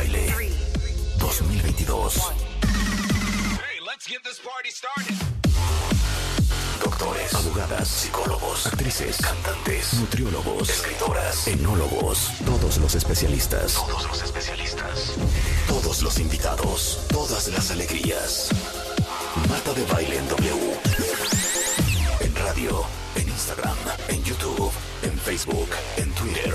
Baile 2022. Doctores, abogadas, psicólogos, actrices, cantantes, nutriólogos, escritoras, enólogos, todos los especialistas. Todos los especialistas. Todos los invitados, todas las alegrías. Marta de Baile en W. En radio, en Instagram, en YouTube, en Facebook, en Twitter,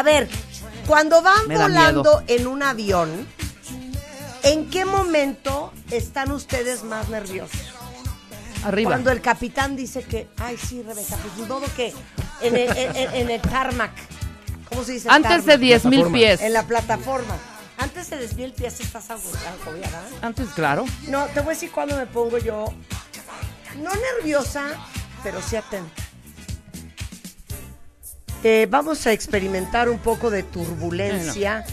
A ver, cuando van volando en un avión, ¿en qué momento están ustedes más nerviosos? Arriba. Cuando el capitán dice que, ay, sí, Rebeca, pues ni modo que en el, en- en- en el tarmac. ¿Cómo se dice? Antes de tarmac? 10 mil pies. En la plataforma. Antes de 10 mil pies estás ago- agobiada. Antes, claro. No, te voy a decir cuando me pongo yo, no nerviosa, pero sí atenta. Eh, vamos a experimentar un poco de turbulencia,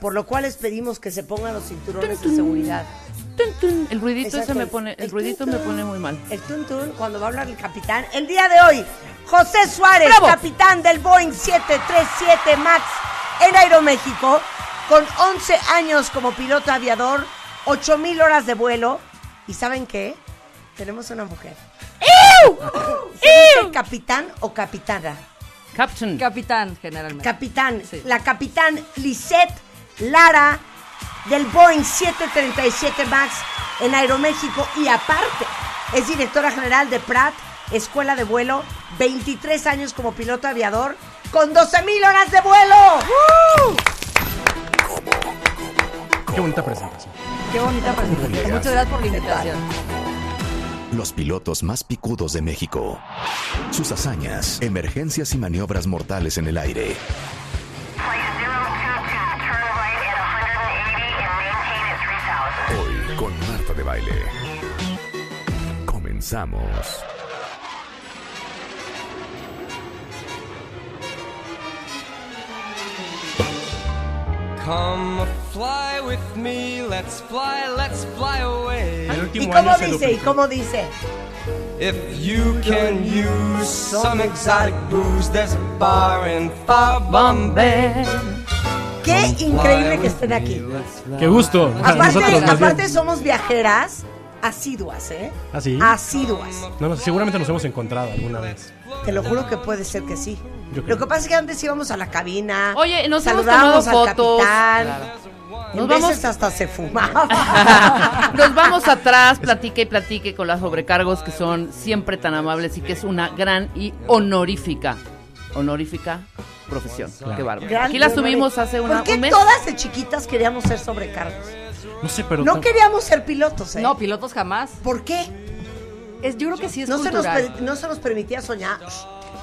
por lo cual les pedimos que se pongan los cinturones de seguridad. Tun, tun. El ruidito Exacto, ese me pone, el el ruidito tun, me tun. pone muy mal. El tuntún, cuando va a hablar el capitán. El día de hoy, José Suárez, ¡Bravo! capitán del Boeing 737 MAX en Aeroméxico, con 11 años como piloto aviador, 8 mil horas de vuelo. ¿Y saben qué? Tenemos una mujer. ¿Se dice capitán o capitana? Captain. Capitán, generalmente. Capitán, Sí. la capitán Lisette Lara del Boeing 737 MAX en Aeroméxico y aparte es directora general de Pratt, Escuela de Vuelo, 23 años como piloto aviador con 12 mil horas de vuelo. Qué bonita presentación. Qué bonita presentación. Muchas gracias por la invitación. Los pilotos más picudos de México. Sus hazañas, emergencias y maniobras mortales en el aire. Hoy con Marta de Baile. Comenzamos. Come fly with me, let's fly, let's fly away. ¿Y cómo dice? ¿Y cómo dice? If you can use some exotic booze, there's a bar in far Bombay. Qué increíble que estén aquí. Qué gusto. Aparte, aparte somos viajeras asiduas, ¿eh? ¿Ah, sí? Asiduas. No, no, seguramente nos hemos encontrado alguna vez. Te lo juro que puede ser que sí. Lo que pasa es que antes íbamos a la cabina. Oye, nos hemos saludábamos tomado al fotos. capitán. Claro. En Nos veces vamos- hasta se fumaba. Nos vamos atrás, platique y platique con las sobrecargos que son siempre tan amables y que es una gran y honorífica, honorífica profesión. Qué bárbaro. Gran Aquí la subimos hace una, ¿Por qué un mes. todas de chiquitas queríamos ser sobrecargos? No sé, pero. No queríamos ser pilotos, ¿eh? No, pilotos jamás. ¿Por qué? Es, yo creo que sí es No se, nos cultural. no se nos permitía soñar.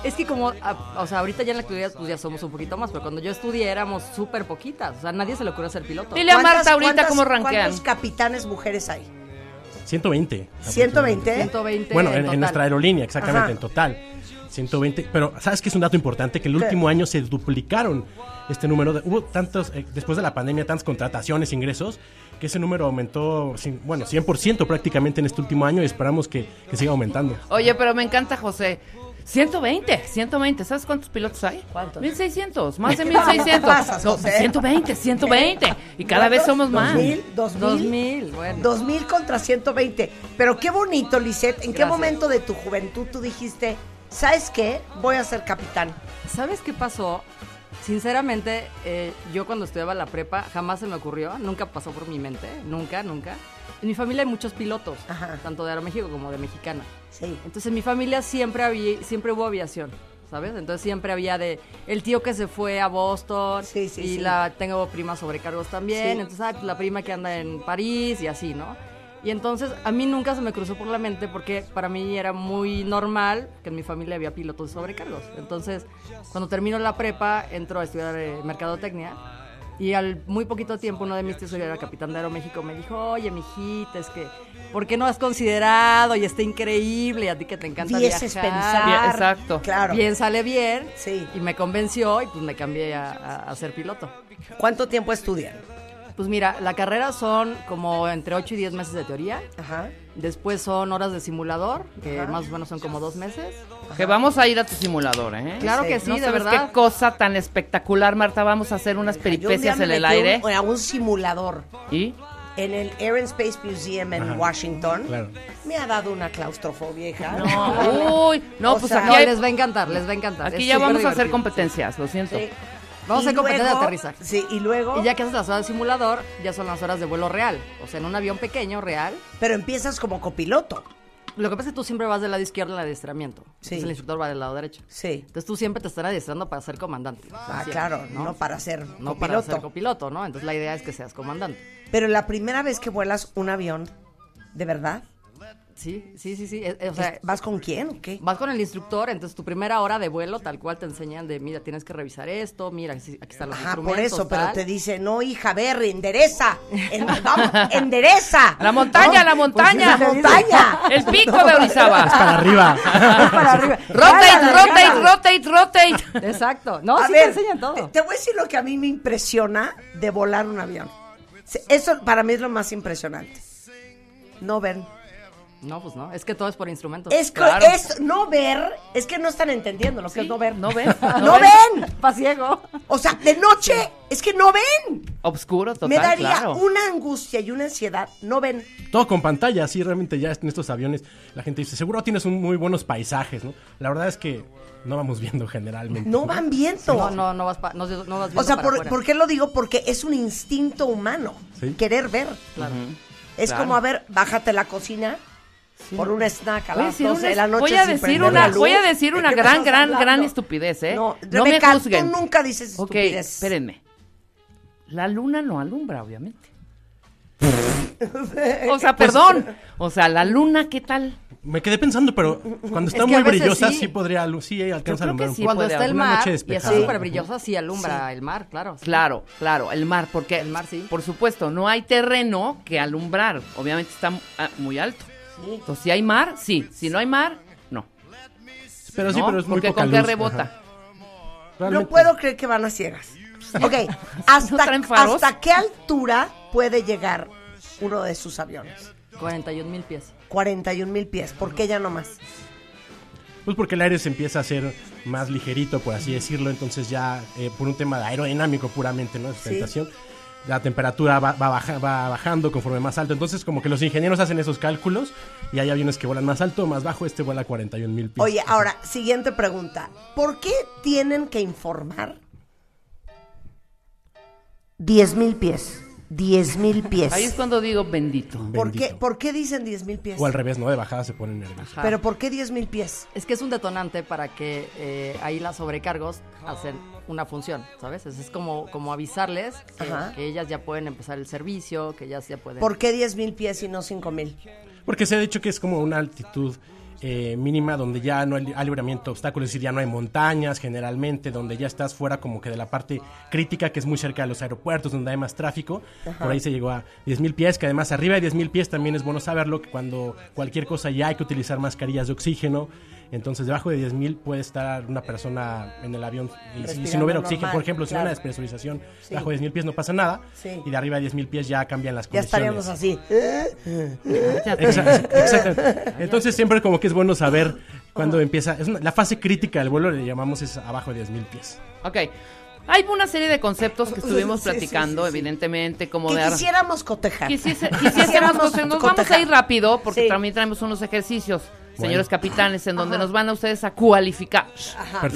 Es que como, a- o sea, ahorita ya en la actualidad pues ya somos un poquito más, pero cuando yo estudié éramos súper poquitas. O sea, nadie se le ocurrió ser piloto. Dile a ¿Cuántas- Marta ahorita cómo ranquean. ¿Cuántos capitanes mujeres hay? 120. 120. 120 Bueno, en en, en nuestra aerolínea, exactamente, Ajá. en total. 120. Pero, ¿sabes qué es un dato importante? Que el ¿Qué? último año se duplicaron este número. De, hubo tantos, eh, después de la pandemia, tantas contrataciones, ingresos, que ese número aumentó, bueno, 100% prácticamente en este último año y esperamos que, que siga aumentando. Oye, pero me encanta José. 120, 120. ¿Sabes cuántos pilotos hay? ¿Cuántos? 1600, más de 1600. pasas, No, José? 120, 120. Y cada vez somos más. 2000, 2000, 2000, bueno. 2000 contra 120. Pero qué bonito, Lisette. ¿En qué Gracias. momento de tu juventud tú dijiste, ¿sabes qué? Voy a ser capitán. ¿Sabes qué pasó? Sinceramente, eh, yo cuando estudiaba la prepa jamás se me ocurrió, nunca pasó por mi mente, nunca, nunca. En mi familia hay muchos pilotos, Ajá. tanto de Aeroméxico como de Mexicana. Sí. Entonces en mi familia siempre había, siempre hubo aviación, ¿sabes? Entonces siempre había de el tío que se fue a Boston Sí, sí, y sí. la tengo primas sobrecargos también, entonces ah, pues, la prima que anda en París y así, ¿no? Y entonces a mí nunca se me cruzó por la mente porque para mí era muy normal que en mi familia había pilotos de sobrecargos. Entonces, cuando termino la prepa, entro a estudiar eh, mercadotecnia Y al muy poquito tiempo, uno de mis tíos, que era capitán de Aeroméxico, me dijo, oye, mijita, es que, ¿por qué no has considerado? Y está increíble, y a ti que te encanta Vieses viajar. pensar. Bien, exacto. Claro. Bien sale bien. Sí. Y me convenció y pues me cambié a, a- a ser piloto. ¿Cuánto tiempo estudian? Pues mira, la carrera son como entre 8 y 10 meses de teoría. Ajá. Después son horas de simulador, que Ajá. más o menos son como dos meses. Que vamos a ir a tu simulador, ¿eh? Claro Sí. que sí, no de sabes verdad. qué cosa tan espectacular, Marta. Vamos a hacer unas Yo un día peripecias en el metí a un- aire. A un simulador ¿Y? en el Air and Space Museum en Ajá. Washington. Claro. Me ha dado una claustrofobia, hija. No, uy, no, O pues sea, aquí, No, hay- les va a encantar, les va a encantar. aquí Es ya vamos a hacer competencias, lo siento. Sí. Vamos a hacer competencia de aterrizaje. Sí, y luego. Y ya que haces las horas de simulador, ya son las horas de vuelo real. O sea, en un avión pequeño, real. Pero empiezas como copiloto. Lo que pasa es que tú siempre vas del lado izquierdo al adiestramiento. Sí. Entonces el instructor va del lado derecho. Sí. Entonces tú siempre te están adiestrando para ser comandante. Ah, Siempre, claro, no, para ser No para ser copiloto, ¿no? Entonces la idea es que seas comandante. Pero la primera vez que vuelas un avión, ¿de verdad? Sí, sí, sí, sí. Eh, eh, O sea, ¿Vas con quién o qué? vas con el instructor, entonces tu primera hora de vuelo, tal cual te enseñan de, mira, tienes que revisar esto, mira, aquí están los Ajá, por eso, pero te dice, no, hija, ver, endereza. En- vamos, endereza. La montaña, la Pues montaña. la montaña. El pico de Orizaba. Para arriba. para arriba. Rotate, rotate, rotate, rotate. Exacto. No, A sí ver, te enseñan todo. Te, te voy a decir lo que a mí me impresiona de volar un avión. Eso para mí es lo más impresionante. No ver. No, pues no, es que todo es por instrumentos. Es que Claro. es no ver, es que no están entendiendo lo que es no ver. ¿No ves? ¡No ven! Pa' ciego. O sea, de noche, es que no ven. Obscuro, total, Me daría claro. una angustia y una ansiedad. No ven. Todo con pantalla, sí, realmente ya en estos aviones la gente dice, seguro tienes un muy buenos paisajes, ¿no? La verdad es que no vamos viendo generalmente. No van viendo. No, no, no vas, pa- no, no vas viendo O sea, para por, afuera. ¿por qué lo digo? Porque es un instinto humano. Sí. Querer ver. Claro. Es Claro. como, a ver, bájate a la cocina por un snack a Voy a las decir 12 de una, la noche voy a decir una, voy a decir ¿De una gran, gran, hablando? gran estupidez, ¿eh? No, no me juzguen. tú nunca dices Ok, estupidez. espérenme. La luna no alumbra, obviamente. o sea, perdón. O sea, la luna, ¿qué tal? Me quedé pensando, pero cuando está Es que muy brillosa sí. sí, podría, sí alcanza a alumbrar sí. Cuando está el mar y está súper brillosa, sí alumbra el mar, claro. sí. Claro, claro, el mar, porque El mar, sí. por supuesto, no hay terreno que alumbrar, obviamente está ah, muy alto. Entonces, si hay mar, sí, si no hay mar, no. Pero sí, ¿no? pero es muy porque poca con qué rebota. No puedo creer que van a ciegas. Ok, ¿No ¿hasta? ¿hasta qué altura puede llegar uno de sus aviones? 41 mil pies. 41 mil pies. ¿Por qué ya no más? Pues porque el aire se empieza a hacer más ligerito, por así decirlo, entonces ya eh, por un tema aerodinámico puramente, ¿no? De sustentación, la temperatura va, va, baja- va bajando conforme más alto, entonces como que los ingenieros hacen esos cálculos y hay aviones que vuelan más alto, más bajo, este vuela a 41 mil pies. Oye, ahora, siguiente pregunta. ¿Por qué tienen que informar 10 mil pies? 10 mil pies. Ahí es cuando digo bendito. ¿Por qué. ¿Por qué dicen 10 mil pies? O al revés, ¿no? De bajada se ponen nerviosos. Ajá. ¿Pero por qué 10 mil pies? Es que es un detonante para que eh, ahí las sobrecargos hacen una función, ¿sabes? Es, es como, como avisarles que, que ellas ya pueden empezar el servicio, que ellas ya pueden... ¿Por qué 10 mil pies y no 5 mil? Porque se ha dicho que es como una altitud eh, mínima donde ya no hay, hay libramiento de obstáculos, es decir, ya no hay montañas generalmente, donde ya estás fuera como que de la parte crítica que es muy cerca de los aeropuertos, donde hay más tráfico. Por ahí se llegó a 10.000 pies, que además arriba de 10.000 pies también es bueno saberlo, que cuando cualquier cosa ya hay que utilizar mascarillas de oxígeno. Entonces, debajo de 10.000 puede estar una persona en el avión. Y si- no hubiera oxígeno, normal, por ejemplo, si claro. hay una despresurización, Sí. debajo de 10.000 pies no pasa nada. Sí. Y de arriba de 10.000 pies ya cambian las Ya condiciones. estaríamos así. Exacto, exacto. Entonces siempre como que es bueno saber cuándo empieza. Es una- la fase crítica del vuelo le llamamos es abajo de 10.000 pies. Ok. Hay una serie de conceptos que estuvimos Sí, platicando, sí, sí. evidentemente, como Que de... quisiéramos cotejar. Quisiese- quisiésemos cotejar. Nos vamos a ir rápido porque Sí. también traemos unos ejercicios, Bueno. señores capitanes, en donde Ajá. nos van a ustedes a cualificar. Ajá.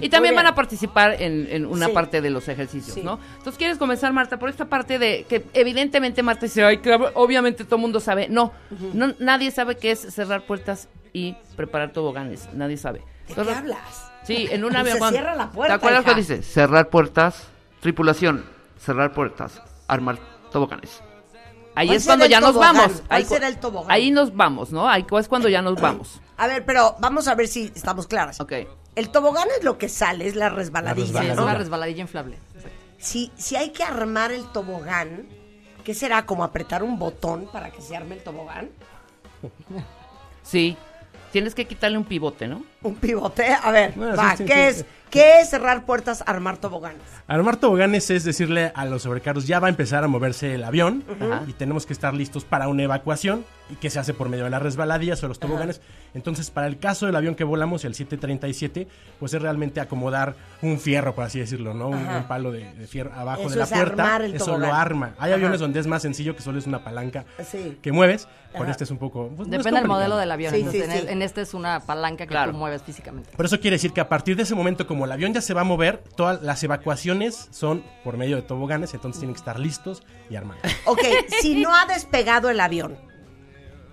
Y también van a participar en, en una Sí. parte de los ejercicios, Sí. ¿no? Entonces, ¿quieres comenzar, Marta, por esta parte de que evidentemente Marta dice, ay, que obviamente todo el mundo sabe. No, no, nadie sabe qué es cerrar puertas y preparar toboganes. Nadie sabe. ¿De qué hablas? Sí, en un avión. se cuando- cierra la puerta, ¿Te acuerdas hija. que dice? Cerrar puertas, tripulación, cerrar puertas, armar toboganes. Ahí ¿Cuál es cuando ya nos vamos. ¿Cuál Ahí, será el tobogán? ahí nos vamos, ¿no? Ahí es cuando ya nos vamos. A ver, pero vamos a ver si estamos claras. Ok. El tobogán es lo que sale, es la resbaladilla, La Sí, es ¿no? una resbaladilla inflable. si, si hay que armar el tobogán, ¿qué será? ¿Como apretar un botón para que se arme el tobogán? Sí. Tienes que quitarle un pivote, ¿no? Un pivote. A ver, Bueno, va, sí, ¿qué, sí, es, sí. ¿qué es cerrar puertas, armar toboganes? Armar toboganes es decirle a los sobrecargos, ya va a empezar a moverse el avión y tenemos que estar listos para una evacuación y que se hace por medio de las resbaladillas o los toboganes. Entonces, para el caso del avión que volamos, el 737, pues es realmente acomodar un fierro, por así decirlo, ¿no? Un, palo de, de fierro abajo Eso de la es puerta. armar el Eso tobogán. lo arma. Hay Ajá. aviones donde es más sencillo, que solo es una palanca Sí. que mueves. Por Ajá. este es un poco... pues, no Depende del modelo del avión. Sí, entonces, sí, en, sí. el- en este es una palanca que Claro. tú mueves físicamente. Pero eso quiere decir que a partir de ese momento, como el avión ya se va a mover, todas las evacuaciones son por medio de toboganes, entonces tienen que estar listos y armados. Ok, si no ha despegado el avión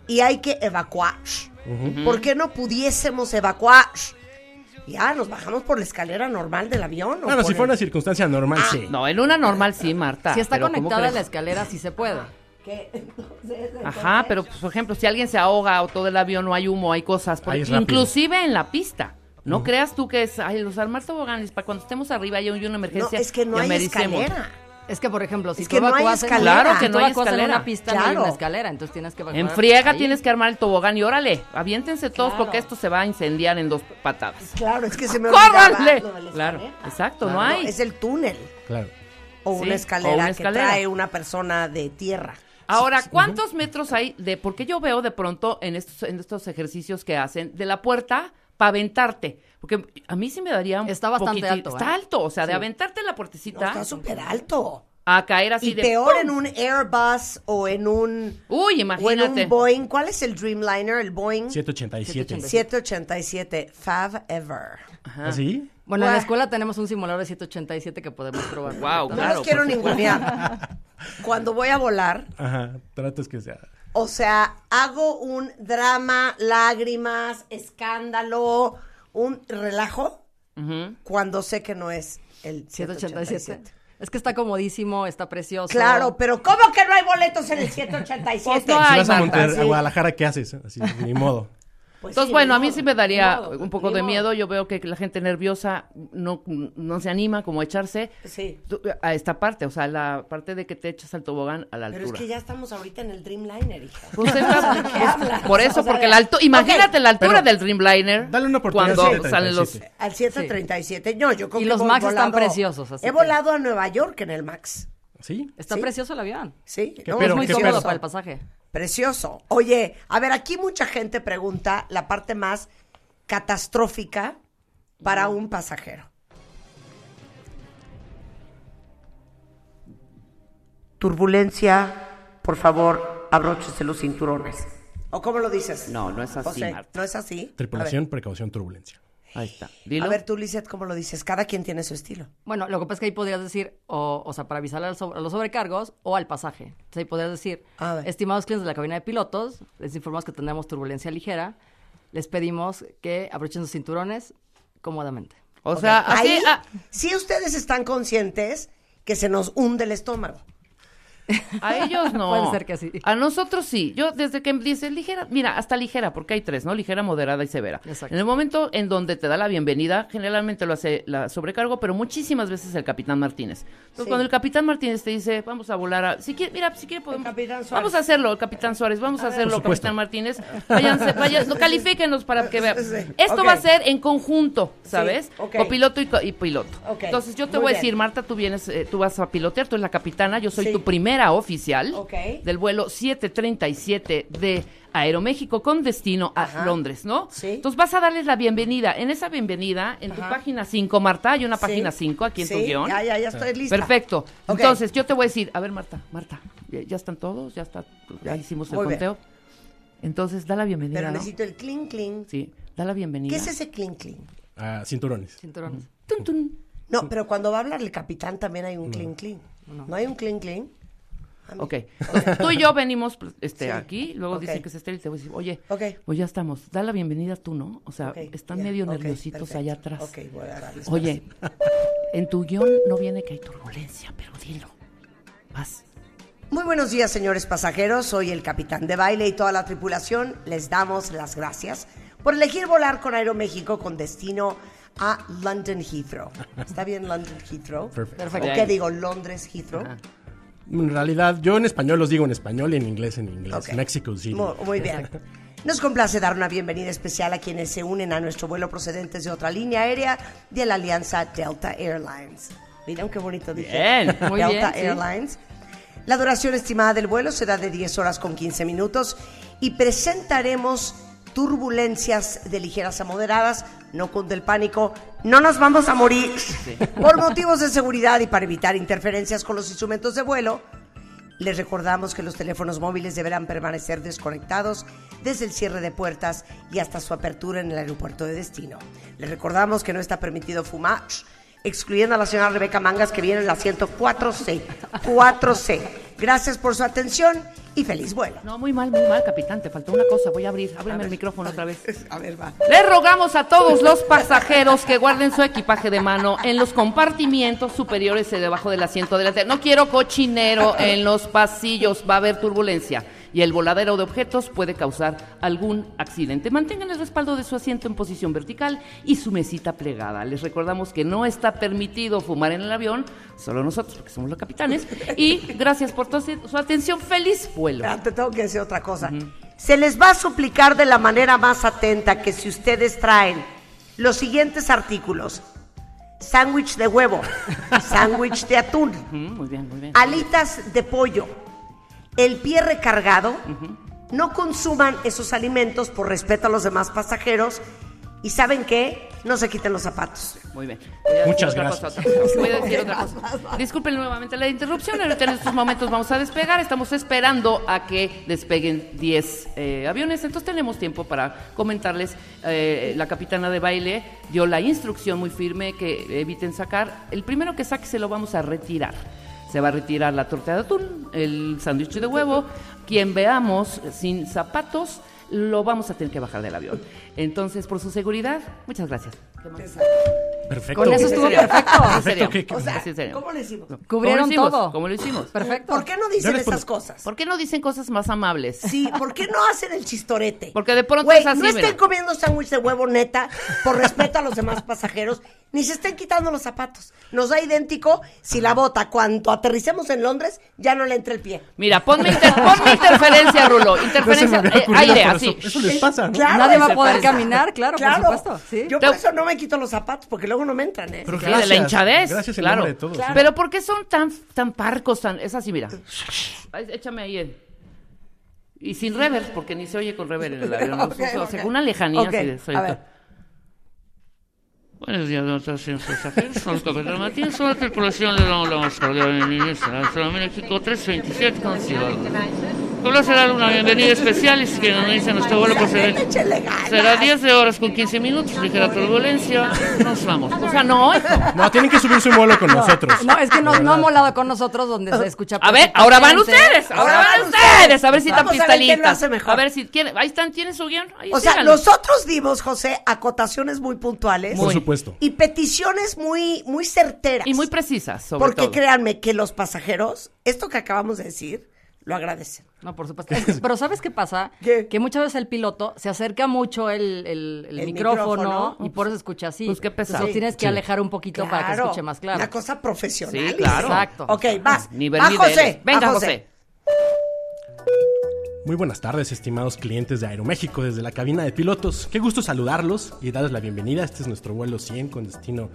y hay que evacuar, ¿por qué no pudiésemos evacuar? Ya, nos bajamos por la escalera normal del avión. o Bueno, si fuera el- una circunstancia normal, Ah, sí. No, en una normal sí, Marta. si está pero ¿cómo conectada a la escalera, sí se puede. ¿Qué? Entonces, Ajá, pero pues, por ejemplo, si alguien se ahoga o todo el avión no hay humo, hay cosas, inclusive en la pista. No creas tú que es, ay, los armar toboganes, para cuando estemos arriba y hay una No, emergencia. es que no hay merecemos. escalera. Es que, por ejemplo, si Es tú que no hay escalera. Claro que no tú hay evacúas en escalera. una pista no hay Claro. una escalera, entonces tienes que En friega ahí. tienes que armar el tobogán y órale, aviéntense todos Claro. porque esto se va a incendiar en dos patadas. Claro, es que se me olvidaba ¡Córranle! lo de la Claro, escalera. exacto, no No, hay. es el túnel Claro. o Sí, una o escalera que escalera. trae una persona de tierra. Ahora, ¿cuántos metros hay de, porque yo veo de pronto en estos, en estos ejercicios que hacen, de la puerta para aventarte? Porque a mí sí me daría un Está bastante alto, Está ¿eh? alto, o sea, de aventarte la No, puertecita está súper alto. a caer así Y de peor ¡pum! en un Airbus o en un... Uy, O en imagínate. un Boeing. ¿Cuál es el Dreamliner? El Boeing 787. 787. Fav Ever. ¿Así? Bueno, en la escuela tenemos un simulador de 787 que podemos probar. Guau, No Claro, los quiero ningunear. Cuando voy a volar, Ajá, tratas que sea. o sea, hago un drama, lágrimas, escándalo, un relajo, Ujú. cuando sé que no es el 787. 787. Es que está comodísimo, está precioso. Claro, pero ¿cómo que no hay boletos en el 787? Pues no Si Ay, vas a, Marta, Monter- sí. a Guadalajara, ¿qué haces? Así, ni modo. Pues Entonces, sí, bueno, a mí sí me daría modo, un poco de modo. miedo. Yo veo que la gente nerviosa no, no se anima como a echarse Sí. a esta parte, o sea, la parte de que te echas al tobogán a la Pero es altura. que ya estamos ahorita en el Dreamliner, hija. Pues por eso, O sea, porque la altura, imagínate la altura pero del Dreamliner. dale una oportunidad cuando al salen los 737. Al 737. No, yo creo Y los Max están preciosos, así He que- volado a Nueva York en el Max. ¿Sí? Está Sí. precioso el avión. Sí, ¿Qué no, pero- es muy cómodo para el pasaje. Precioso. Oye, a ver, aquí mucha gente pregunta la parte más catastrófica para un pasajero. Turbulencia, por favor, abróchese los cinturones. ¿O cómo lo dices? No, no es así, José, Marta. ¿No es así? Tripulación, precaución, turbulencia. Ahí está. A Dilo. ver, a ver tú, Lizeth, ¿cómo lo dices? Cada quien tiene su estilo. Bueno, lo que pasa es que ahí podrías decir, o, o sea, para sobre- a los sobrecargos o al pasaje. Entonces ahí podrías decir, A ver. estimados clientes de la cabina de pilotos, les informamos que tendremos turbulencia ligera. Les pedimos que abrochen sus cinturones cómodamente. o sea, así, Ahí, ah, sí ustedes están conscientes que se nos hunde el estómago. A ellos no. Puede ser que sí. A nosotros sí. Yo desde que dice ligera, mira, hasta ligera, porque hay tres, ¿no? Ligera, moderada y severa. Exacto. En el momento en donde te da la bienvenida, generalmente lo hace la sobrecargo, pero muchísimas veces el capitán Martínez. Entonces, Sí. cuando el capitán Martínez te dice, vamos a volar a... Si quiere, mira, si quiere podemos... capitán Suárez. Vamos a hacerlo, el capitán Suárez, vamos a, hacerlo, capitán Martínez. Váyanse, váyanse, califíquenos para que vean. Sí. Esto va a ser en conjunto, ¿sabes? ok. Copiloto y, co- y piloto. Ok, Entonces, yo te muy voy a decir, Marta, tú vienes, eh, tú vas a pilotear, tú eres la capitana, yo soy Sí. tu primera oficial del vuelo 737 de Aeroméxico con destino a Ajá. Londres, ¿no? Sí. Entonces vas a darles la bienvenida. En esa bienvenida, en tu página 5, Marta, hay una Sí. página 5 aquí en tu Sí, guion. Ya, ya, ya estoy lista. Perfecto. Entonces, yo te voy a decir, a ver, Marta, Marta, ¿ya, ya están todos? ¿Ya está? ¿Ya hicimos el muy bien. conteo? Entonces, da la bienvenida, Pero ¿no? necesito el clean, clean. Sí, da la bienvenida. ¿Qué es ese clean, clean? Ah, cinturones. Cinturones. Tun, tun. No, pero cuando va a hablar el capitán también hay un clean, clean. ¿No, hay un clean, clean? Mí. Ok. Entonces, tú y yo venimos pues, este, Sí. aquí, luego Ok. dicen que es estéril, te voy a decir, oye, Ok. pues ya estamos, da la bienvenida tú, ¿no? O sea, están medio nerviositos perfecto. allá atrás. Ok, voy a darles Oye, en tu guion no viene que hay turbulencia, pero dilo. Vas. Muy buenos días, señores pasajeros. Soy el capitán de baile y toda la tripulación. Les damos las gracias por elegir volar con Aeroméxico con destino a London Heathrow. ¿Está bien London Heathrow? Perfecto. ¿O qué digo? Londres Heathrow. En realidad, yo en español los digo en español y en inglés en inglés. Ok. Mexico City. Muy, muy bien. Nos complace dar una bienvenida especial a quienes se unen a nuestro vuelo procedentes de otra línea aérea de la alianza Delta Airlines. Miren qué bonito dije. Bien. Muy Delta bien, sí. Airlines. La duración estimada del vuelo será de 10 horas con 15 minutos y presentaremos turbulencias de ligeras a moderadas. No cunde el pánico, no nos vamos a morir. Por motivos de seguridad y para evitar interferencias con los instrumentos de vuelo, les recordamos que los teléfonos móviles deberán permanecer desconectados desde el cierre de puertas y hasta su apertura en el aeropuerto de destino. Les recordamos que no está permitido fumar, excluyendo a la señora Rebeca Mangas que viene en el asiento 4C. 4C. Gracias por su atención y feliz vuelo. No, muy mal, muy mal, capitán. Te faltó una cosa. Voy a abrir. Ábreme el micrófono otra vez. A ver, va. Les rogamos a todos los pasajeros que guarden su equipaje de mano en los compartimientos superiores y debajo del asiento delantero. No quiero cochinero en los pasillos, va a haber turbulencia y el voladero de objetos puede causar algún accidente. Mantengan el respaldo de su asiento en posición vertical y su mesita plegada. Les recordamos que no está permitido fumar en el avión, solo nosotros porque somos los capitanes. Y gracias por toda su atención. Feliz vuelo. Ah, Te tengo que decir otra cosa. Se les va a suplicar de la manera más atenta que si ustedes traen los siguientes artículos: sándwich de huevo, sándwich de atún, Muy bien, muy bien. alitas de pollo, el pie recargado, no consuman esos alimentos por respeto a los demás pasajeros y saben qué, no se quiten los zapatos. Muy bien. Muchas gracias. cosa. Voy a decir otra cosa. Disculpen nuevamente la interrupción. Ahorita en estos momentos vamos a despegar. Estamos esperando a que despeguen 10 eh, aviones. Entonces tenemos tiempo para comentarles. eh, la capitana de baile dio la instrucción muy firme que eviten sacar. El primero que saque se lo vamos a retirar. Se va a retirar la torta de atún, el sándwich de huevo. Quien veamos sin zapatos, lo vamos a tener que bajar del avión. Entonces, por su seguridad, muchas gracias. ¿Qué más? Perfecto. Con eso estuvo perfecto. ¿En serio? ¿qué- O sea. ¿cómo le hicimos? ¿Cómo Cubrieron lo hicimos? todo. ¿Cómo lo hicimos? Perfecto. ¿Por qué no dicen les esas cosas? ¿Por qué no dicen cosas más amables? Sí, ¿por qué no hacen el chistorete? Porque de pronto Güey, es así, no estén mira. comiendo sándwich de huevo neta por respeto a los demás pasajeros, ni se estén quitando los zapatos. Nos da idéntico si la bota, cuando aterricemos en Londres, ya no le entra el pie. Mira, ponme, inter- ponme interferencia, Rulo. No me Interferencia, había eh, aire, así. Eso, eso les pasa, ¿no? Claro, Nadie va a poder pasa. caminar, claro, Claro. por supuesto. Sí. Yo por eso no me quito los zapatos, porque luego no me entran, ¿eh? Pero Sí, de la hinchadez. Gracias claro. de todos. Claro. Pero ¿por qué son tan, tan parcos? Tan... Es así, mira. Échame ahí el... Y sin rever, porque ni se oye con rever en el avión. Ok, O sea, una lejanía. Ok, así de- soy a acá. ver. Buenos días, doctor, señores pasajeros. Somos Capitán Martín, somos la tripulación de la ola más cordial en Internacional México 327 con Ciudad. Solo será una bienvenida especial y si quieren unirse a nuestro vuelo ganas. Será 10 de horas con 15 minutos, ligera turbulencia. Nos vamos. O sea, no. No, tienen que subirse un vuelo con nosotros. No, es que no, De no ha molado con nosotros donde se escucha. A ver, ahora van ustedes, ahora van ustedes, a ver si están Vamos a ver si quieren, ahí están, tienen su guion. Ahí O sea, nosotros dimos, José, acotaciones muy puntuales. Por supuesto. Y peticiones muy, muy certeras. Y muy precisas, sobre Porque todo. créanme que los pasajeros, esto que acabamos de decir, lo agradecen. No, por supuesto. Es pero ¿sabes qué pasa? ¿Qué? Que muchas veces el piloto se acerca mucho el, el- el El micrófono, micrófono. y por eso escucha así. Pues qué pesado. Entonces tienes que Sí. alejar un poquito para que escuche más claro. Una cosa profesional. Sí, claro. Exacto. Ok, vas. Nivel niveles. José. Venga, José. Muy buenas tardes, estimados clientes de Aeroméxico desde la cabina de pilotos. Qué gusto saludarlos y darles la bienvenida. Este es nuestro vuelo 100 con destino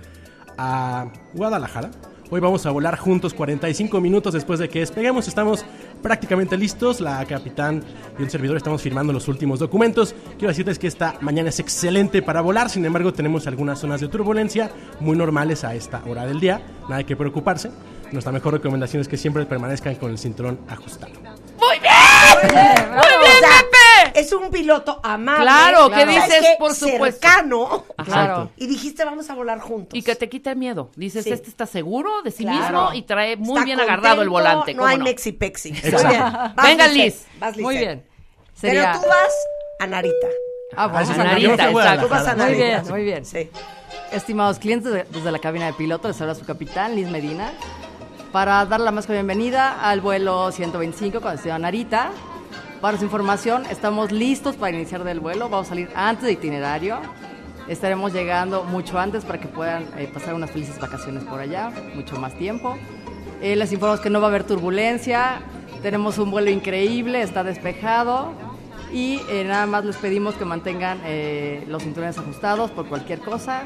a Guadalajara. Hoy vamos a volar juntos 45 minutos después de que despeguemos. Estamos prácticamente listos. La capitán y un servidor estamos firmando los últimos documentos. Quiero decirles que esta mañana es excelente para volar. Sin embargo, tenemos algunas zonas de turbulencia muy normales a esta hora del día. Nada hay que preocuparse. Nuestra mejor recomendación es que siempre permanezcan con el cinturón ajustado. Muy bien. Muy bien! Es un piloto amable. Claro, ¿qué ¿sabes dices? Por supuesto. Cercano. Claro. Y dijiste, vamos a volar juntos. Y que te quita el miedo. Dices, Sí. este está seguro de sí Claro. mismo y trae muy Está bien agarrado el volante. No ¿cómo hay no? mexi pexi. Muy Exacto. bien. Vas, Venga. Liz. Vas, Muy bien. Sería... Pero tú vas a Narita. Ah, bueno. Narita, fui a exacto. Tú vas a Guadalajara. Muy Narita. bien, muy bien. Sí. Estimados clientes, de- desde la cabina de piloto les habla su capitán, Liz Medina, para dar la más bienvenida al vuelo 125 con destino a Narita. Para su información, estamos listos para iniciar del vuelo. Vamos a salir antes de itinerario. Estaremos llegando mucho antes para que puedan eh, pasar unas felices vacaciones por allá, mucho más tiempo. Eh, les informamos que no va a haber turbulencia, tenemos un vuelo increíble, está despejado y eh, nada más les pedimos que mantengan eh, los cinturones ajustados por cualquier cosa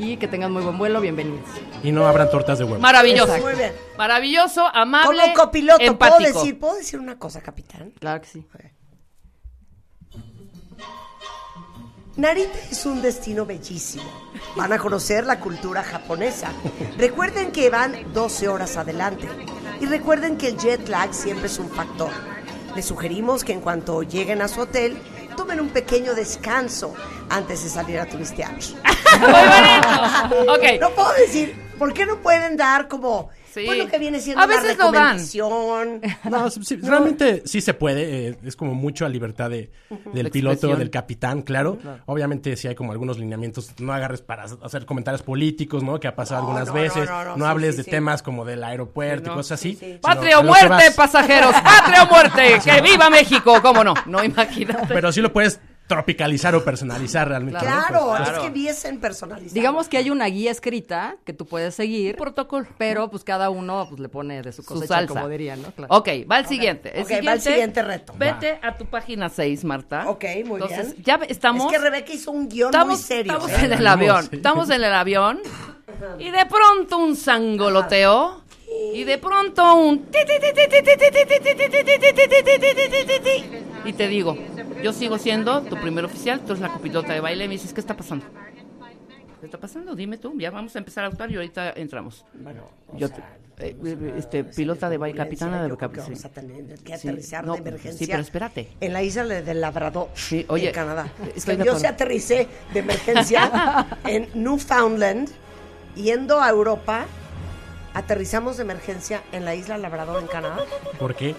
y que tengan muy buen vuelo, bienvenidos. Y no habrán tortas de huevo. Maravilloso. Muy bien. Maravilloso, amable, Como copiloto, ¿puedo empático. decir, ¿puedo decir una cosa, capitán? Claro que sí. Narita es un destino bellísimo. Van a conocer la cultura japonesa. Recuerden que van 12 horas adelante. Y recuerden que el jet lag siempre es un factor. Les sugerimos que en cuanto lleguen a su hotel, tomen un pequeño descanso antes de salir a turistear. Muy bonito. Ok. No puedo decir, ¿por qué no pueden dar como, Sí. bueno, que viene siendo A una veces lo dan. No, sí, realmente sí se puede, eh, es como mucho a libertad de, del La piloto, expresión. del capitán, claro. Obviamente sí hay como algunos lineamientos, no agarres para hacer comentarios políticos, ¿no? Que ha pasado No, algunas no, veces, no, no, no, no, sí, hables sí, de sí. temas como del aeropuerto Sí, y cosas así. sí, sí. sino Patria o lo muerte, pasajeros. Patria o muerte. Que viva México. ¿Cómo no? No, imagínate. Pero sí lo puedes tropicalizar o personalizar realmente. Claro, Pues, es que viesen personalizado. Digamos que hay una guía escrita que tú puedes seguir, Protocolo. pero pues cada uno pues le pone de su Su cosecha, salsa. como dirían, ¿no? Claro. Ok, va el siguiente. El Ok, va el siguiente reto. Vete a tu página 6, Marta. Ok, muy Entonces, bien. ya estamos. Es que Rebeca hizo un guion estamos, muy serio. estamos ¿eh? en el avión. sí. Estamos en el avión. Y de pronto un sangoloteo. Y de pronto un. Y te digo, yo sigo siendo tu primer oficial, tú eres la copilota de baile, y me dices, ¿qué está pasando? ¿Qué está pasando? Dime tú, ya vamos a empezar a actuar y ahorita entramos. Bueno, yo, sea, eh, eh, este, pilota de baile, capitana de baile. Vamos a tener que aterrizar sí, no, de emergencia. Sí, pero espérate. En la isla del de Labrador, sí, oye, en Canadá. Es que yo se aterricé de emergencia en Newfoundland, yendo a Europa, aterrizamos de emergencia en la isla Labrador, en Canadá. ¿Por qué?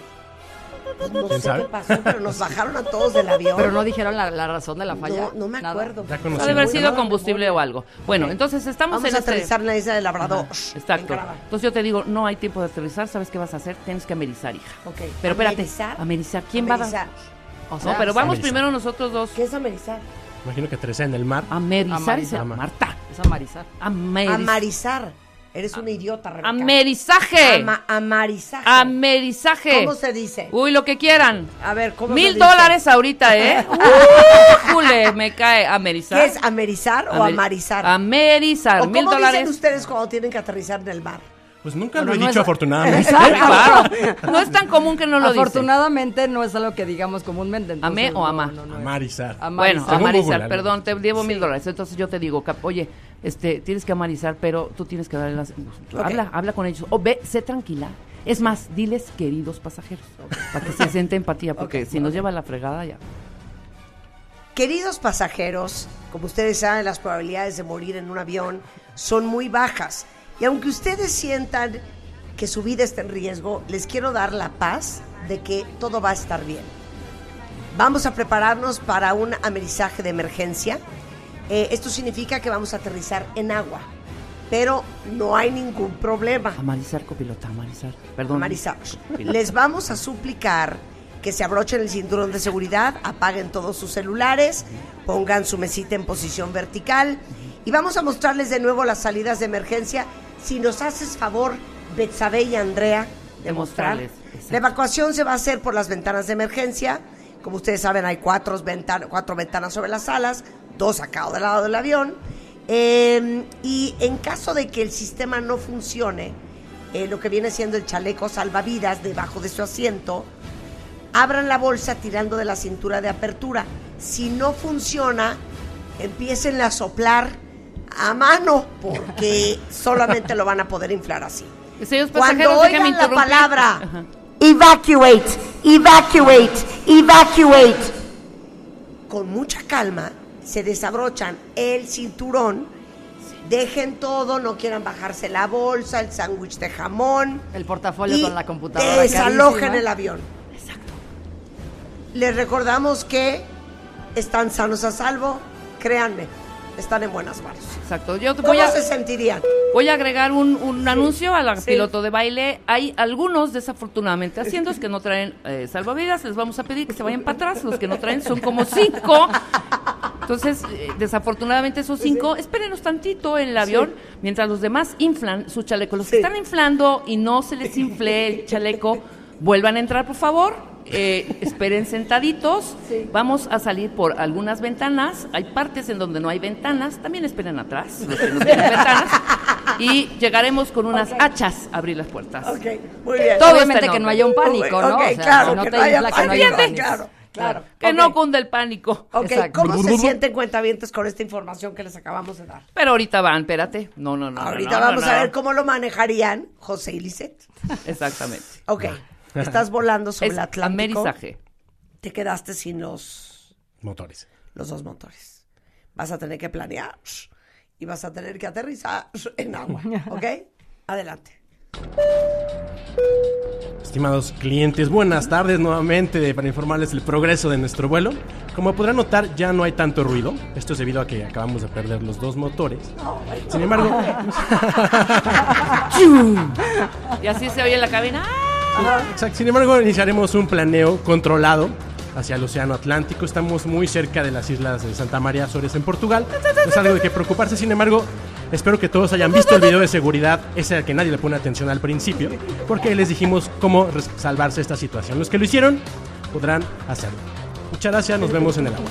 No ¿Quién sé sabe? qué pasó, pero nos bajaron a todos del avión. Pero no dijeron la, la razón de la falla. no, no me Nada. acuerdo. Ya Ha conocimos. de haber sido combustible o algo. Bueno, entonces estamos Vamos en a este- aterrizar en la isla del Labrador. Exacto. Entonces yo te digo, no hay tiempo de aterrizar, ¿sabes qué vas a hacer? Tienes que amerizar, hija. Ok. Pero espérate, Amerizar. amerizar. ¿Quién va a? O sea, No, pero vamos amerizar. primero nosotros dos. ¿Qué es amerizar? Imagino que aterricé en el mar. Amerizar, Amarizar. Marta. Es amarizar. Amerizar. Amarizar. Eres una idiota, Rebeca. Amerizaje. Ama- amarizaje. Amerizaje. ¿Cómo se dice? Uy, lo que quieran. A ver, ¿cómo se Mil dice? dólares ahorita, ¿eh? Jule, me cae. Amerizar. ¿Qué es amerizar o amarizar? Amerizar. ¿O Mil cómo dicen dólares. ustedes cuando tienen que aterrizar en el mar? Pues nunca lo he no dicho, es- afortunadamente. Claro. No es tan común que no lo dice. Afortunadamente no es algo que digamos comúnmente. entonces, ¿Amé o no, ama? no, no. Amarizar. Amarizar. Bueno, Según amarizar, Google, perdón, te llevo mil dólares. Entonces yo te digo, cap- oye, este, tienes que amarizar, pero tú tienes que darle las... Habla, habla con ellos. O ve, sé tranquila. Es más, diles queridos pasajeros, para que se siente empatía, porque si nos lleva la fregada ya. Queridos pasajeros, como ustedes saben, las probabilidades de morir en un avión son muy bajas. Y aunque ustedes sientan que su vida está en riesgo, les quiero dar la paz de que todo va a estar bien. Vamos a prepararnos para un amerizaje de emergencia. Eh, esto significa que vamos a aterrizar en agua, pero no hay ningún problema. Amarizar, copilota, amarizar. Perdón. Amarizar. Les vamos a suplicar que se abrochen el cinturón de seguridad, apaguen todos sus celulares, pongan su mesita en posición vertical y vamos a mostrarles de nuevo las salidas de emergencia. Si nos haces favor, Betsabe y Andrea, de mostrar. La evacuación se va a hacer por las ventanas de emergencia. Como ustedes saben, hay cuatro, ventan- cuatro ventanas sobre las alas, dos a cada lado del avión. Eh, y en caso de que el sistema no funcione, eh, lo que viene siendo el chaleco salvavidas debajo de su asiento, abran la bolsa tirando de la cintura de apertura. Si no funciona, empiecen a soplar a mano, porque solamente lo van a poder inflar así. Señores Cuando oigan la palabra Ajá. evacuate, evacuate, evacuate, con mucha calma se desabrochan el cinturón, dejen todo, no quieran bajarse la bolsa, el sándwich de jamón, El portafolio y con la computadora. desalojen el avión. Les recordamos que están sanos a salvo, créanme, están en buenas manos. Exacto. Yo te ¿Cómo voy a, se sentirían? voy a agregar un, un anuncio a la Sí. piloto de baile. Hay algunos, desafortunadamente, haciendos que no traen eh, salvavidas. Les vamos a pedir que se vayan para atrás. Los que no traen son como cinco. Entonces, eh, desafortunadamente esos cinco, espérenos tantito en el avión, mientras los demás inflan su chaleco. Los que Sí. están inflando y no se les infle el chaleco, vuelvan a entrar, por favor. Eh, esperen sentaditos. Vamos a salir por algunas ventanas. Hay partes en donde no hay ventanas. También esperen atrás, los que no tienen ventanas. Y llegaremos con unas hachas a abrir las puertas. Ok, muy bien. Todo Obviamente está en que no haya un pánico, ¿no? Ok, O sea, claro, que no que te no haya que no haya pánico, pánico. claro, claro. Que Ok. no cunde el pánico. Ok, Exacto. ¿cómo se sienten cuentavientes con esta información que les acabamos de dar? Pero ahorita van, espérate. No, no, no. Ahorita no, vamos no, a ver cómo lo manejarían José y Lisette. Exactamente. Ok, estás volando sobre Es el Atlántico. amerizaje. Te quedaste sin los, Motores. los dos motores. Vas a tener que planear y vas a tener que aterrizar en agua. ¿Ok? Adelante. Estimados clientes, buenas tardes nuevamente para informarles el progreso de nuestro vuelo. Como podrán notar, ya no hay tanto ruido. Esto es debido a que acabamos de perder los dos motores. Sin embargo, Y así se oye en la cabina. Exacto. Sin embargo, iniciaremos un planeo controlado hacia el Océano Atlántico. Estamos muy cerca de las islas de Santa María Azores en Portugal. No es algo de que preocuparse. Sin embargo, espero que todos hayan visto el video de seguridad, ese al que nadie le pone atención al principio, porque les dijimos cómo salvarse esta situación. Los que lo hicieron podrán hacerlo. Muchas gracias, nos vemos en el agua.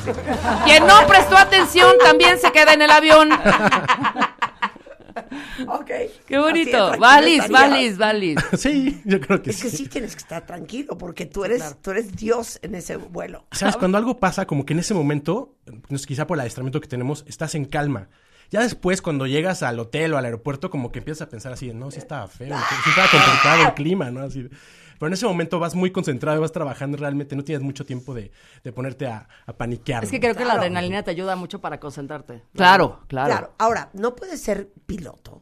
Quien no prestó atención también se queda en el avión. Ok. Qué bonito. estarías. valis, valis. Sí, yo creo que Es que sí. sí tienes que estar tranquilo porque tú eres, tú eres Dios en ese vuelo. ¿Sabes? Cuando algo pasa, como que en ese momento, pues, quizá por el adiestramiento que tenemos, estás en calma. Ya después, cuando llegas al hotel o al aeropuerto, como que empiezas a pensar así, de, no, sí estaba feo, sí estaba complicado el clima, ¿no? Así, pero en ese momento vas muy concentrado, vas trabajando realmente, no tienes mucho tiempo de, de ponerte a, a paniquear. Es que creo que la adrenalina te ayuda mucho para concentrarte. Claro, claro. Claro. Ahora, no puede ser piloto.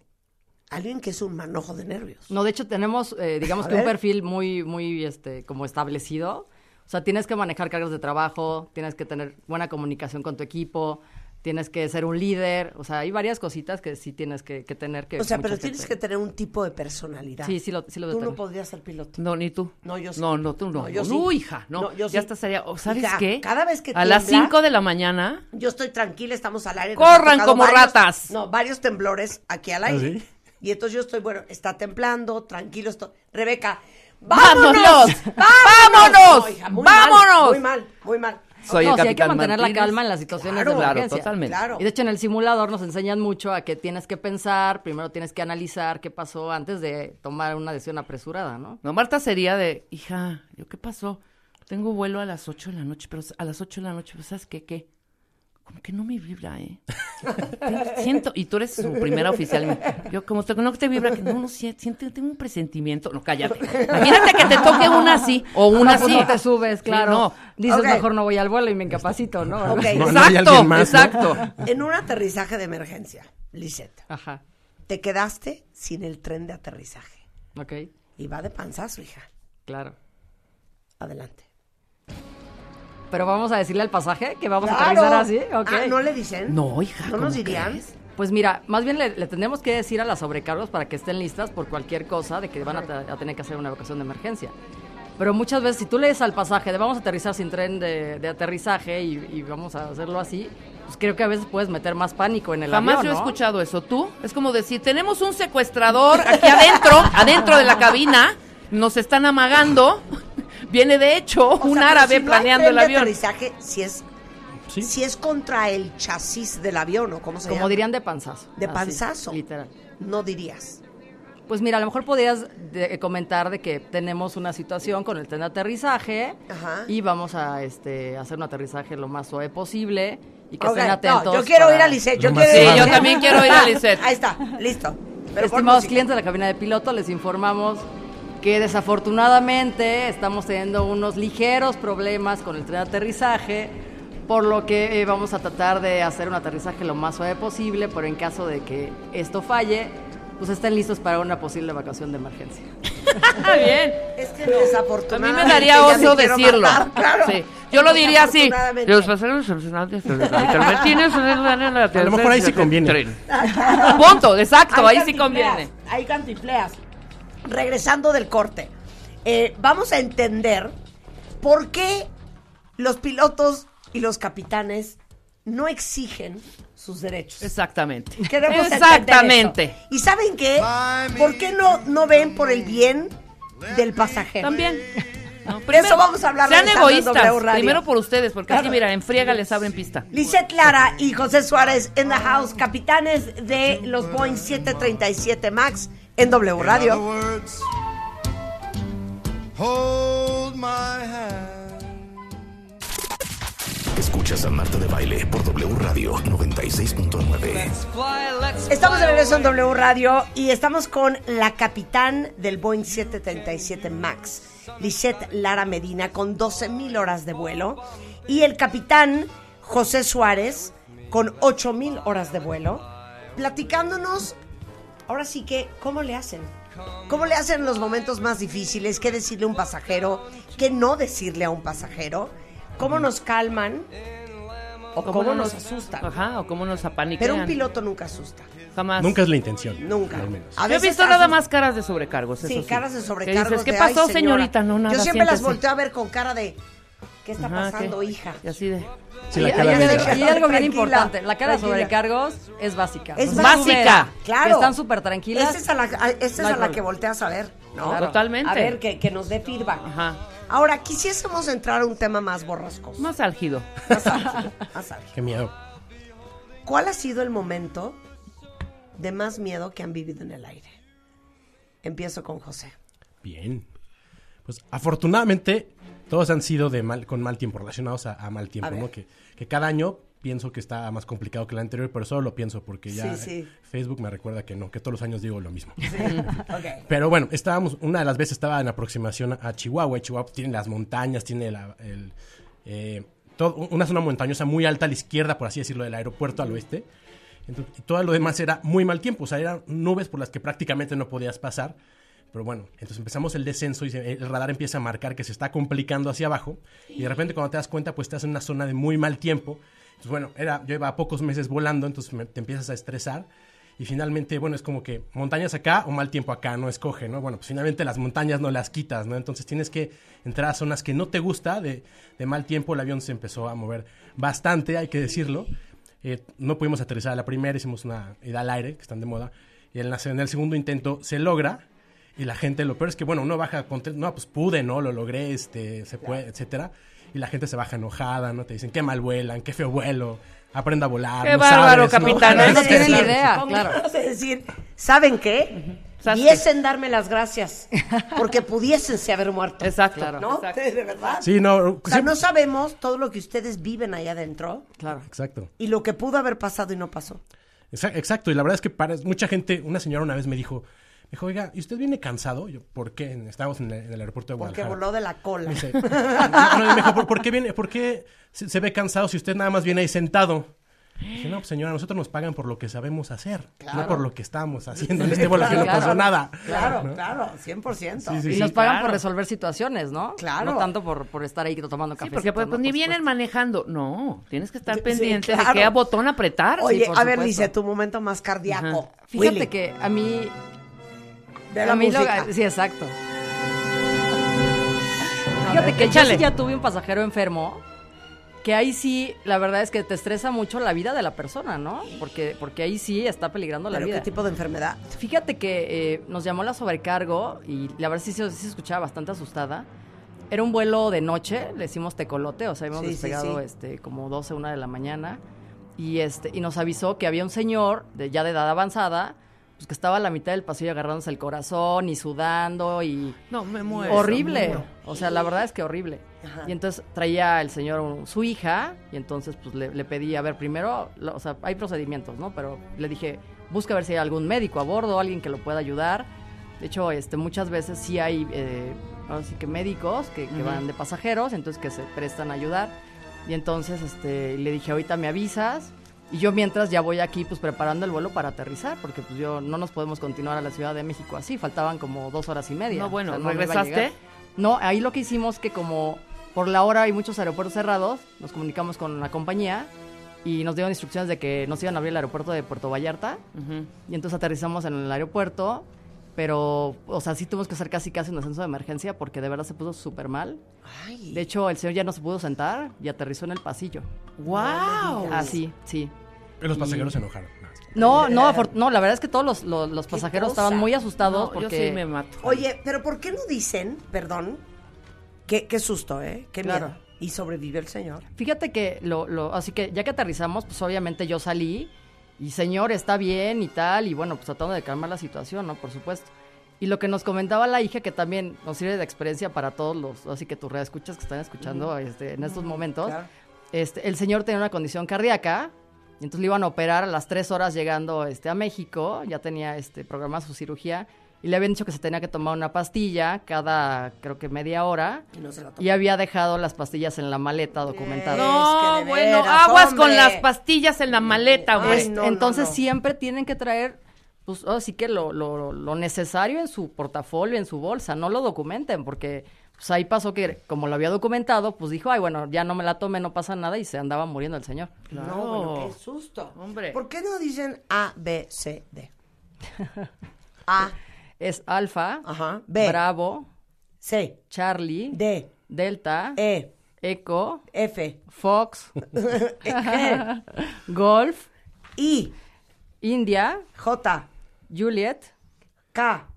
Alguien que es un manojo de nervios. No, de hecho tenemos, eh, digamos A que un perfil muy, muy, este, como establecido. O sea, tienes que manejar cargas de trabajo, tienes que tener buena comunicación con tu equipo, tienes que ser un líder. O sea, hay varias cositas que sí tienes que, que tener que. O sea, pero tienes que tener un tipo de personalidad. Sí, sí lo, sí lo Tú no podrías ser piloto. No, ni tú. No, yo sí. No, no, tú no. No, yo sí. No, hija, no. No, yo ya sí. estás allá. O, ¿Sabes Hija, qué? cada vez que A las tiembla- 5 de la mañana. Yo estoy tranquila, estamos al aire. Corran como varios- ratas. No, varios temblores aquí al aire. sí? Y entonces yo estoy, bueno, está temblando, tranquilo estoy. Rebeca, ¡Vámonos! ¡vámonos! ¡Vámonos! No, hija, muy ¡Vámonos! Mal, muy mal, muy mal. Soy no, el sí hay que capitán mantener Martínez. la calma en las situaciones Claro, de claro, emergencia. totalmente. Claro. Y de hecho en el simulador nos enseñan mucho a que tienes que pensar, primero tienes que analizar qué pasó antes de tomar una decisión apresurada, ¿no? No, Marta sería de, hija, ¿yo qué pasó? Tengo vuelo a las 8 de la noche, pero a las 8 de la noche, pues, ¿sabes qué? ¿Qué? Como que no me vibra, ¿eh? Siento, y tú eres su primera oficial. Yo, como te, no te vibra, que no, no si- siento, tengo un presentimiento. No, cállate. Imagínate que te toque una así, o una No, pues así. no te subes, claro. no. Dices, mejor no voy al vuelo y me incapacito, ¿no? Ok. No, no hay Exacto, exacto. En un aterrizaje de emergencia, Lisette, Ajá, te quedaste sin el tren de aterrizaje. ok, Y va de panzazo, hija. claro. Adelante. Pero vamos a decirle al pasaje que vamos a Claro. aterrizar así, ok. Ah, ¿no le dicen? No, hija. ¿No ¿cómo nos dirían? crees? Pues mira, más bien le, le que decir a las sobrecargos para que estén listas por cualquier cosa de que van a, a tener que hacer una evacuación de emergencia. Pero muchas veces, si tú lees al pasaje de vamos a aterrizar sin tren de, de aterrizaje y, y vamos a hacerlo así, pues creo que a veces puedes meter más pánico en el Jamás avión, yo he ¿no? escuchado eso. ¿Tú? Es como decir, tenemos un secuestrador aquí adentro, adentro de la cabina, nos están amagando. Viene de hecho O un sea, árabe si no hay planeando tren el de avión. aterrizaje, si es, Sí. si es contra el chasis del avión, ¿o cómo se Como llama? dirían de panzazo. De así, panzazo. literal. No dirías. Pues mira, a lo mejor podrías de- comentar de que tenemos una situación con el tren de aterrizaje Ajá. y vamos a este, hacer un aterrizaje lo más suave posible y que estén no, atentos. yo quiero para- ir a Lisette. Yo quiero ir a. Sí, yo también quiero ir a Lisette. Ahí está, listo. Pero Estimados clientes de la cabina de piloto, les informamos que desafortunadamente estamos teniendo unos ligeros problemas con el tren de aterrizaje, por lo que eh, vamos a tratar de hacer un aterrizaje lo más suave posible, pero en caso de que esto falle, pues estén listos para una posible evacuación de emergencia. Ah, bien. Es que A mí desafortunadamente me daría oso decirlo. matar, claro. Sí. Yo lo diría así. Desafortunadamente. Los pasajeros A lo mejor ahí sí conviene. Punto, exacto, ahí sí conviene. Hay cantinfleas. Regresando del corte, eh, vamos a entender por qué los pilotos y los capitanes no exigen sus derechos. Exactamente. Queremos Exactamente. ¿Y saben qué? ¿Por qué no, no ven por el bien del pasajero? También. No, eso vamos a hablar Sean egoístas. Primero por ustedes, porque así, mira, en friega les abren pista. Lisette Lara y José Suárez en the house, capitanes de los Boeing 737 MAX en W Radio. words, hold my hand. Escuchas a Marta de Baile por W Radio 96.9. Fly, let's Estamos de regreso en. W Radio y estamos con la capitán del Boeing 737 MAX, Lisette Lara Medina, con 12 mil horas de vuelo, y el capitán José Suárez, con 8 mil horas de vuelo, platicándonos, ahora sí que, ¿cómo le hacen? ¿Cómo le hacen en los momentos más difíciles? ¿Qué decirle a un pasajero? ¿Qué no decirle a un pasajero? ¿Cómo nos calman? ¿O cómo, nos asustan? Ajá, o cómo nos apaniquean. Pero un piloto nunca asusta. Jamás. Nunca es la intención. Nunca. Al menos. A Yo he visto nada más caras de sobrecargos. Sí, eso caras de sobrecargos. dices, ¿Qué de, pasó, "Ay, señorita? No, nada. Yo siempre las siéntese". volteo a ver con cara de, ¿qué está Ajá, pasando, ¿qué? hija? Y así de... Sí, la y, cara y- de- y- y algo bien importante, la cara de sobrecargos es básica. Es básica. Claro. Están súper tranquilas. Esta es a la, a- es a que volteas a ver, ¿no? Claro. Totalmente. A ver, que, que nos dé feedback. Ajá. Ahora, quisiésemos entrar a un tema más borrascoso. Más álgido. Más álgido, más álgido. Qué miedo. ¿Cuál ha sido el momento de más miedo que han vivido en el aire? Empiezo con José. Bien. Pues afortunadamente todos han sido de mal, con mal tiempo, relacionados a, a mal tiempo, A. ¿no? Que, que cada año pienso que está más complicado que el anterior, pero solo lo pienso porque ya Sí, sí. Facebook me recuerda que no, que todos los años digo lo mismo. Pero bueno, estábamos, una de las veces estaba en aproximación a, a Chihuahua. y Chihuahua tiene las montañas, tiene la, el, eh, todo- una zona montañosa muy alta a la izquierda, por así decirlo, del aeropuerto al oeste. Entonces, y todo lo demás era muy mal tiempo, o sea, eran nubes por las que prácticamente no podías pasar. Pero bueno, entonces empezamos el descenso y el radar empieza a marcar que se está complicando hacia abajo. Y de repente cuando te das cuenta, pues estás en una zona de muy mal tiempo. Entonces, bueno, era, yo iba pocos meses volando, entonces te empiezas a estresar. Y finalmente, bueno, es como que montañas acá o mal tiempo acá, no escoge, ¿no? Bueno, pues finalmente las montañas no las quitas, ¿no? Entonces tienes que entrar a zonas que no te gusta de, de mal tiempo. El avión se empezó a mover bastante, hay que decirlo. Eh, no pudimos aterrizar a la primera, hicimos una ida al aire, que están de moda. Y en, la- en el segundo intento se logra. Y la gente, lo peor es que, bueno, uno baja contento, no, pues pude, ¿no? Lo logré, este, se puede, etcétera. Y la gente se baja enojada, ¿no? Te dicen, qué mal vuelan, qué feo vuelo, aprenda a volar. Qué no bárbaro, sabes, ¿no? capitán, No, no tienen Decir, idea, ¿cómo claro. a decir, ¿saben qué? Sastre. Diesen darme las gracias, porque pudiésense haber muerto. Exacto. Claro. ¿No? Exacto. De verdad. Sí, no, O sea, siempre- no sabemos todo lo que ustedes viven ahí adentro Claro. Exacto. y lo que pudo haber pasado y no pasó. Exa- Exacto, y la verdad es que para mucha gente, una señora una vez me dijo, dijo, oiga, ¿y usted viene cansado? Yo, ¿por qué? Estábamos en el, en el aeropuerto de Porque Guadalajara. voló de la cola. Me dice, no, no, me dijo, ¿por, por qué viene, por qué se, se ve cansado si usted nada más viene ahí sentado? Dije, no, pues señora, nosotros nos pagan por lo que sabemos hacer, no por lo que estamos haciendo en este vuelo, que no Claro. pasó nada. Claro, ¿no? claro, 100%. Sí, sí, Y sí. nos pagan claro. por resolver situaciones, ¿no? Claro. No tanto por, por estar ahí tomando Sí, café. porque pues, pues, ni vienen manejando. No, tienes que estar Sí, pendiente claro. de qué botón apretar. Oye, por a ver, dice tu momento más cardíaco. Fíjate Willy, que a mí... de la a mí lo- música. sí, exacto. Fíjate que yo sí ya tuve un pasajero enfermo que ahí sí, la verdad es que te estresa mucho la vida de la persona, ¿no? Porque, porque ahí sí está peligrando la ¿Pero vida. qué tipo de enfermedad? Fíjate que eh, nos llamó la sobrecargo y la verdad sí, se- sí se escuchaba bastante asustada. Era un vuelo de noche, le hicimos tecolote, o sea, habíamos Sí, sí, despegado sí. este, como 12, una de la mañana. Y, este, y nos avisó que había un señor de, ya de edad avanzada, pues que estaba a la mitad del pasillo agarrándose el corazón y sudando y... No, me muero. horrible. me muero. O sea, la verdad es que horrible. Ajá. Y entonces traía el señor su hija y entonces pues le, le pedí, a ver, primero, lo- o sea, hay procedimientos, ¿no? Pero le dije, busca ver si hay algún médico a bordo, alguien que lo pueda ayudar. De hecho, este, muchas veces sí hay, eh, ahora sí que médicos que, van de pasajeros, entonces que se prestan a ayudar. Y entonces este, le dije, ahorita me avisas. Y yo mientras ya voy aquí pues preparando el vuelo para aterrizar, porque pues yo no nos podemos continuar a la Ciudad de México así, faltaban como dos horas y media. No, bueno, ¿regresaste? No, ahí lo que hicimos que como por la hora hay muchos aeropuertos cerrados, nos comunicamos con la compañía y nos dieron instrucciones de que nos iban a abrir el aeropuerto de Puerto Vallarta y entonces aterrizamos en el aeropuerto, pero, o sea, sí tuvimos que hacer casi casi un ascenso de emergencia porque de verdad se puso súper mal. Ay. De hecho, el señor ya no se pudo sentar y aterrizó en el pasillo. ¡Wow! Así, sí. Y los pasajeros se enojaron. No, no, afor- no, la verdad es que todos los, los- los pasajeros cosa? estaban muy asustados No, yo porque... sí me mato. Oye, pero ¿por qué no dicen, perdón? Qué, qué susto, ¿eh? Qué Claro. miedo. Y sobrevivió el señor. Fíjate que lo, lo, así que ya que aterrizamos, pues obviamente yo salí y señor, está bien y tal, y bueno, pues tratando de calmar la situación, ¿no? Por supuesto. Y lo que nos comentaba la hija, que también nos sirve de experiencia para todos los, así que tus escuchas que están escuchando este, en estos momentos, claro. este, el señor tenía una condición cardíaca, y entonces le iban a operar a las tres horas llegando este, a México, ya tenía este, programada su cirugía, y le habían dicho que se tenía que tomar una pastilla cada, creo que media hora, Y no se la tomó. y había dejado las pastillas en la maleta documentada. No, Es que de bueno, veras, aguas con las pastillas en la maleta, Ay, güey. no, Entonces no. siempre tienen que traer, pues así que lo, lo, lo necesario en su portafolio, en su bolsa, no lo documenten, porque pues ahí pasó que como lo había documentado, pues dijo, ay, bueno, ya no me la tomé, no pasa nada, y se andaba muriendo el señor. No, bueno, qué susto. Hombre. ¿Por qué no dicen A, B, C, D? A, Es Alfa, ajá, B, Bravo, C, Charlie, D, Delta, E, Eco, F, Fox, G, Golf, I, India, J, Juliet, K.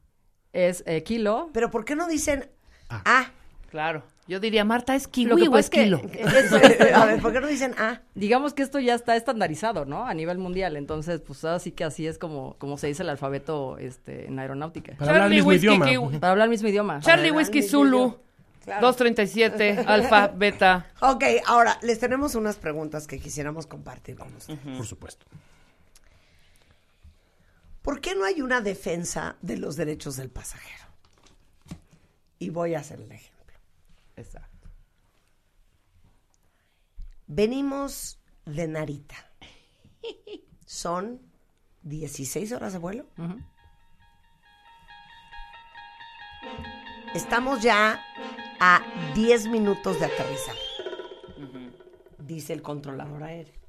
es eh, Kilo. Pero ¿por qué no dicen A? Claro. Yo diría, Marta, ¿es Lo kiwi que o pasa es que kilo? A ver, ¿por qué no dicen A? digamos que esto ya está estandarizado, ¿no? A nivel mundial. Entonces, pues así que así es como, como se dice el alfabeto este, en aeronáutica. Para hablar el mismo Whisky, idioma. kiwi. Para hablar el mismo idioma. Charlie Whiskey Zulu, Claro. 237, alfa, beta. Ok, ahora les tenemos unas preguntas que quisiéramos compartir con ustedes. Por supuesto. ¿Por qué no hay una defensa de los derechos del pasajero? Y voy a hacer el ejemplo. Venimos de Narita. Son 16 horas de vuelo. Estamos ya a 10 minutos de aterrizar. Dice el controlador aéreo.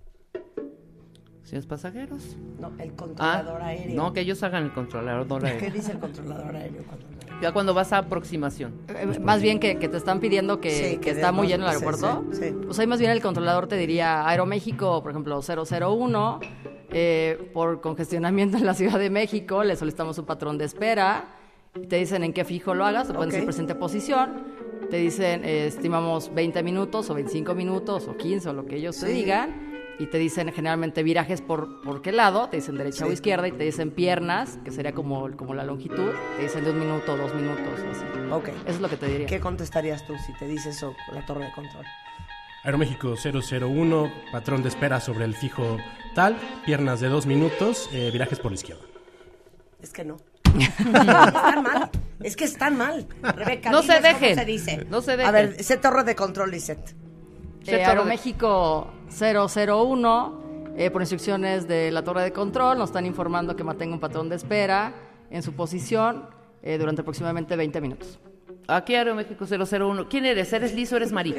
¿Señores pasajeros? No, el Ah, controlador aéreo. no, que ellos hagan el controlador ¿Qué aéreo. dice el controlador aéreo cuando Ya cuando vas a aproximación. Eh, más bien que, que te están pidiendo que, Sí, que que está muy lleno el aeropuerto. sí, sí. Pues ahí más bien el controlador te diría Aeroméxico, por ejemplo, 001, eh, por congestionamiento en la Ciudad de México, le solicitamos un patrón de espera, te dicen en qué fijo lo hagas, te pueden Ok. decir presente posición, te dicen eh, estimamos 20 minutos o 25 minutos o 15 o lo que ellos te digan. Y te dicen generalmente virajes por, por qué lado, te dicen derecha o izquierda y te dicen piernas, que sería como, como la longitud, te dicen de un minuto dos minutos, así. Ok. Eso es lo que te diría. ¿Qué contestarías tú si te dice eso la torre de control? Aeroméxico 001, patrón de espera sobre el fijo tal, piernas de dos minutos, eh, virajes por la izquierda. Es que no. están mal. Es que están mal. Rebeca, No se dejen. se dice. No se A dejen. ver, ese torre de control, Lisette. Eh, Aeroméxico 001, eh, por instrucciones de la torre de control, nos están informando que mantenga un patrón de espera en su posición eh, durante aproximadamente 20 minutos. Aquí Aeroméxico 001. ¿Quién eres? ¿Eres Liz o eres Mari?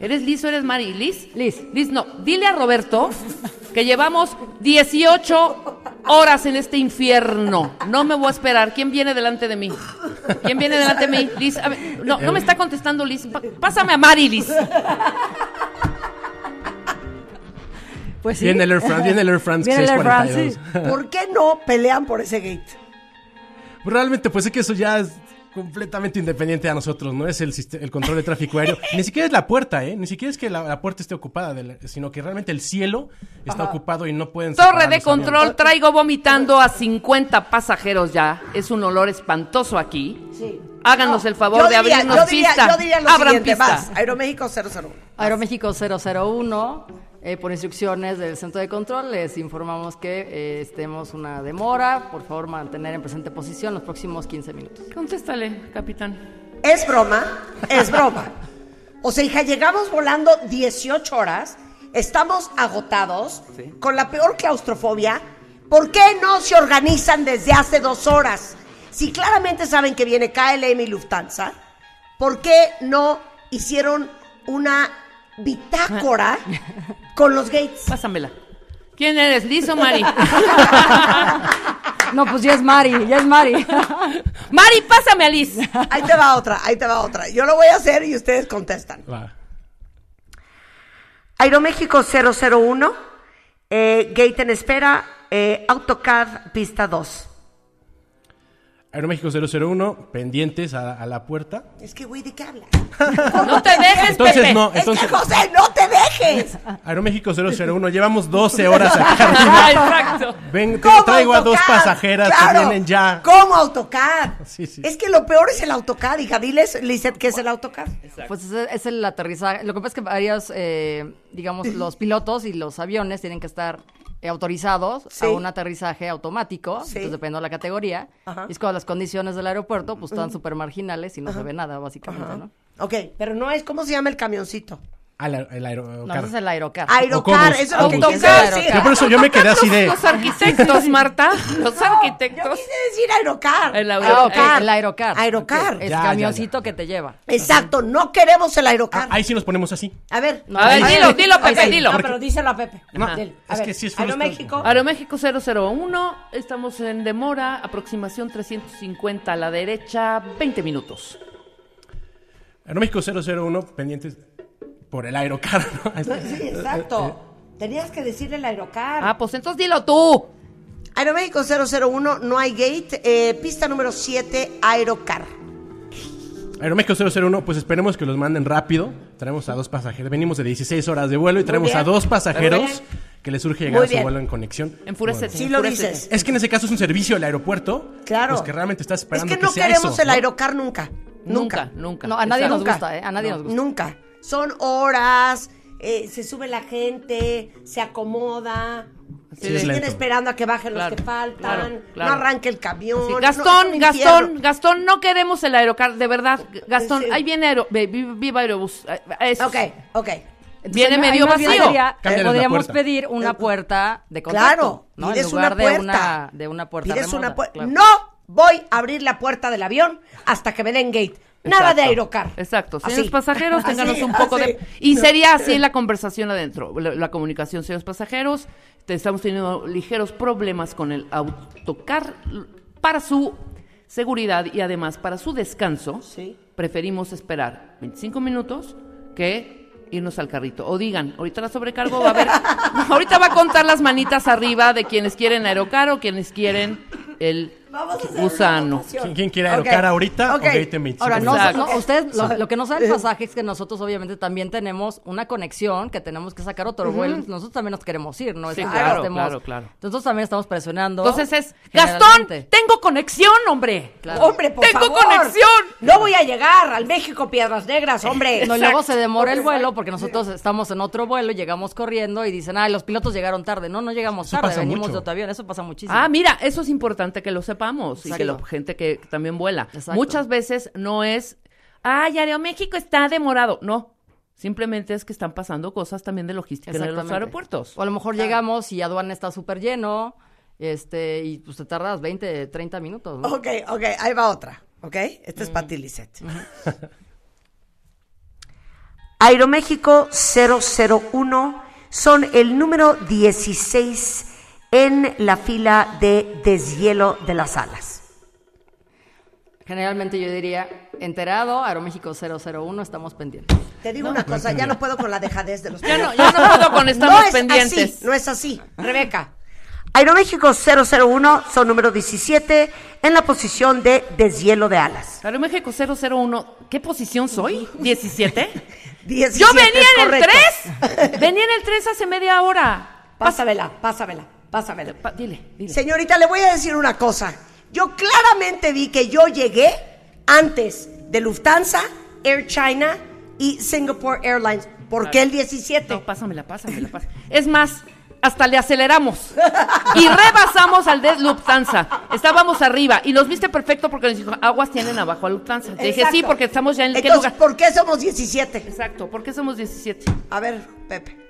¿Eres Liz o eres Mari? ¿Liz? Liz. Liz, no. Dile a Roberto que llevamos 18 horas en este infierno. No me voy a esperar. ¿Quién viene delante de mí? ¿Quién viene delante de mí? Liz, a ver, no, no me está contestando Liz. Pásame a Mari, Liz. Pues sí. Viene el Air France, viene el Air France Viene el Air 642. France, ¿Por qué no pelean por ese gate? Realmente, pues es que eso ya es completamente independiente a nosotros, no es el, el control de tráfico aéreo. Ni siquiera es la puerta, ¿eh? Ni siquiera es que la, la puerta esté ocupada, de la- sino que realmente el cielo está ocupado y no pueden... Torre de aviones. control, traigo vomitando a 50 pasajeros ya. Es un olor espantoso aquí. Sí. Háganos el favor de diría- abrirnos yo diría, pista. Yo diría lo Abran siguiente, pista. vas. Aeroméxico 001. Aeroméxico 001, eh, por instrucciones del centro de control, les informamos que eh, estemos una demora. Por favor, mantener en presente posición los próximos 15 minutos. Contéstale, capitán. Es broma, es broma. O sea, hija, llegamos volando 18 horas, estamos agotados, con la peor claustrofobia. ¿Por qué no se organizan desde hace dos horas? Si claramente saben que viene KLM y Lufthansa, ¿por qué no hicieron una bitácora con los gates? Pásamela. ¿Quién eres, Liz o Mari? No, pues ya es Mari, ya es Mari. Mari, pásame a Liz. Ahí te va otra, ahí te va otra. Yo lo voy a hacer y ustedes contestan. Va. Aeroméxico 001, eh, gate en espera, eh, AutoCAD pista 2. Aeroméxico 001, pendientes a, a la puerta. Es que, güey, ¿de qué hablas? No te dejes, Entonces Pepe. no, Es entonces que, José, no te dejes. Aeroméxico 001, llevamos 12 horas acá Ah, arriba. Exacto. Ven, te ¿Cómo traigo a dos pasajeras Claro. que vienen ya. ¿Cómo AutoCAD? Sí, sí. Es que lo peor es el AutoCAD, hija. Diles, Lizeth, ¿qué es el AutoCAD? Pues es, es el aterrizaje. Lo que pasa es que varios, eh, digamos, los pilotos y los aviones tienen que estar autorizados Sí. a un aterrizaje automático, Sí. entonces dependiendo de la categoría. Ajá. Y es cuando las condiciones del aeropuerto pues están súper marginales y no se ve nada, básicamente, ¿no? Ok, pero no es, ¿cómo se llama el camioncito? Al aer- el aerocar. No, es el aerocar. Aerocar, eso es lo que quise decir. Yo por eso yo me quedé así de. Los arquitectos, Marta. Los Yo arquitectos. quise decir aerocar. El Ah, Aerocar. el aerocar. Aerocar. Ya, camioncito que te lleva. Exacto, no queremos el aerocar. Ah, ahí sí nos ponemos así. A ver. No, A ver, dilo, dilo, Pepe, dilo. No, pero díselo a Pepe. No, Dile. A es ver, que sí es Aeroméxico. Aeroméxico 001, estamos en demora, aproximación 350 a la derecha, 20 minutos. Aeroméxico 001, pendientes por el aerocar. ¿no? Sí, exacto. Tenías que decirle el aerocar. Ah, pues entonces dilo tú. Aeroméxico 001, no hay gate. eh, pista número 7, aerocar. Aeroméxico 001, pues esperemos que los manden rápido. Traemos a dos pasajeros. Venimos de 16 horas de vuelo y traemos a dos pasajeros que les surge llegar Muy a su bien. vuelo en conexión. Enfurece. Sí lo dices. Es que en ese caso es un servicio del aeropuerto. Claro. Pues que realmente estás Es esperando que no sea queremos eso, el ¿no? aerocar nunca. Nunca, Nunca. nunca. No, a nadie nos gusta, ¿eh? A nadie nos gusta. Nunca. Son horas, eh, se sube la gente, se acomoda. Sí, se es siguen lento. esperando a que bajen Claro, los que faltan. claro, claro. No arranque el camión. Sí, no, Gastón, Gastón. Gastón, no queremos el aerocar, de verdad. Gastón, Sí. ahí viene aero, viva Aerobús. eh, eso. Ok, ok. Entonces, Viene medio vacío. Cámbiales la podríamos puerta. pedir una puerta de contacto. Claro, ¿no? En pides lugar una puerta. de una, de una puerta Pides remota, una puerta. claro. No voy a abrir la puerta del avión hasta que me den gate. Nada Exacto. de aerocar. Exacto. Señores pasajeros, ténganos Así, un poco así. de... Y sería así la conversación adentro, la, la comunicación, señores pasajeros. Te- estamos teniendo ligeros problemas con el autocar para su seguridad y además para su descanso. Sí. Preferimos esperar 25 minutos que irnos al carrito. O digan, ahorita la sobrecargo va a haber... ahorita va a contar las manitas arriba de quienes quieren aerocar o quienes quieren el Vamos a hacer gusano. ¿Quién, quién quiere Ok, aerocar ahorita ok. o gate en 25 Ahora, no, no, ustedes, lo, lo que no sabe el pasaje es que nosotros obviamente también tenemos una conexión que tenemos que sacar otro vuelo. Nosotros también nos queremos ir, ¿no? Sí, claro, claro, claro. Nosotros también estamos presionando. Entonces es, Gastón, tengo conexión, hombre. Claro. Hombre, por Tengo favor. conexión. No voy a llegar al México Piedras Negras, hombre. No, y luego se demora el vuelo porque nosotros estamos en otro vuelo y llegamos corriendo y dicen, ay, los pilotos llegaron tarde. No, no llegamos Eso tarde, venimos mucho. de otro avión. Eso pasa muchísimo. Ah, mira, eso es importante que lo sepamos y que Exacto. la gente que también vuela. Exacto. Muchas veces no es, ay, Aeroméxico está demorado. No, simplemente es que están pasando cosas también de logística en los aeropuertos. O a lo mejor llegamos y aduana está súper lleno este y pues te tardas 20, 30 minutos. ¿no? Ok, ok, ahí va otra. ¿Ok? Esta es para ti, Lisette. Aeroméxico 001 son el número 16 en la fila de deshielo de las alas. Generalmente yo diría, enterado, Aeroméxico 001, estamos pendientes. Te digo una cosa, ya no puedo con la dejadez de los Ya no, ya no puedo con estamos no es pendientes. Así, no es así, Rebeca. Aeroméxico 001 son número 17 en la posición de deshielo de alas. Aeroméxico 001, ¿qué posición soy? ¿17? 17 Yo venía en el correcto. 3. Venía en el 3 hace media hora. Pásamela, pásamela, pásamela. Pa- dile, dile. Señorita, le voy a decir una cosa. Yo claramente vi que yo llegué antes de Lufthansa, Air China y Singapore Airlines. ¿Por qué el 17? No, pásamela, pásamela, pásamela. Es más, hasta le aceleramos y rebasamos al de Lufthansa. Estábamos arriba y nos viste perfecto porque nos dijo, aguas tienen abajo a Lufthansa. Te dije, sí, porque estamos ya en qué Entonces, lugar. ¿por qué somos 17? Exacto, ¿por qué somos 17? A ver, Pepe.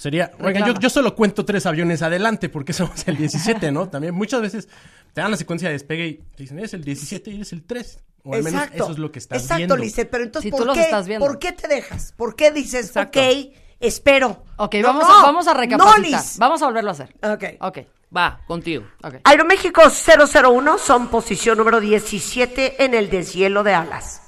Sería, oigan, yo, yo solo cuento tres aviones adelante porque somos el 17, ¿no? También muchas veces te dan la secuencia de despegue y te dicen, eres el 17 y eres el 3. O al menos eso es lo que estás Exacto, viendo. Lisette, pero entonces, Si ¿por, qué, estás viendo. ¿por qué te dejas? ¿Por qué dices, Exacto. ok, espero? Ok, No, vamos, no, a, vamos a no, recapacitar. Liz. vamos a volverlo a hacer. Ok. Ok. Va, contigo. Ok. Aeroméxico 001 son posición número 17 en el deshielo de alas.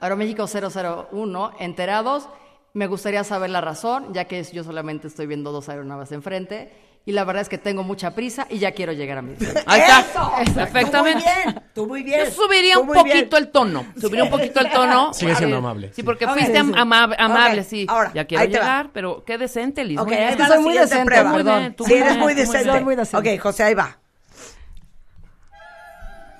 Aeroméxico 001, enterados. Me gustaría saber la razón, ya que es- yo solamente estoy viendo dos aeronaves enfrente. Y la verdad es que tengo mucha prisa y ya quiero llegar a mi destino. Ahí está. ¡Eso! Perfectamente. Tú muy bien, tú muy bien. Yo subiría un poquito bien. el tono. Subiría un poquito el tono. Sigue siendo amable, Sí, sí. porque fuiste sí, amable, Ok, sí. ahora, ya quiero llegar, pero qué decente, Liz. Ok, muy la muy decente, prueba. perdón. Tú Sí, eres muy decente. Muy decente. Ok, José, ahí va.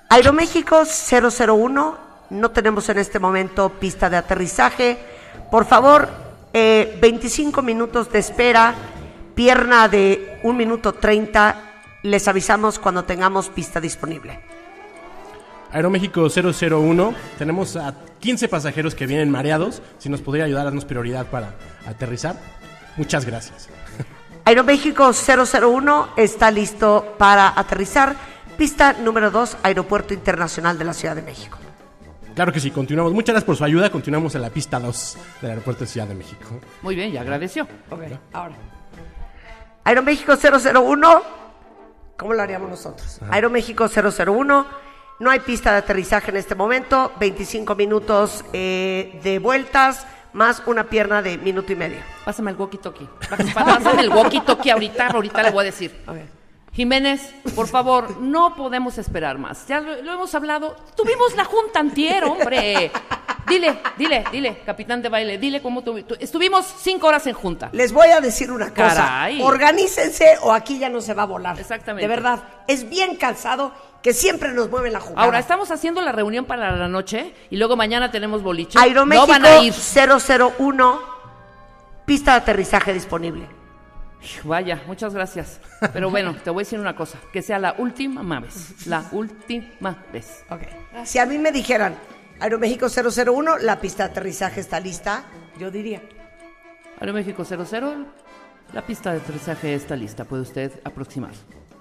Aeroméxico 001, no tenemos en este momento pista de aterrizaje. Por favor, eh, 25 minutos de espera, pierna de 1 minuto 30. Les avisamos cuando tengamos pista disponible. Aeroméxico 001, tenemos a 15 pasajeros que vienen mareados. Si nos podría ayudar, darnos prioridad para aterrizar. Muchas gracias. Aeroméxico 001 está listo para aterrizar. Pista número 2, Aeropuerto Internacional de la Ciudad de México. Claro que sí, continuamos. Muchas gracias por su ayuda. Continuamos en la pista 2 del Aeropuerto de Ciudad de México. Muy bien, ya agradeció. ahora. Aeroméxico 001, ¿cómo lo haríamos nosotros? Aeroméxico 001, no hay pista de aterrizaje en este momento, 25 minutos eh, de vueltas, más una pierna de minuto y medio. Pásame el walkie-talkie. Pásame el walkie-talkie ahorita, ahorita le voy a decir. Jiménez, por favor, no podemos esperar más. Ya lo, lo hemos hablado. Tuvimos la junta antier, hombre. Dile, dile, dile, capitán de baile, dile cómo tuvi- tu- estuvimos cinco horas en junta. Les voy a decir una cosa. Caray. Organícense o aquí ya no se va a volar. Exactamente. De verdad, es bien cansado que siempre nos mueven la jugada. Ahora, estamos haciendo la reunión para la noche y luego mañana tenemos boliche. Aeroméxico no van a ir. 001, pista de aterrizaje disponible. Vaya, muchas gracias. Pero bueno, te voy a decir una cosa, que sea la última vez. La última vez. Si a mí me dijeran, Aeroméxico 001, la pista de aterrizaje está lista, yo diría. Aeroméxico 00, la pista de aterrizaje está lista. Puede usted aproximar.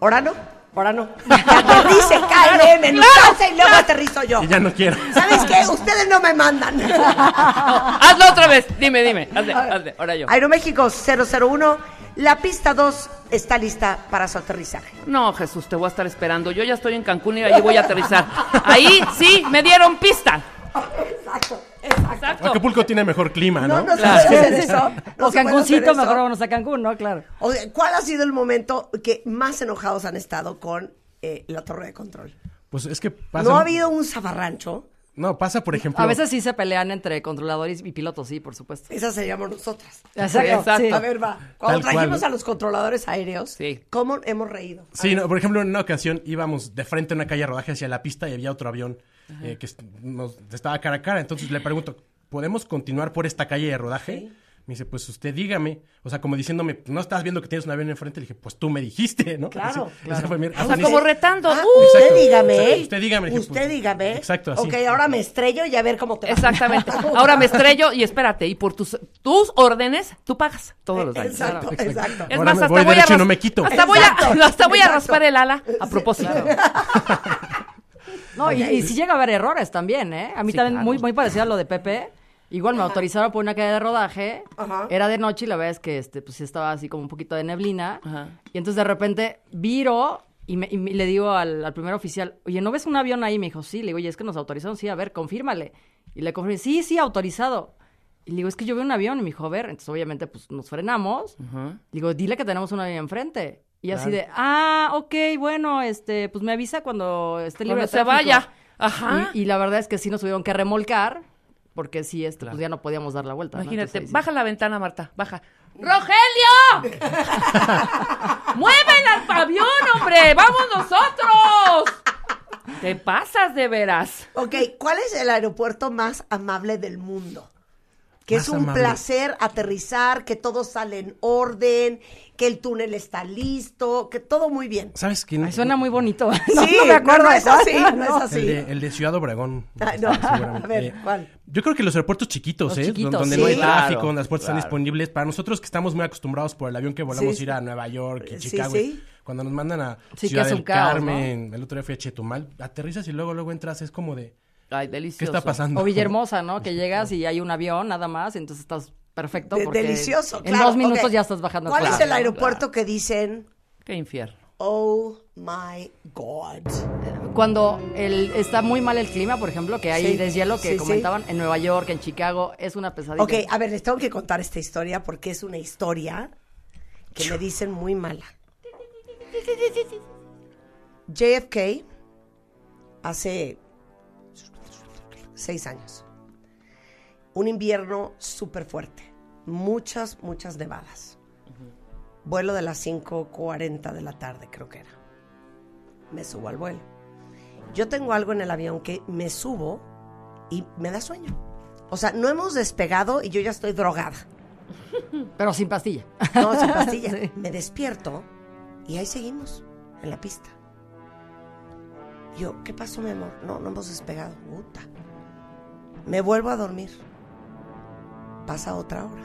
¿Ahora no? ¿Ahora no? Que aterrice KLM en mi casa y luego aterrizo yo. Y ya no quiero. ¿Sabes qué? Ustedes no me mandan. Hazlo otra vez. Dime, dime. Hazle, hazle. Ahora yo. Aeroméxico 001, la pista 2 está lista para su aterrizaje. No, Jesús, te voy a estar esperando. Yo ya estoy en Cancún y ahí voy a aterrizar. Ahí sí me dieron pista. Exacto, exacto. Acapulco tiene mejor clima, ¿no? No, no se Claro. puede hacer eso. No o se hacer eso. mejor vámonos a Cancún, ¿no? Claro. O sea, ¿Cuál ha sido el momento que más enojados han estado con eh, la torre de control? Pues es que pasa. ¿No ha habido un zafarrancho? No, pasa, por ejemplo. A veces sí se pelean entre controladores y pilotos, sí, por supuesto. Esas seríamos nosotras. Exacto. exacto. sí. A ver, va. Cuando Tal trajimos a los controladores aéreos, Sí. ¿cómo hemos reído? Sí, no, por ejemplo, en una ocasión íbamos de frente a una calle de rodaje hacia la pista y había otro avión eh, que nos estaba cara a cara. Entonces le pregunto, ¿podemos continuar por esta calle de rodaje? Me dice, pues usted dígame. O sea, como diciéndome, no estás viendo que tienes un avión enfrente. Le dije, pues tú me dijiste, ¿no? Claro, Así- claro. esa fue mi- O sea, como retando. Ah, ¡Uh! usted dígame. Exacto, usted dígame, dije, Usted pues, dígame. exacto, así. Ok, ahora me estrello y a ver cómo te va. Exactamente. Ahora me estrello y espérate. Y por tus, tus órdenes, tú pagas todos los daños. Exacto, Claro. exacto. Es Ahora más, me hasta voy voy, a derecho y no me quito. Hasta voy a, Exacto, hasta voy a exacto. raspar el ala a propósito. No, y, y sí llega a haber errores también, ¿eh? A mí Sí, también, claro. muy, muy parecido a lo de Pepe. Igual me autorizaron por una calle de rodaje. Ajá. Era de noche y la verdad es que este, pues estaba así como un poquito de neblina. Ajá. Y entonces de repente viro y, me- y me- le digo al, al primer oficial, oye, ¿no ves un avión ahí? Me dijo, sí. Le digo, oye, es que nos autorizaron. Sí, a ver, confírmale. Y le confirmé, sí, sí, autorizado. Y le digo, es que yo veo un avión. Y me dijo, a ver. Entonces obviamente pues nos frenamos. Ajá. Le digo, dile que tenemos un avión enfrente. Y así de, ah, ok, bueno, este, pues me avisa cuando esté libre Cuando se tráfico". vaya. Ajá. Y, y la verdad es que sí nos tuvieron que remolcar, porque sí, este, pues ya no podíamos dar la vuelta. ¿no? Imagínate, Entonces, ahí sí. baja la ventana, Marta, baja. ¡Rogelio! ¡Mueven al avión, hombre! ¡Vamos nosotros! Te pasas de veras. Ok, ¿cuál es el aeropuerto más amable del mundo? Que es un amable. placer aterrizar, que todo sale en orden, que el túnel está listo, que todo muy bien. ¿Sabes quién? Ay, suena muy bonito. No, sí, no me acuerdo no, de es así, no es así. El de, el de Ciudad Obregón. No. A ver, ¿cuál? Yo creo que los aeropuertos chiquitos, Los ¿eh? chiquitos, donde sí. no hay tráfico, Claro, donde las puertas están disponibles. Para nosotros que estamos muy acostumbrados por el avión que volamos Sí, ir a Nueva York y Chicago. sí. Cuando nos mandan a Ciudad del caos, Carmen, el otro día fui a Chetumal, aterrizas y luego luego entras, es como de Ay, ¿qué delicioso. está pasando? O Villahermosa, ¿no? Que llegas y hay un avión nada más, entonces estás perfecto. De- porque delicioso, En claro. dos minutos ya estás bajando. ¿Cuál es el aeropuerto que dicen, Qué infierno. Oh my God. Cuando el, está muy mal el clima, por ejemplo, que hay Sí, deshielo que sí, sí. comentaban en Nueva York, en Chicago, es una pesadilla. Ok, a ver, les tengo que contar esta historia porque es una historia que me dicen muy mala. JFK hace seis años. Un invierno súper fuerte. Muchas, muchas nevadas. Vuelo de las 5.40 de la tarde, creo que era. Me subo al vuelo. Yo tengo algo en el avión que me subo y me da sueño. O sea, no hemos despegado y yo ya estoy drogada. Pero sin pastilla. No, sin pastilla. Sí. Me despierto y ahí seguimos, en la pista. Yo, ¿qué pasó, mi amor? No, no hemos despegado. Puta. Me vuelvo a dormir. Pasa otra hora.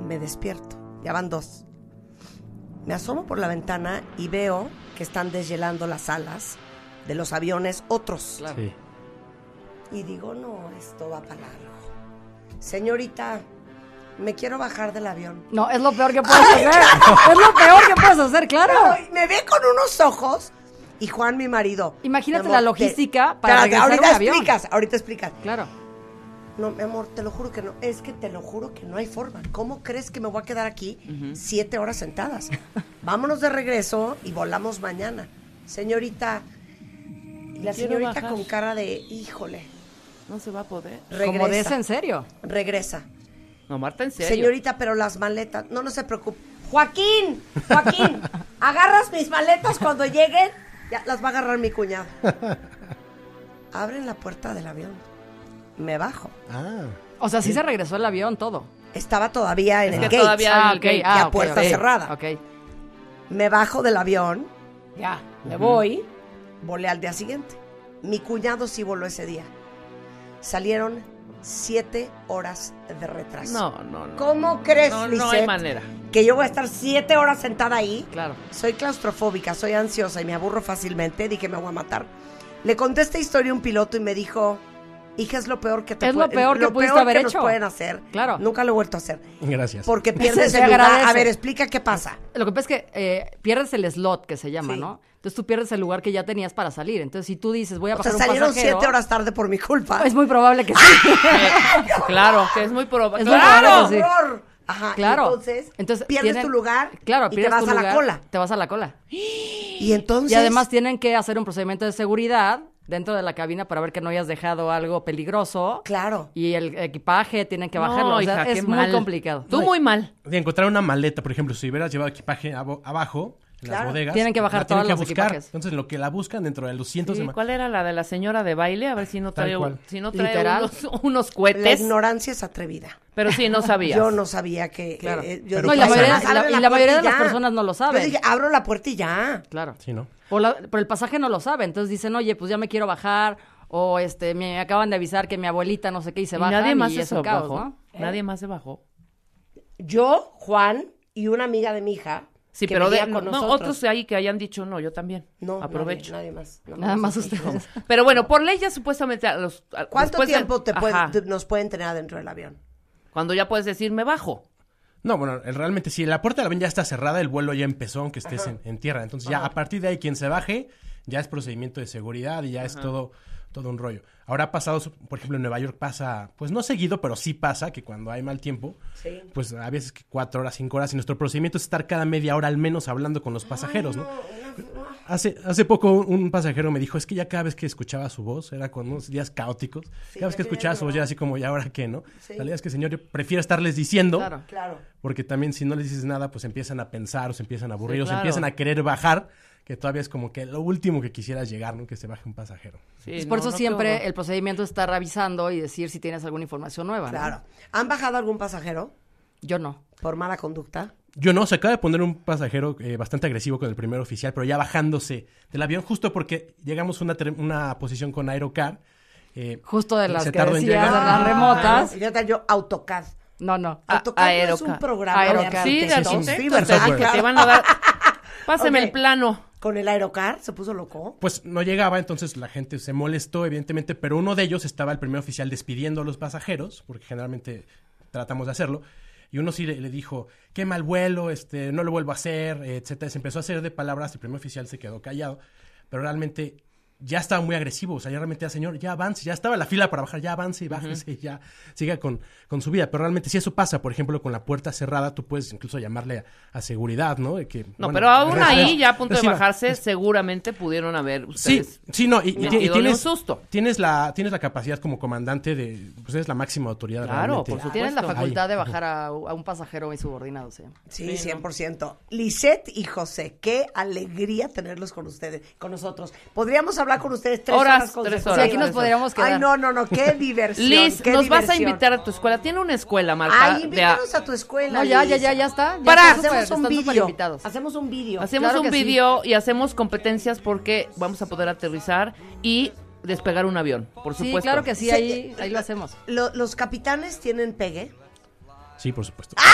Me despierto. Ya van dos. Me asomo por la ventana y veo que están deshielando las alas de los aviones otros. Sí. Y digo, no, esto va para largo. Señorita, me quiero bajar del avión. No, es lo peor que puedes hacer. Es lo peor que puedes hacer, claro. Me ve con unos ojos y Juan, mi marido. Imagínate mi amor, la logística te- para espérate, regresar ahorita un avión. explicas, ahorita explicas. Claro. No, mi amor, te lo juro que no. Es que te lo juro que no hay forma. ¿Cómo crees que me voy a quedar aquí siete horas sentadas? Vámonos de regreso y volamos mañana. Señorita, la señorita bajar. con cara de, híjole, No se va a poder. regresa. Como de ese en serio. Regresa. No, Marta, en serio. Señorita, pero las maletas, no, no se preocupe. Joaquín, Joaquín, agarras mis maletas cuando lleguen. Ya las va a agarrar mi cuñado. Abren la puerta del avión. Me bajo. Ah. O sea, sí se regresó el avión, todo. Estaba todavía en Es el que gate. todavía- Ah, el ok. gate, Ah, ya ok, puerta cerrada. Ok. Me bajo del avión. Ya, me voy. Volé al día siguiente. Mi cuñado sí voló ese día. Salieron siete horas de retraso. No, no, no. ¿Cómo crees, No, no hay manera. que yo voy a estar siete horas sentada ahí? Claro. Soy claustrofóbica, soy ansiosa y me aburro fácilmente. Dije, me voy a matar. Le conté esta historia a un piloto y me dijo, hija, es lo peor que te Es lo peor que pudiste haber nos hecho. pueden hacer. Claro. Nunca lo he vuelto a hacer. Gracias. Porque pierdes Se el lugar. agradece. A ver, explica qué pasa. Lo que pasa es que eh, pierdes el slot que se llama, Sí. ¿no? Entonces tú pierdes el lugar que ya tenías para salir. Entonces si tú dices, voy a O sea, un salieron pasajero, siete horas tarde por mi culpa. Es muy probable que sí. Claro, que es muy probable. Es muy ¡Claro! probable que sí. horror! Ajá, y Claro. entonces, pierdes tienen- tu lugar claro, y te pierdes vas tu a la lugar, cola. Te vas a la cola. Y entonces... Y además tienen que hacer un procedimiento de seguridad dentro de la cabina para ver que no hayas dejado algo peligroso. Claro. Y el equipaje tienen que bajarlo. No, o sea, hija, es muy mal. complicado. Tú muy mal. De encontrar una maleta, por ejemplo, si hubieras llevado equipaje abo- abajo, en Claro. las bodegas. Tienen que bajar la tienen todos que los buscar. equipajes. Entonces, lo que la buscan dentro de los cientos Sí, de ¿Cuál era la de la señora de baile? A ver si no trae, si no trae Literal. unos, unos La cohetes. ignorancia es atrevida. Pero sí, no sabías. Yo no sabía que... Claro. eh, yo Pero dije, No, y la "Ay, mayoría- la- y la mayoría de las ya". personas no lo saben. Yo dije, abro la puerta y ya. Claro. Sí, ¿no? La- pero el pasaje no lo sabe. Entonces dicen, oye, pues ya me quiero bajar. O este, me acaban de avisar que mi abuelita no sé qué y se Y bajan nadie más y se es un caos, bajó. ¿no? Nadie más se bajó. Yo, Juan y una amiga de mi hija Sí, que pero de, con no, nosotros. otros ahí que hayan dicho no, yo también. No, aprovecho. Nadie, nadie más. Nada más ustedes. Pero bueno, por ley ya supuestamente a los a- ¿Cuánto de- tiempo te te- nos pueden tener adentro del avión? Cuando ya puedes decir me bajo. No, bueno, realmente si la puerta del avión ya está cerrada, el vuelo ya empezó, aunque estés en, en tierra. Entonces ya a partir de ahí quien se baje, ya es procedimiento de seguridad y ya es todo, todo un rollo. Ahora ha pasado, por ejemplo, en Nueva York pasa, pues no seguido, pero sí pasa que cuando hay mal tiempo, Sí. pues a veces que cuatro horas, cinco horas, y nuestro procedimiento es estar cada media hora al menos hablando con los pasajeros, ¿no? Hace, hace poco un, pasajero me dijo, es que ya cada vez que escuchaba su voz, era con unos días caóticos, cada vez que escuchaba su voz ya así como, ¿y ahora qué, no? Sí. La realidad es que, señor, yo prefiero estarles diciendo, Claro. Claro. porque también si no les dices nada, pues empiezan a pensar, o se empiezan a aburrir, Sí, o se empiezan a querer bajar, que todavía es como que lo último que quisieras llegar, ¿no? Que se baje un pasajero. Sí, Pues no, por eso no, siempre el procedimiento es estar avisando y decir si tienes alguna información nueva. ¿no? Claro. ¿Han bajado algún pasajero Yo no. por mala conducta? Yo no, se acaba de poner un pasajero eh, bastante agresivo con el primer oficial, pero ya bajándose del avión, justo porque llegamos a una, una posición con Aerocar. eh, Justo de las se que decías, de las remotas. Y yo tal yo AutoCAD. No, no. Ah, AutoCAD no es un programa Aerocar. de Sí, de sí, de ¿verdad? software. que te van a dar. Páseme el plano. Con el Aerocar se puso loco. Pues no llegaba, entonces la gente se molestó, evidentemente, pero uno de ellos estaba el primer oficial despidiendo a los pasajeros, porque generalmente tratamos de hacerlo. Y uno sí le, le dijo, qué mal vuelo, este, no lo vuelvo a hacer, etcétera. Se empezó a hacer de palabras, el primer oficial se quedó callado, pero realmente ya estaba muy agresivo, o sea, ya realmente, ya señor, ya avance, ya estaba la fila para bajar, ya avance y bájese, y ya siga con, con su vida. Pero realmente si eso pasa, por ejemplo, con la puerta cerrada, tú puedes incluso llamarle a, a seguridad, ¿no? De que, No, bueno, pero aún reciba- ahí, ya a punto de bajarse, seguramente pudieron haber Sí, ustedes. sí, no, y, y y tienes, un susto. tienes la tienes la capacidad como comandante de, pues eres la máxima autoridad Claro, realmente. por supuesto. Tienes la facultad Ahí. de bajar a, a un pasajero insubordinado, sí. Sí, 100%. Lisette y José, qué alegría tenerlos con ustedes, con nosotros. Podríamos hablar con ustedes tres Horas, horas, tres horas. Sí, aquí nos podríamos quedar. Ay, no, no, no, qué diversión. Liz, qué nos vas a invitar a tu escuela. Tiene una escuela, Marta. Ay, a- invítanos a tu escuela. No, ya, ya, Liz. ya, ya está. Ya Para- está Hacemos un invitados. Hacemos un vídeo. Hacemos Claro un que sí. video y hacemos competencias porque vamos a poder aterrizar y despegar un avión, por Sí, supuesto. claro que sí, ahí, ahí lo hacemos. Lo- los capitanes tienen pegue. Sí, por supuesto.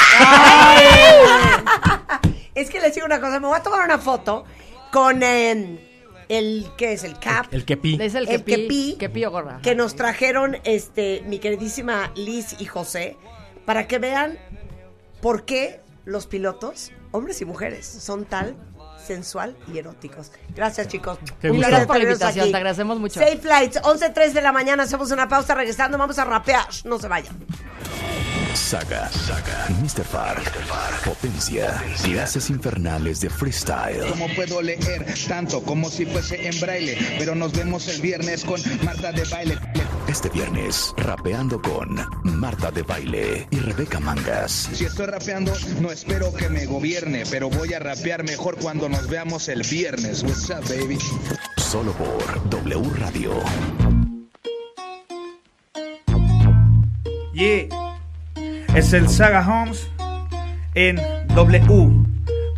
Es que les digo una cosa, me voy a tomar una foto con eh, el, ¿qué es? El cap. El que pi. Es el, El que que pi- que pi o gorra. que nos trajeron este mi queridísima Liz y José para que vean por qué los pilotos, hombres y mujeres, son tan sensual y eróticos. Gracias, chicos. Qué placer Gracias por la invitación, aquí. te agradecemos mucho. Safe Flights, 11.03 de la mañana, hacemos una pausa, regresando, vamos a rapear. No se vayan. Saga, Saga, Mr. Fark, Potencia, clases infernales de freestyle. Como puedo leer tanto como si fuese en braille, pero nos vemos el viernes con Marta de baile. Este viernes, rapeando con Marta de Baile y Rebeca Mangas. Si estoy rapeando, no espero que me gobierne, pero voy a rapear mejor cuando nos veamos el viernes. What's up, baby? Solo por W Radio. Yeah. Es el Saga Homes en W.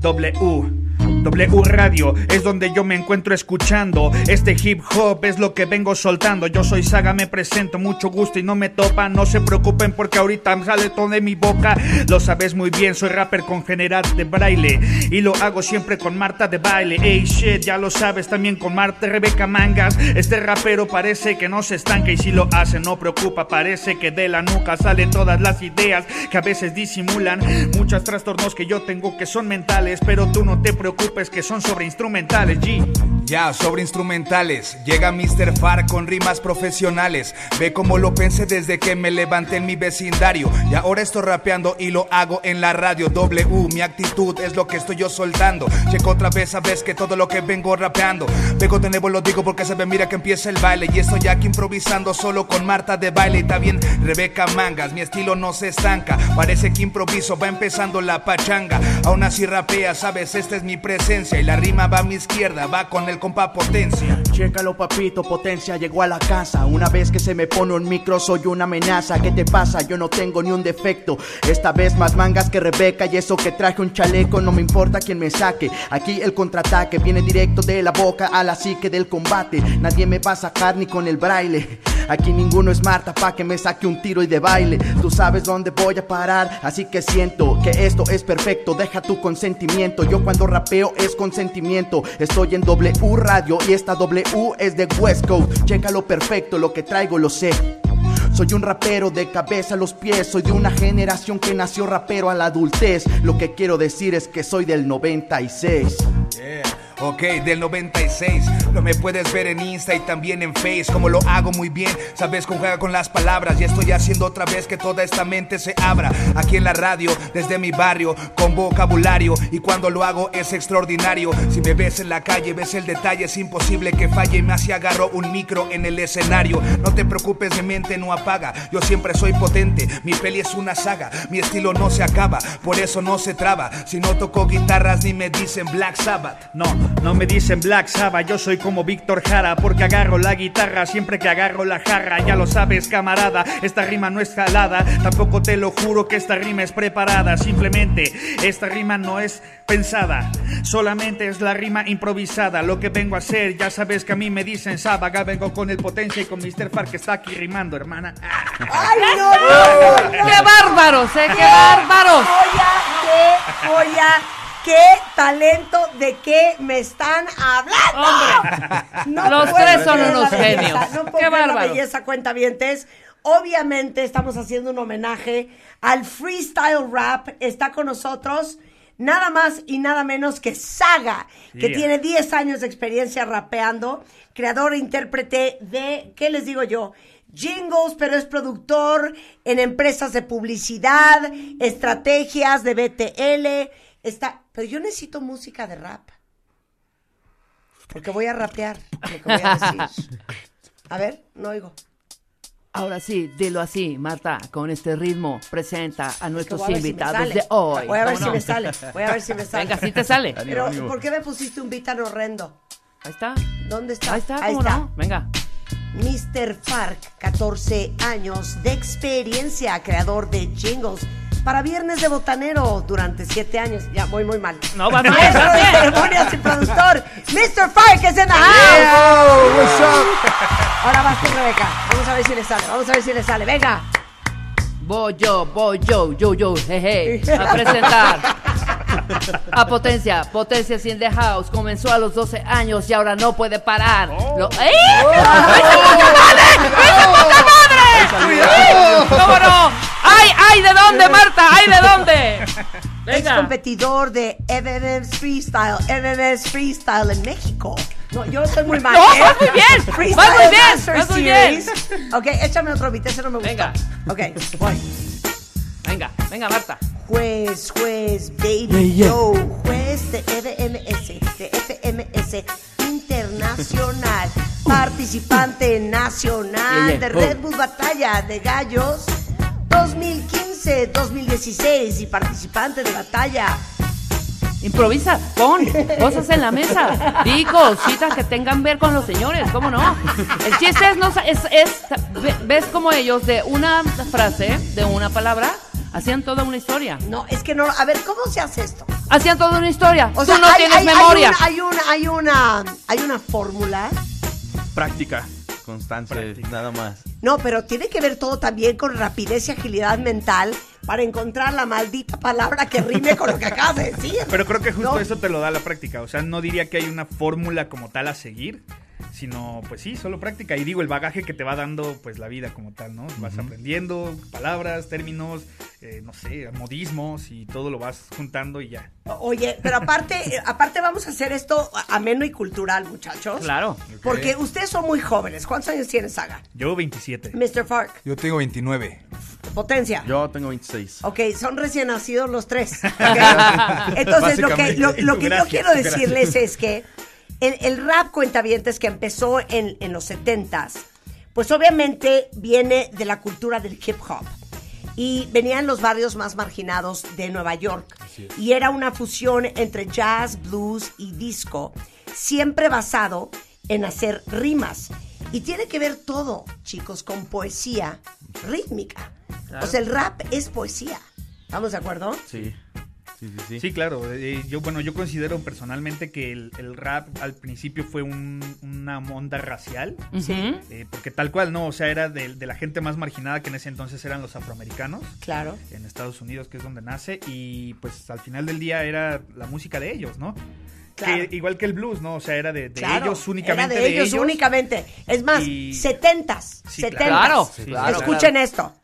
W. W Radio es donde yo me encuentro escuchando. Este hip hop es lo que vengo soltando. Yo soy Saga, me presento, mucho gusto y no me topan. No se preocupen porque ahorita sale todo de mi boca. Lo sabes muy bien, soy rapper con general de braille. Y lo hago siempre con Marta de baile. Ey, shit, ya lo sabes también con Marta Rebeca Mangas. Este rapero parece que no se estanca y si lo hace no preocupa. Parece que de la nuca salen todas las ideas que a veces disimulan. Muchos trastornos que yo tengo que son mentales, pero tú no te preocupes que son sobre instrumentales, G. Ya, sobre instrumentales, llega Mr. Far con rimas profesionales. Ve cómo lo pensé desde que me levanté en mi vecindario. Y ahora estoy rapeando y lo hago en la radio. W, mi actitud es lo que estoy yo soltando. Checo otra vez, sabes que todo lo que vengo rapeando. Vengo nuevo, lo digo porque se ve, mira que empieza el baile. Y estoy aquí improvisando solo con Marta de baile. Y también Rebeca Mangas, mi estilo no se estanca. Parece que improviso, va empezando la pachanga. Aún así rapea, sabes, esta es mi presencia. Y la rima va a mi izquierda, va con el compa potencia. Chécalo papito, potencia llegó a la casa. Una vez que se me pone un micro soy una amenaza. ¿Qué te pasa? Yo no tengo ni un defecto. Esta vez más mangas que Rebeca Y eso que traje un chaleco. No me importa quién me saque. Aquí el contraataque viene directo de la boca a la psique del combate. Nadie me va a sacar ni con el braille. Aquí ninguno es Marta pa' que me saque un tiro y de baile. Tú sabes dónde voy a parar Así que siento que esto es perfecto. Deja tu consentimiento. Yo cuando rapeo es consentimiento. Estoy en Radio y esta W es de West Coast Chécalo perfecto, lo que traigo lo sé soy un rapero de cabeza a los pies, soy de una generación que nació rapero a la adultez. Lo que quiero decir es que soy del 96. Yeah. Ok, del 96 Lo me puedes ver en Insta y también en Face Como lo hago muy bien, sabes conjugar con las palabras Y estoy haciendo otra vez que toda esta mente se abra. Aquí en la radio, desde mi barrio Con vocabulario. Y cuando lo hago es extraordinario. Si me ves en la calle, ves el detalle Es imposible que falle. Más si agarro un micro en el escenario. No te preocupes, mi mente no apaga. Yo siempre soy potente, mi peli es una saga. Mi estilo no se acaba, por eso no se traba. Si no toco guitarras ni me dicen Black Sabbath. No, no me dicen Black Sabbath, yo soy como Víctor Jara Porque agarro la guitarra siempre que agarro la jarra Ya lo sabes camarada, esta rima no es jalada Tampoco te lo juro que esta rima es preparada Simplemente esta rima no es pensada Solamente es la rima improvisada Lo que vengo a hacer, ya sabes que a mí me dicen Sabaga Vengo con el potencia y con Mr. Far que está aquí rimando hermana ¡Ay, no, no, no, no! ¡Qué bárbaros, eh! ¡Qué bárbaros! ¡Joya, qué joya! ¿Qué talento de qué me están hablando? Hombre, los puedo tres son unos genios. No puedo Qué la bárbaro. belleza, cuentavientes. obviamente estamos haciendo un homenaje al freestyle rap. Está con nosotros nada más y nada menos que Saga, que Yeah. tiene 10 años de experiencia rapeando, creador e intérprete de, ¿qué les digo yo? Jingles, pero es productor en empresas de publicidad, estrategias de BTL. Está, pero yo necesito música de rap. Porque voy a rapear lo que voy a decir. A ver, no oigo. Ahora sí, dilo así, Marta, con este ritmo, presenta a nuestros si invitados de hoy. Voy a ver ¿Cómo si no? me sale. Voy a ver si me sale. Venga, sí te sale. Pero, ¿por qué me pusiste un beat tan horrendo? Ahí está. ¿Dónde está? Ahí está, Ahí ¿cómo está. no? Venga. Mr. Fark, 14 años de experiencia, creador de jingles para Viernes de Botanero durante 7 años. Ya, voy muy mal. No, va mal, Maestro de ceremonias y productor, Mr. Fark es en the house. Ahora vas tú, Rebeca. Vamos a ver si le sale, vamos a ver si le sale. Venga. Voy yo, voy yo, yo, yo, jeje, a presentar. A Potencia, Potencia in the house. Comenzó a los 12 años y ahora no puede parar. Lo- ¡Eh! ¡Vete, puta madre! ¡Vete, puta madre! ¿Cómo no? ¡Ay, ay, de dónde, Marta! ¡Ay, de dónde! Es Venga. competidor de MMS Freestyle, MMS Freestyle en México. No, yo soy muy mal. No, ¿eh? vas muy bien, Freestyle vas muy bien, Master vas muy bien. Ok, échame otro beat, ese no me gusta. Venga. Ok, voy. Venga, venga, Marta. Juez, juez, baby, yo, juez de FMS, de FMS Internacional, participante nacional Yeah, yeah. de Red Bull Batalla de Gallos 2015-2016 y participante de batalla. Improvisa, pon cosas en la mesa, di cositas que tengan ver con los señores, ¿cómo no? El chiste es, no, es, es- ve- ves como ellos de una frase, de una palabra, hacían toda una historia. No, es que no, a ver, ¿cómo se hace esto? Hacían toda una historia. O Tú sea, no hay- tienes hay- hay memoria. una- Hay una, hay una, hay una fórmula. Práctica. Constancia, nada más. No, pero tiene que ver todo también con rapidez y agilidad mental para encontrar la maldita palabra que rime con lo que acabas de decir. Pero creo que justo ¿No? eso te lo da la práctica. O sea, no diría que hay una fórmula como tal a seguir, sino, pues sí, solo práctica. Y digo, el bagaje que te va dando, pues la vida como tal, ¿no? Vas aprendiendo palabras, términos, eh, no sé, modismos y todo lo vas juntando y ya. Oye, pero aparte, eh, aparte vamos a hacer esto ameno y cultural, muchachos. Claro. Porque ustedes son muy jóvenes. ¿Cuántos años tienes, Saga? Yo 27. Mr. Fark, Yo tengo 29. potencia. Yo tengo 26. Ok, son recién nacidos los tres. Entonces, lo que, lo, lo que yo quiero decirles gracias. es que el, el rap cuentavientes que empezó en, en los 70s, pues obviamente viene de la cultura del hip hop. Y venía en los barrios más marginados de Nueva York. Y era una fusión entre jazz, blues y disco, siempre basado en hacer rimas. Y tiene que ver todo, chicos, con poesía rítmica. O sea, el rap es poesía. ¿Estamos de acuerdo? Sí. Sí, sí, sí. Sí, claro. eh, yo, bueno, yo considero personalmente que el, el rap al principio fue un- una onda racial. Ujú. eh, porque tal cual, ¿no? O sea, era de, de la gente más marginada que en ese entonces eran los afroamericanos. Claro. en Estados Unidos, que es donde nace, y pues al final del día era la música de ellos, ¿no? Claro. Que, igual que el blues, ¿no? O sea, era de, de Claro, ellos únicamente. Era de, ellos, únicamente. Es más, Y- setentas. Sí, setentas. Claro, Sí, claro. Escuchen esto.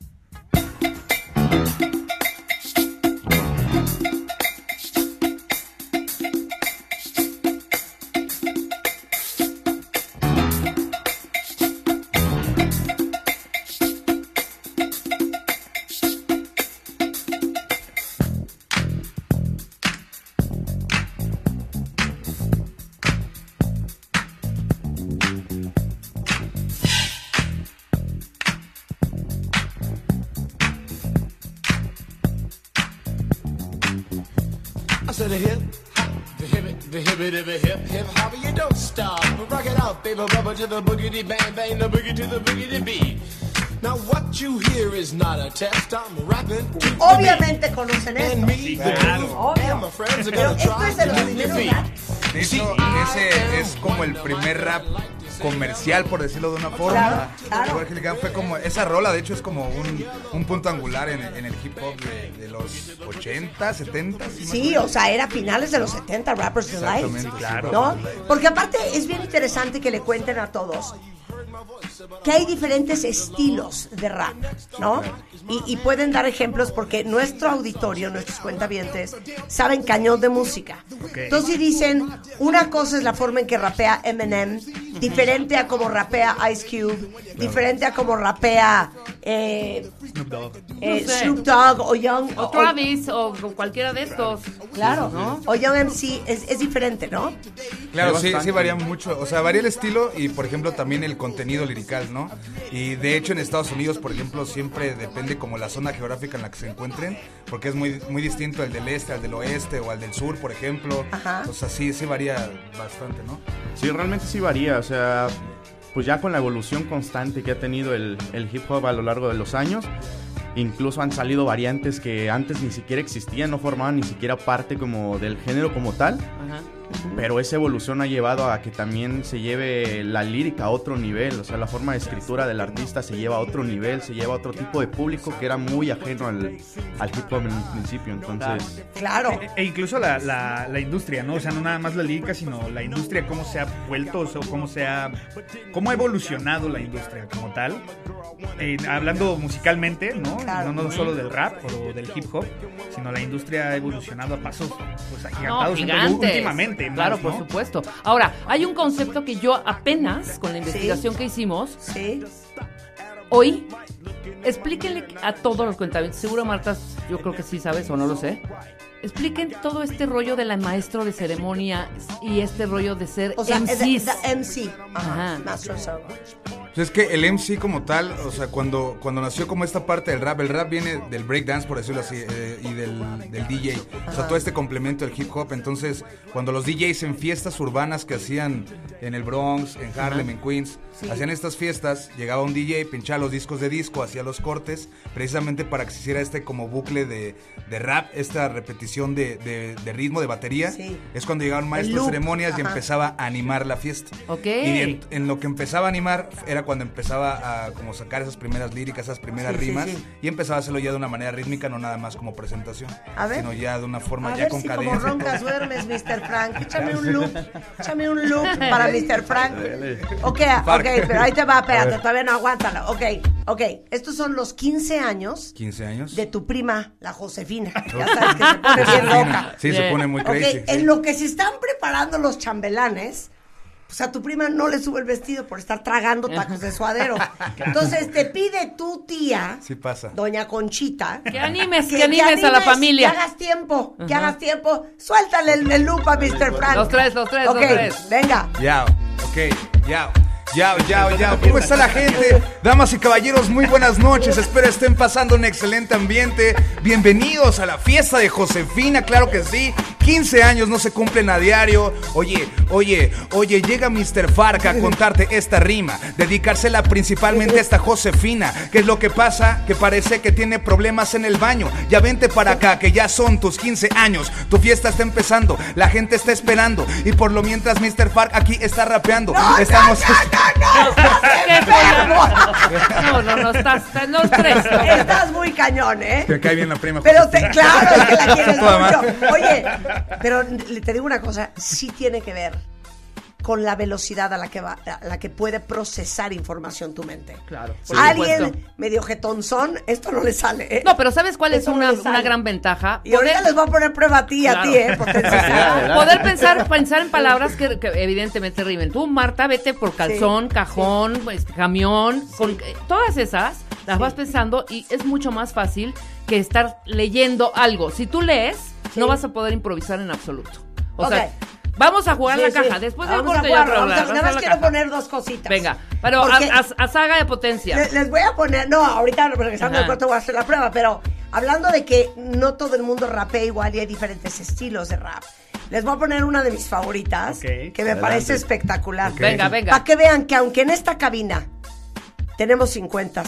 To the boogity bang bang, the boogie to the boogity beat. Now what you hear is not a test. I'm rapping to the Obviamente conocen esto. And me, the claro. groove, and my friends are gonna try es de los to move De hecho, ese es como el primer rap comercial, por decirlo de una forma. Claro, claro. Fue como, esa rola, de hecho, es como un, un punto angular en, en el hip hop de, de los 80, 70. si más Sí, o sea, era finales de los 70, Rappers Delight. Exactamente, claro. ¿No? Porque aparte es bien interesante que le cuenten a todos que hay diferentes estilos de rap, ¿no? Y, y pueden dar ejemplos porque nuestro auditorio, nuestros cuentavientes, saben cañón de música. Entonces dicen, una cosa es la forma en que rapea Eminem, diferente a como rapea Ice Cube, diferente a como rapea eh, Snoop Dogg. eh, No sé. Snoop Dogg o Young O Travis o, o cualquiera de estos. Claro, ¿no? o Young MC es, es diferente, ¿no? Claro, Sí, sí, varía mucho. O sea, varía el estilo y, por ejemplo, también el contenido lirical, ¿no? Y de hecho, en Estados Unidos, por ejemplo, siempre depende como la zona geográfica en la que se encuentren, porque es muy, muy distinto al del este, al del oeste o al del sur, por ejemplo. Ajá. O sea, sí, sí varía bastante, ¿no? Sí, realmente sí varía, o sea, pues ya con la evolución constante que ha tenido el, el hip hop a lo largo de los años, incluso han salido variantes que antes ni siquiera existían, no formaban ni siquiera parte como del género como tal, Ajá. Pero esa evolución ha llevado a que también se lleve la lírica a otro nivel, o sea, la forma de escritura del artista se lleva a otro nivel, se lleva a otro tipo de público que era muy ajeno al, al hip hop en un principio, entonces... Claro. E incluso la, la, la industria, ¿no? O sea, no nada más la lírica, sino la industria, cómo se ha vuelto, o sea, cómo se ha, cómo ha evolucionado la industria como tal. Eh, hablando musicalmente, ¿no? Claro. No, no solo del rap o del hip hop, sino la industria ha evolucionado a pasos, pues, No, agigantados gigantes. últimamente. Claro, por supuesto. Ahora, hay un concepto que yo apenas, con la investigación que hicimos, Sí. hoy, explíquenle a todos los cuentavientes, seguro Marta, yo creo que sí sabes o no lo sé, expliquen todo este rollo de la maestro de ceremonia y este rollo de ser O sea, es de- MCs. de MC. Ajá. Ajá. Pues es que el MC como tal, o sea, cuando, cuando nació como esta parte del rap, el rap viene del breakdance, por decirlo así, eh, y del, del DJ. O sea, todo este complemento del hip hop. Entonces, cuando los DJs en fiestas urbanas que hacían en el Bronx, en Harlem, en Queens, hacían estas fiestas, llegaba un DJ, pinchaba los discos de disco, hacía los cortes, precisamente para que se hiciera este como bucle de, de rap, esta repetición de, de- de ritmo, de batería. Sí. Es cuando llegaban maestros ceremonias y ajá. empezaba a animar la fiesta. Ok. Y en, en lo que empezaba a animar era cuando empezaba a como sacar esas primeras líricas, esas primeras Sí, sí, rimas sí. y empezaba a hacerlo ya de una manera rítmica, no nada más como presentación, A ver. sino ya de una forma A ya ver con si como cadencia. roncas duermes, Mr. Frank. Échame un loop. Échame un loop para Mr. Frank. Ok, ok, pero ahí te va, espérate, todavía no aguántalo. Ok, ok. Estos son los 15 años 15 años. de tu prima, la Josefina. Ya sabes que se pone bien loca. Sí, se pone muy crazy. sí. en lo que se están preparando los chambelanes, pues a tu prima no le sube el vestido por estar tragando tacos de suadero. Entonces te pide tu tía, Sí pasa. doña Conchita, Que animes, que, animes a la familia. Que hagas tiempo, que hagas tiempo. Suéltale el, el loop a Mr. Frank. Los tres, los tres, Ok, los tres. venga. Yao, ok, yao. Yao, yao, yao. ¿Cómo está la gente? Damas y caballeros, muy buenas noches. Espero estén pasando un excelente ambiente. Bienvenidos a la fiesta de Josefina, claro que sí. 15 años no se cumplen a diario. Oye, oye, oye, llega Mr. Farca a contarte esta rima. Dedicársela principalmente a esta Josefina. ¿Qué es lo que pasa? Que parece que tiene problemas en el baño. Ya vente para acá, que ya son tus 15 años. Tu fiesta está empezando, la gente está esperando. Y por lo mientras Mr. Farc aquí está rapeando. Estamos. ¿Qué fue la- No, no, no, estás, estás- los tres. Estás muy cañón, ¿eh? Me cae bien la prima. Pero te, claro, es que la quieres mucho. Oye, pero te digo una cosa, sí tiene que ver con la velocidad a la que va, a la que puede procesar información tu mente. Claro. Alguien supuesto. medio jetonzón, esto no le sale, ¿eh? No, pero ¿sabes cuál es Esto una, gran ventaja? Y ahorita les voy a poner prueba a ti y a Claro. ti, ¿eh? Potencia. Poder pensar, pensar en palabras que, que evidentemente rimen. Tú, Marta, vete por calzón, cajón, pues, camión, con, eh, todas esas las vas pensando y es mucho más fácil que estar leyendo algo. Si tú lees, no vas a poder improvisar en absoluto. O sea, Ok. Vamos a jugar Sí, la sí. caja. Después del Vamos a corte ya. Nada más quiero caja. poner dos cositas. Venga, pero a, Porque- a- a saga de potencia. Le- Les voy a poner, no, ahorita regresando al corte voy a hacer la prueba, pero hablando de que no todo el mundo rapea igual y hay diferentes estilos de rap. Les voy a poner una de mis favoritas Ok. que me Adelante. parece espectacular. Venga, venga. Para que vean que aunque en esta cabina tenemos 50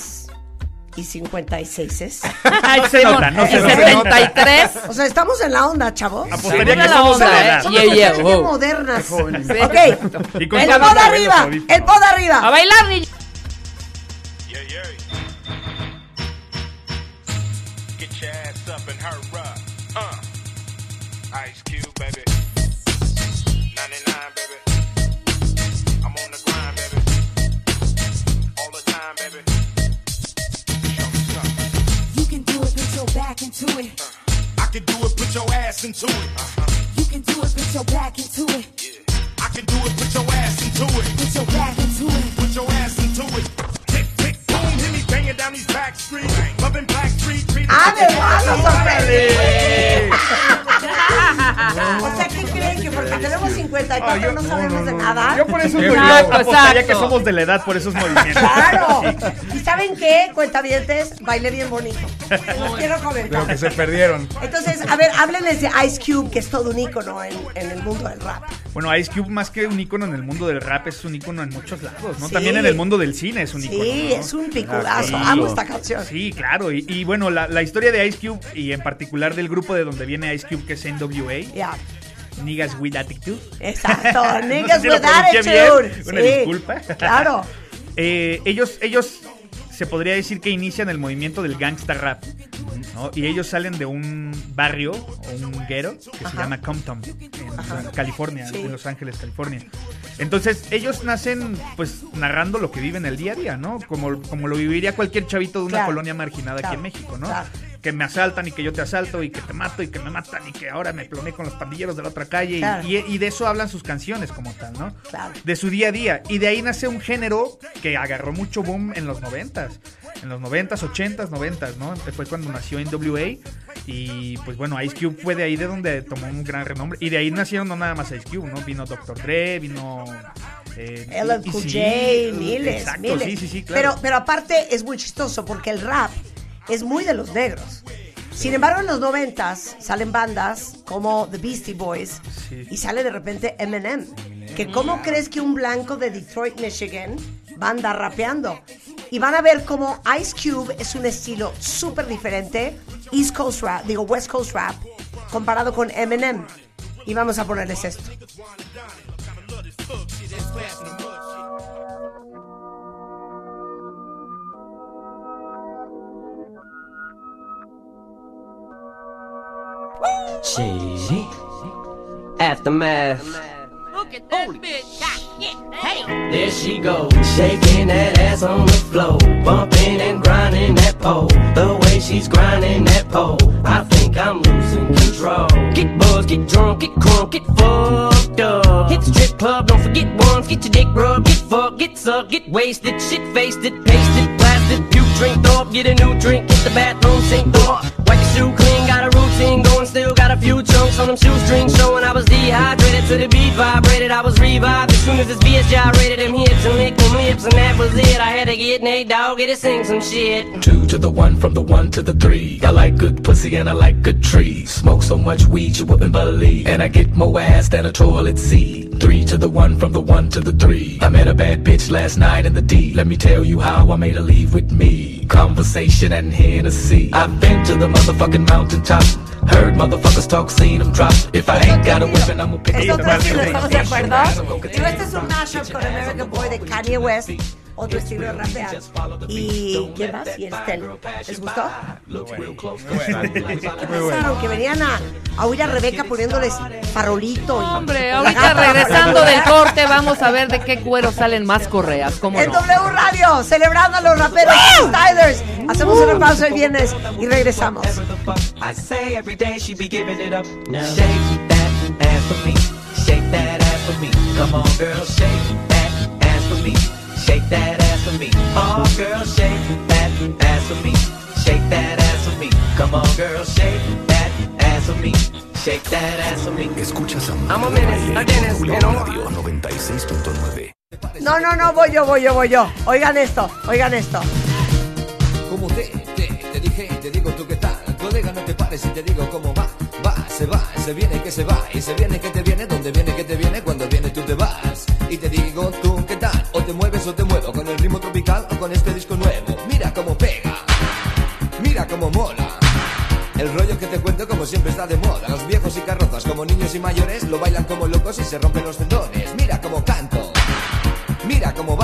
y 56 Ay, No se nota, no se el nota. 73. O sea, estamos en la onda, chavos. Apostaría que la onda, de la ¿eh? edad. Somos Yeah, yeah, wow. modernas. Sí. Ok. El pod arriba, el pod arriba. A bailar, yeah. Get your ass up and hurry up. Uh. Ice Cube, baby. 99, baby. I'm on the grind, baby. Into it. Uh-huh. You can do it, put your back into it. Tenemos 54 no sabemos de nada. Yo por eso Exacto, yo apostaría exacto. que somos de la edad por esos movimientos. ¡Claro! ¿Y saben qué? Cuentavientes, bailé bien bonito. Los quiero comentar. Pero que se perdieron. Entonces, a ver, háblenles de Ice Cube, que es todo un ícono en, en el mundo del rap. Bueno, Ice Cube más que un ícono en el mundo del rap es un ícono en muchos lados, ¿no? Sí. También en el mundo del cine es un Sí, ícono. ¿no? es un piculazo. Sí. Amo esta canción. Sí, claro. Y, y bueno, la, la historia de Ice Cube y en particular del grupo de donde viene Ice Cube, que es NWA. Ya. Niggas with Attitude. Exacto, No sé niggas si with pronuncié bien. attitude. Una Sí, disculpa. Claro. Eh, ellos, ellos se podría decir que inician el movimiento del gangsta rap. ¿no? Y ellos salen de un barrio o un guero que se llama Compton, en Ajá. California, Sí. en Los Ángeles, California. Entonces, ellos nacen pues narrando lo que viven el día a día, ¿no? Como, como lo viviría cualquier chavito de una Claro. colonia marginada aquí en México, ¿no? Claro. Que me asaltan y que yo te asalto y que te mato y que me matan y que ahora me cloné con los pandilleros de la otra calle. y- Claro. Y, y de eso hablan sus canciones como tal, ¿no? Claro. de su día a día. Y de ahí nace un género que agarró mucho boom en los noventas. En los noventas, ochentas, noventas, ¿no? Fue cuando nació NWA. Y pues bueno, Ice Cube fue de ahí de donde tomó un gran renombre. Y de ahí nacieron no nada más Ice Cube, ¿no? Vino Dr. Dre, vino... Eh, LL Cool Eazy-E, J, miles, Exacto, miles. sí, sí, sí, claro. Pero, pero aparte es muy chistoso porque el rap es muy de los negros. Sin embargo, en los noventas salen bandas como The Beastie Boys y sale de repente Eminem. Que cómo crees que un blanco de Detroit, Michigan, va a andar rapeando? Y van a ver cómo Ice Cube es un estilo súper diferente, East Coast rap, digo West Coast rap, comparado con Eminem. Y vamos a ponerles esto. Gee. Aftermath. Look at that bitch. Hey. There she goes, shaking that ass on the floor, bumping and grinding that pole. The way she's grinding that pole, I think I'm losing control. Get buzzed, get drunk, get crunk, get fucked up. Hit the strip club, don't forget once, get your dick rubbed, get fucked, get sucked, get wasted, shit faced it, pasted, blasted, puke, drink up, get a new drink, hit the bathroom, sink up. Wipe your shoe clean, got a routine going, still got a few chunks on them shoestrings showing I was dehydrated to the beat vibrated. I was revived as soon as this bitch gyrated them hips and lick them lips, and that was it. I had to get Nate Dogg, get to sing some shit. Two to the one, from the one to the three. I like good pussy and I like good trees. Smoke so much weed you wouldn't believe. And I get more ass than a toilet seat. Three to the one, from the one to the three. I met a bad bitch last night in the D. Let me tell you how I made her leave with me. Conversation and Hennessy. I've been to the motherfucking mountaintop. Heard motherfuckers talk, seen them drop. If I ain't got a weapon, I'ma pick Esto up tres sí no estamos de acuerdo. Digo, este es un mashup con American Boy de Kanye West, otro estilo de rapear. ¿Y quién más? Y el Stel. ¿Les gustó? Pensaron que venían a, a oír a Rebeca poniéndoles farolito. Y Hombre, ahorita regresando del corte vamos a ver de qué cuero salen más correas. ¿Cómo En no? W Radio, celebrando a los raperos Stylers. Hacemos una pausa el viernes y regresamos. I say every day she be giving it up. Now shake that ass for me. Shake that ass for me. Come on, girl, shake that ass for me. Shake that ass for me. Oh, girl, shake that ass for me. Shake that ass for me. Come on, girl, shake that ass for me. Shake that ass for me. Escuchas a I'm a menace, a Dennis, Julio Radio 96.9. No, no, no, voy yo, voy yo, voy yo. Oigan esto, oigan esto. Como te, te, te dije, te digo tú qué tal. Colega, no te pares y te digo cómo va. Va, se va, se viene que se va. Y se viene que te viene, donde viene que te viene, cuando viene tú te vas. Y te digo tú qué tal. O te mueves o te muevo con el ritmo tropical o con este disco nuevo. Mira cómo pega. Mira cómo mola. El rollo que te cuento como siempre está de moda. Los viejos y carrozas como niños y mayores lo bailan como locos y se rompen los tendones. Mira cómo canto. Mira cómo bailo.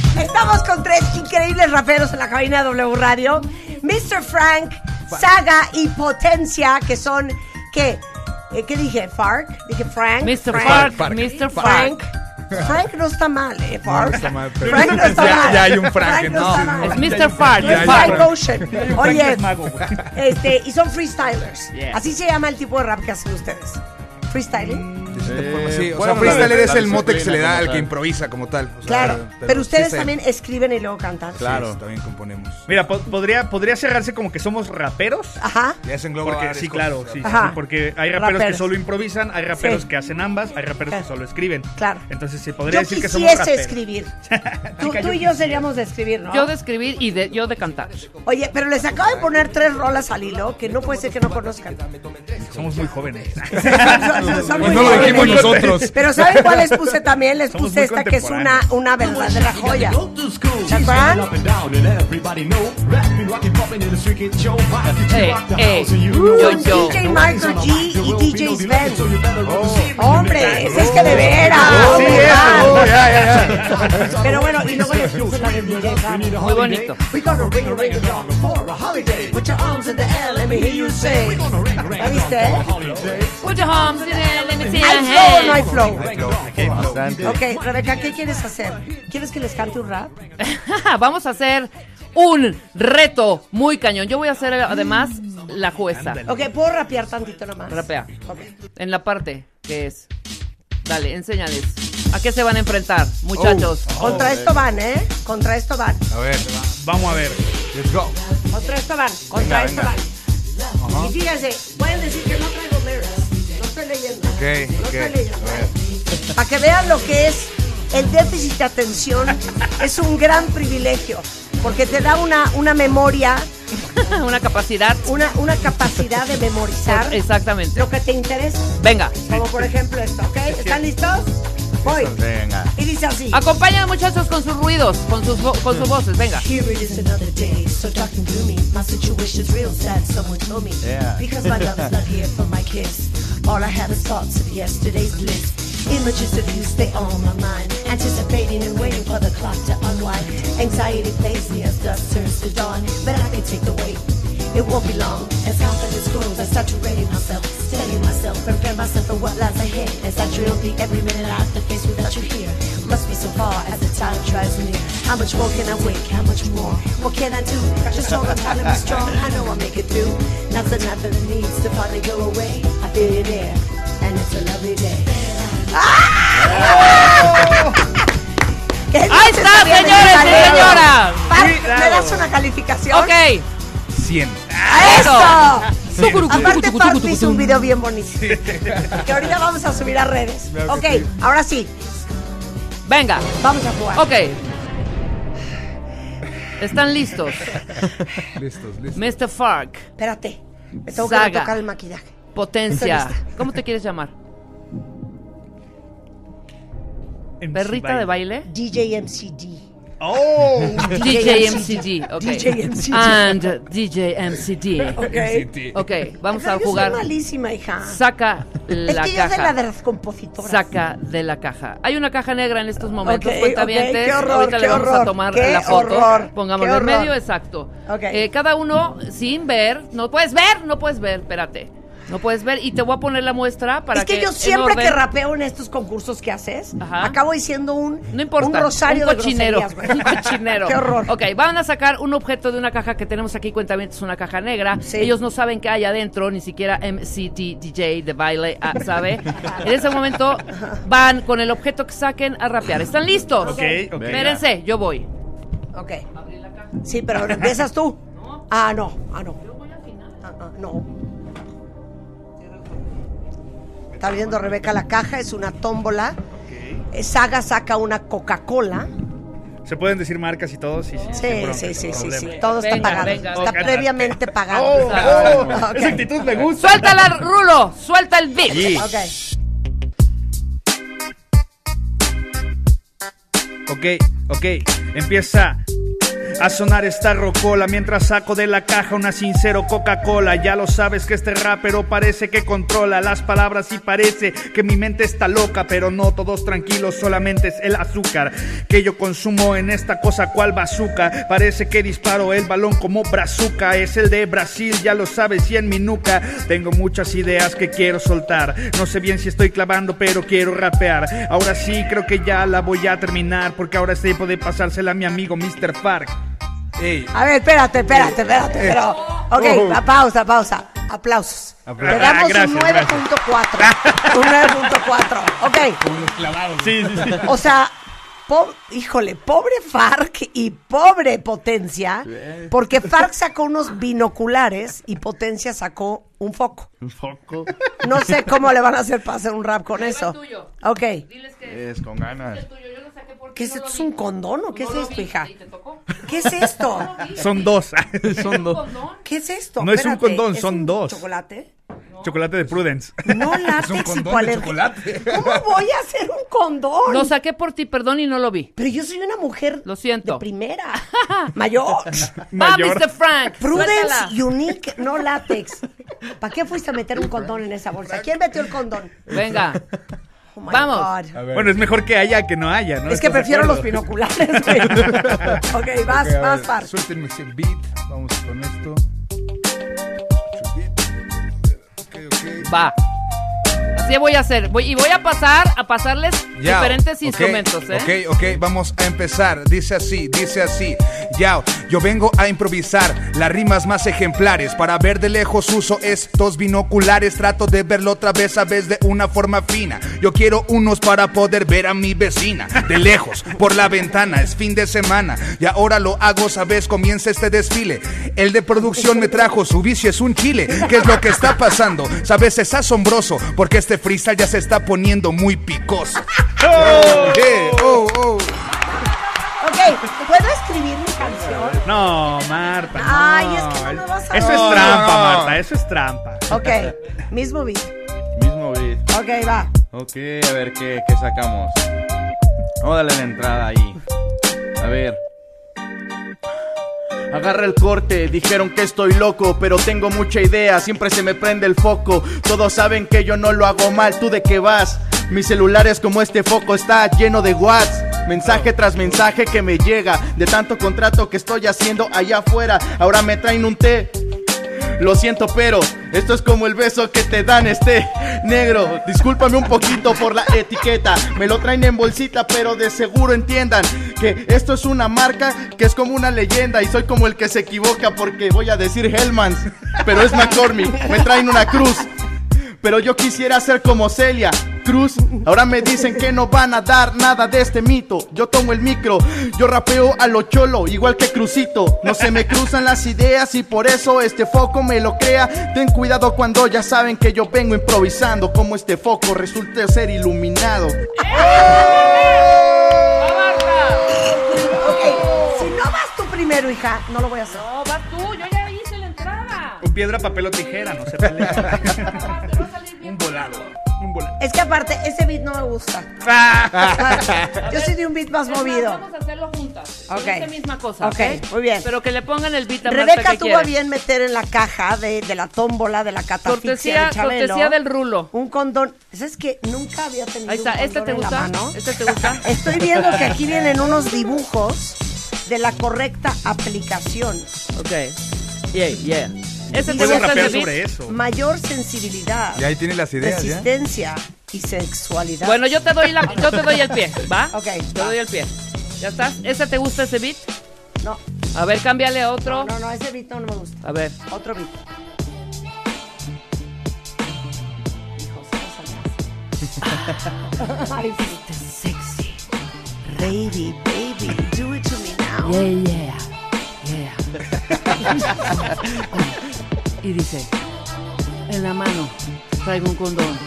Estamos con tres increíbles raperos en la cabina de W Radio. Mr. Frank, Saga y Potencia, que son, ¿qué? Eh, ¿Qué dije? ¿Fark? Dije Frank. Mr. Frank, Fark, Mr. Frank. Frank no está mal, ¿eh? Fark. No está mal, pero- Frank no está Ya- mal. ya hay un Frank, no ¿no? está mal. Es Mr. Fark. Es ya hay Frank un- Ocean. Oye, este, y son freestylers. Yeah. Así se llama el tipo de rap que hacen ustedes. Freestyling. De cierta forma, Eh, sí, o sea, fuera freestyler es el mote que se le da al que improvisa como tal. o sea, Claro. Pero ustedes sí, también escriben y luego cantan. Claro. sí, también componemos. Mira, po- podría, podría cerrarse como que somos raperos. Ajá. Ya engloba Porque, sí, claro, sí, Ajá. porque hay raperos, Raperos. que solo improvisan, hay raperos Sí. que hacen ambas, hay raperos que solo escriben. Claro. Entonces se podría Yo decir que somos quisiese raperos. escribir. Tú, tú y yo seríamos de escribir, ¿no? Yo de escribir y de, yo de cantar. Oye, pero les acabo de poner tres rolas al hilo que no puede ser que no conozcan. Somos muy jóvenes. Son- son muy no nosotros. Pero ¿saben cuál les puse también? Les Somos puse esta que es una, una verdadera joya. ¿Se acuerdan? Eh, eh, yo, yo. DJ Michael G y DJ Sven. Hombre, ese es que de veras. Sí, oh my eso, God. ya, ya, ya. Pero bueno, y luego les puse la de DJ. Muy bonito. We gonna ring a ring a dong for a holiday. Put your arms in the air, let me hear you say. ¿Ya viste? Put your arms in there, let me see ¿Hay flow o no hay flow? Bastante. Ok, Rebeca, ¿qué quieres hacer? ¿Quieres que les cante un rap? Vamos a hacer un reto muy cañón. Yo voy a ser además la jueza. Ok, ¿puedo rapear tantito nomás? Rapea. Ok. En la parte que es. Dale, enséñales. ¿A qué se van a enfrentar, muchachos? Contra esto van, ¿eh? Contra esto van. A ver, Vamos a ver. let's go. Contra esto van. Contra Venga, esto venga. van. Y fíjense, pueden decir que no estoy leyendo. No estoy leyendo. Para que vean lo que es el déficit de atención, es un gran privilegio. Porque te da una, una memoria, Una capacidad. una, una capacidad de memorizar Exactamente. lo que te interesa. Venga. Como por ejemplo esto, ¿ok? ¿Están listos? Voy. Venga. Y dice así. Acompañan muchachos con sus ruidos, con sus, con sus voces. Venga. Here it is another day, so dark and gloomy. My situation's real sad, someone told me. Yeah. Because my love is not here for my kiss. All I have is thoughts of yesterday's bliss. Images of you stay on my mind, anticipating and waiting for the clock to unwind. Anxiety plays me as dusk turns to dawn, but I can take the wait. It won't be long. As confidence grows, I start to ready myself, steady myself, prepare myself for what lies ahead. As I drill the every minute I have to face without you here. Must be so far as the time tries near. How much more can I wait? How much more? What can I do? Just hold on tight and be strong. I know I'll make it through. Now's the night that needs to finally go away. I feel it there, and it's a lovely day. ¿Qué ¡Ahí está, señores y señoras! ¿Me das una calificación? Ok. 100. ¡Eso! Aparte, Park hizo un video bien bonito. Que ahorita vamos a subir a redes. Ok, ahora sí, Venga. vamos a jugar. Ok. ¿Están listos? Listos, listos. Mr. Fark, Espérate, me tengo Saga. que retocar el maquillaje. Potencia. ¿Cómo te quieres llamar? MC ¿Perrita de baile? DJ MCD. ¡Oh! DJ MCG, ok. DJ MCG. And DJ MCD. Ok. Ok, vamos a Yo soy jugar. malísima, hija. Saca Es la que yo soy la caja. de las compositoras. Saca de la caja. Hay una caja negra en estos momentos, Ok, cuentavientes. ok, qué horror, Ahorita le qué vamos a horror, tomar qué la foto. horror, Pongámoslo qué en medio, horror. exacto. Eh, cada uno sin ver. No puedes ver, no puedes ver, espérate. No puedes ver y te voy a poner la muestra para es que, yo siempre que rapeo en estos concursos que haces, Ajá. acabo diciendo un, No importa. un rosario un de cochinero. groserías, güey. Un cochinero. Qué horror. Ok, van a sacar un objeto de una caja que tenemos aquí, cuentamientos, una caja negra. Sí. Ellos no saben qué hay adentro, ni siquiera MCT DJ de baile ah, sabe. en ese momento van con el objeto que saquen a rapear. ¿Están listos? Ok, ok. Espérense, yo voy. Ok. Sí, pero empiezas tú. Ah, no. Ah, no. Ah, ah, no. Está viendo Rebeca la caja, es una tómbola. Eh, Saga saca una Coca-Cola. ¿Se pueden decir marcas y todo? Sí, sí, Sí, bronca, sí, sí, sí, sí. Todo está pagado. venga, está previamente pagado. ¡Oh! oh. Esa actitud me gusta. Suéltala, Rulo. Suelta el beat. Ok. Ok, ok, empieza. A sonar esta rocola mientras saco de la caja una sincero Coca-Cola. Ya lo sabes que este rapero parece que controla las palabras y parece que mi mente está loca, pero no todos tranquilos, solamente es el azúcar que yo consumo en esta cosa cual bazooka. Parece que disparo el balón como brazuca, es el de Brasil, ya lo sabes, y en mi nuca tengo muchas ideas que quiero soltar. No sé bien si estoy clavando, pero quiero rapear. Ahora sí, creo que ya la voy a terminar, porque ahora es tiempo de pasársela a mi amigo Mr. Park. Ey. A ver, espérate, espérate, espérate. Pero, ok, Oh. pa- pausa, pausa. Aplausos. Aplausos. Le damos Ah, gracias, un 9.4. un 9.4. Ok. Sí, sí, sí. O sea, po- híjole, pobre Farc y pobre Potencia, porque Farc sacó unos binoculares y Potencia sacó un foco. Un foco. No sé cómo le van a hacer para hacer un rap con eso. Ok. Es con ganas. ¿Qué es esto? ¿Es un condón o qué es esto, hija? ¿Qué es esto? Son dos. Son dos. ¿Qué es esto? No es un condón, ¿es son un dos. ¿Chocolate? Chocolate de Prudence. No látex hipoalérgico. ¿Cómo voy a hacer un condón? Lo saqué por ti, perdón, y no lo vi. Pero yo soy una mujer Lo siento. de primera. Mayor. Va, Mr. Frank. Prudence suéltala. Unique, no látex. ¿Para qué fuiste a meter un condón en esa bolsa? ¿Quién metió el condón? Venga. Oh my Vamos. God. Bueno, es mejor que haya que no haya, ¿no? Es que ¿Estás de prefiero los binoculares. güey. ok, vas, Ok, a vas, Far. Suéltenme ese beat. Vamos con esto. Va. Así voy a hacer. Voy, y voy a pasar a pasarles diferentes ok, instrumentos, ¿eh? Ok, ok, vamos a empezar. Dice así, dice así. Ya, yo vengo a improvisar las rimas más ejemplares. Para ver de lejos uso estos binoculares. Trato de verlo otra vez a vez de una forma fina. Yo quiero unos para poder ver a mi vecina. De lejos, por la ventana, es fin de semana. Y ahora lo hago, sabes, comienza este desfile. El de producción me trajo, su vicio es un chile. ¿Qué es lo que está pasando? Sabes, es asombroso, porque este freestyle ya se está poniendo muy picoso. ¡Oh! Yeah, oh, oh. Ok, ¿puedo escribir mi canción? No, Marta. no. Ay, es que no me vas a Eso es No, trampa, no. Marta, eso es trampa. Ok, mismo beat. Mismo beat. Ok, va. Ok, a ver qué, qué sacamos. Vamos a darle la entrada ahí. A ver. Agarra el corte, dijeron que estoy loco, pero tengo mucha idea, siempre se me prende el foco. Todos saben que yo no lo hago mal, ¿tú de qué vas? Mi celular es como este foco, está lleno de watts. Mensaje tras mensaje que me llega, de tanto contrato que estoy haciendo allá afuera. Ahora me traen un té, lo siento, pero esto es como el beso que te dan este negro. Discúlpame un poquito por la etiqueta. Me lo traen en bolsita, pero de seguro entiendan que esto es una marca que es como una leyenda. Y soy como el que se equivoca porque voy a decir Hellmans, pero es McCormick. Me traen una cruz. Pero yo quisiera ser como Celia Cruz. Ahora me dicen que no van a dar nada de este mito. Yo tomo el micro, yo rapeo a lo cholo, igual que Crucito. No se me cruzan las ideas y por eso este foco me lo crea. Ten cuidado cuando ya saben que yo vengo improvisando. Como este foco resulte ser iluminado. Ok, si no vas tú primero, hija, no lo voy a hacer. No, va tú, yo ya hice la entrada. Un piedra, papel o tijera, no se peleen. un volado. Es que aparte, ese beat no me gusta. Yo soy de un beat más Es más, movido. Vamos a hacerlo juntas. Ok. Ok. Esa misma cosa. Ok, muy bien. Pero que le pongan el beat a Rebeca que tuvo a bien meter en la caja de, de la tómbola de la catafixia Cortesía, de Chabelo. cortesía del rulo. Un condón. ¿Sabes que Nunca había tenido Ahí está, un ¿este condón te en la gusta? mano. ¿Este te gusta? Estoy viendo que aquí vienen unos dibujos de la correcta aplicación. Ok. Yeah, yeah. ¿Ese te Puedo gusta rapear sobre eso. Mayor sensibilidad. Y ahí tiene las ideas, ¿ya? Resistencia y sexualidad. Bueno, yo te doy la, yo te doy el pie, ¿va? Ok, Te doy el pie. ¿Ya estás? ¿Ese te gusta ese beat? No. A ver, cámbiale a otro. No, no, ese beat no, no me gusta. A ver. Otro beat. Ay, sexy. Baby, baby, do it to me now. Yeah, yeah, yeah. y dice, en la mano traigo un condón,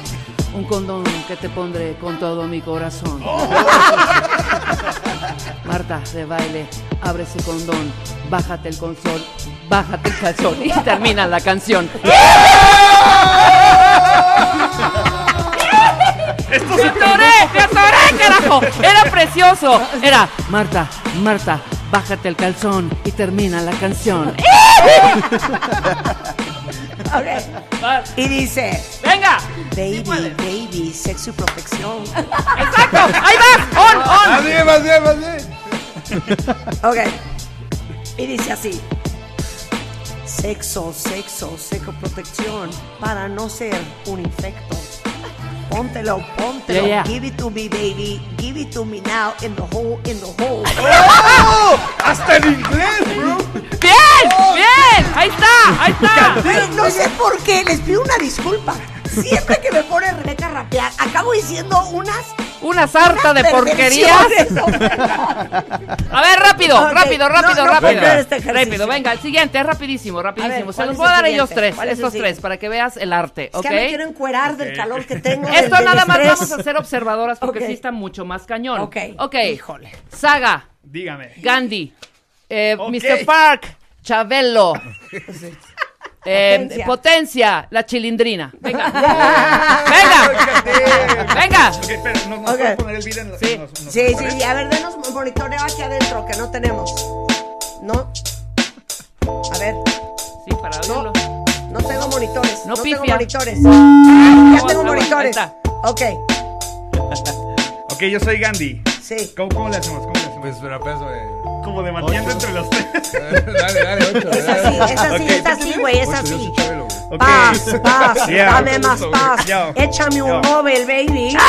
un condón que te pondré con todo mi corazón. Marta, de baile, abre ese condón, bájate el consol, bájate el calzón y termina la canción. ¡Me atoré! ¡Me atoré, carajo! Era precioso. Era, Marta, Marta, bájate el calzón y termina la canción. Ok. Y dice. ¡Venga! Baby, baby, sexo y protección. ¡Exacto! ¡Ahí va! ¡On, on! Más bien, más bien, más bien. Ok. Y dice así. Sexo, sexo, sexo protección para no ser un infecto. Póntelo, póntelo. Yeah, yeah. Give it to me, baby. Give it to me now in the hole, in the hole. ¡Oh! ¡Hasta en inglés, bro! ¡Bien! ¡Bien! ¡Ahí está! ¡Ahí está! No sé por qué, les pido una disculpa. Siempre que me pone Rebeca a rapear, acabo diciendo unas. Una sarta de porquerías. A ver, rápido, rápido, rápido, no, no puedo rápido. este rápido, venga, el siguiente, es rapidísimo, rapidísimo. Ver, Se ¿cuál los es voy a dar a ellos tres, ¿Cuál es estos tres, para que veas el arte, Es ¿ok? que me quiero encuerar del calor que tengo. Esto del nada más estrés. vamos a ser observadoras porque Ok. sí está mucho más cañón. Ok. Ok. Híjole. Saga, Dígame. Gandhi, eh. Mr. Park, Chabelo. eh, Potencia. potencia. la chilindrina. Venga. Venga. Venga. Ok, espera, ¿nos, nos Ok. puedes poner el video en los, Sí. Sí, sí, a ver, denos un monitoreo aquí adentro que no tenemos. No. A ver, Sí, para abrirlo. no tengo monitores. No No, tengo monitores. Aguas, Ya tengo monitores. Ok, Ok, yo soy Gandhi. sí. ¿Cómo, cómo le hacemos? ¿Cómo le hacemos? Pues, pero peso, eh. Como debatiendo entre los tres. Dale, dale, ocho. Es así, es así, es así, güey, es así. Paz, paz, Yeah. dame más paz. Yo. Échame un. Nobel, baby.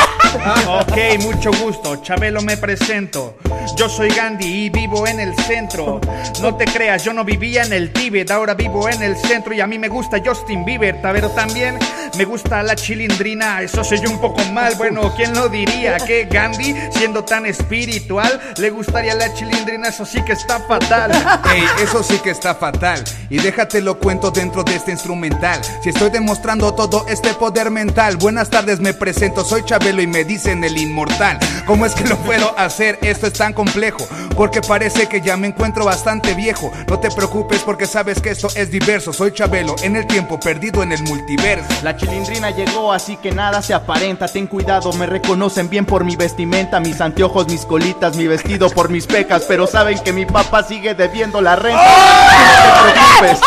Ok, mucho gusto. Chabelo me presento. Yo soy Gandhi y vivo en el centro. No te creas, yo no vivía en el Tíbet, ahora vivo en el centro y a mí me gusta Justin Bieber, pero también me gusta la chilindrina. Eso soy yo un poco mal. Bueno, ¿quién lo diría? Que Gandhi, siendo tan espiritual, le gustaría la chilindrina. Eso sí que está fatal. Ey, eso sí que está fatal. Y déjate lo cuento dentro de este instrumental. Si estoy demostrando todo este poder mental. Buenas tardes, me presento, soy Chabelo y me dicen el inmortal. ¿Cómo es que lo puedo hacer? Esto es tan complejo. Porque parece que ya me encuentro bastante viejo. No te preocupes porque sabes que esto es diverso. Soy Chabelo en el tiempo perdido en el multiverso. La chilindrina llegó, así que nada se aparenta. Ten cuidado, me reconocen bien por mi vestimenta, mis anteojos, mis colitas, mi vestido por mis pecas. Pero saben que mi papá sigue debiendo la renta. No te preocupes,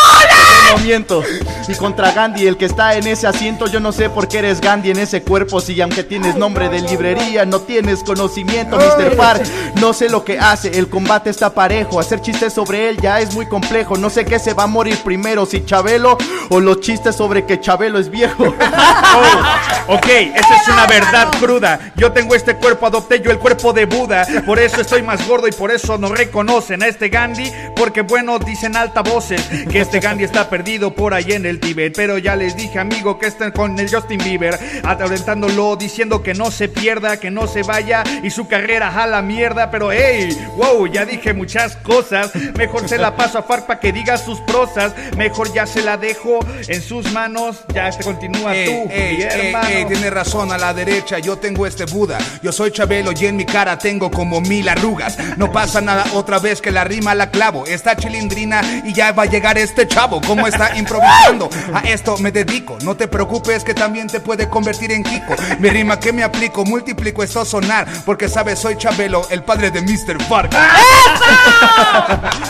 no miento. Y contra Gandhi, el que está en ese asiento, yo no sé por qué eres Gandhi en ese cuerpo. Si aunque tienes nombre de librería, no tienes conocimiento, Mr. Park. No sé lo que hace, el combate está parejo. Hacer chistes sobre él ya es muy complejo. No sé qué se va a morir primero, si Chabelo o los chistes sobre que Chabelo es viejo. Oh, ok, esa es una verdad cruda. Yo tengo este cuerpo, adopté yo el cuerpo de Buda. Por eso estoy más gordo y por eso no reconocen a este Gandhi. Porque bueno, dicen altavoces que este Gandhi está perdido por ahí en el Tíbet. Pero ya les dije, amigo, que están con el Justin Bieber, alentándolo, diciendo que no se pierda, que no se vaya y su carrera a la mierda. Pero hey, wow, ya dije muchas cosas. Mejor se la paso a Farc para que diga sus prosas. Mejor ya se la dejo en sus manos. Ya te continúa Ey, tú, ey, mi hermano. ey, tiene razón, a la derecha yo tengo este Buda. Yo soy Chabelo y en mi cara tengo como mil arrugas. No pasa nada otra vez que la rima la clavo. Está chilindrina y ya va a llegar este chavo. ¿Cómo está improvisando? A esto me dedico. No te preocupes que también te puede convertir en Kiko. Mi rima que me aplico, multiplico esto sonar. Porque sabes, soy Chabelo, el padre de Mr. Fark.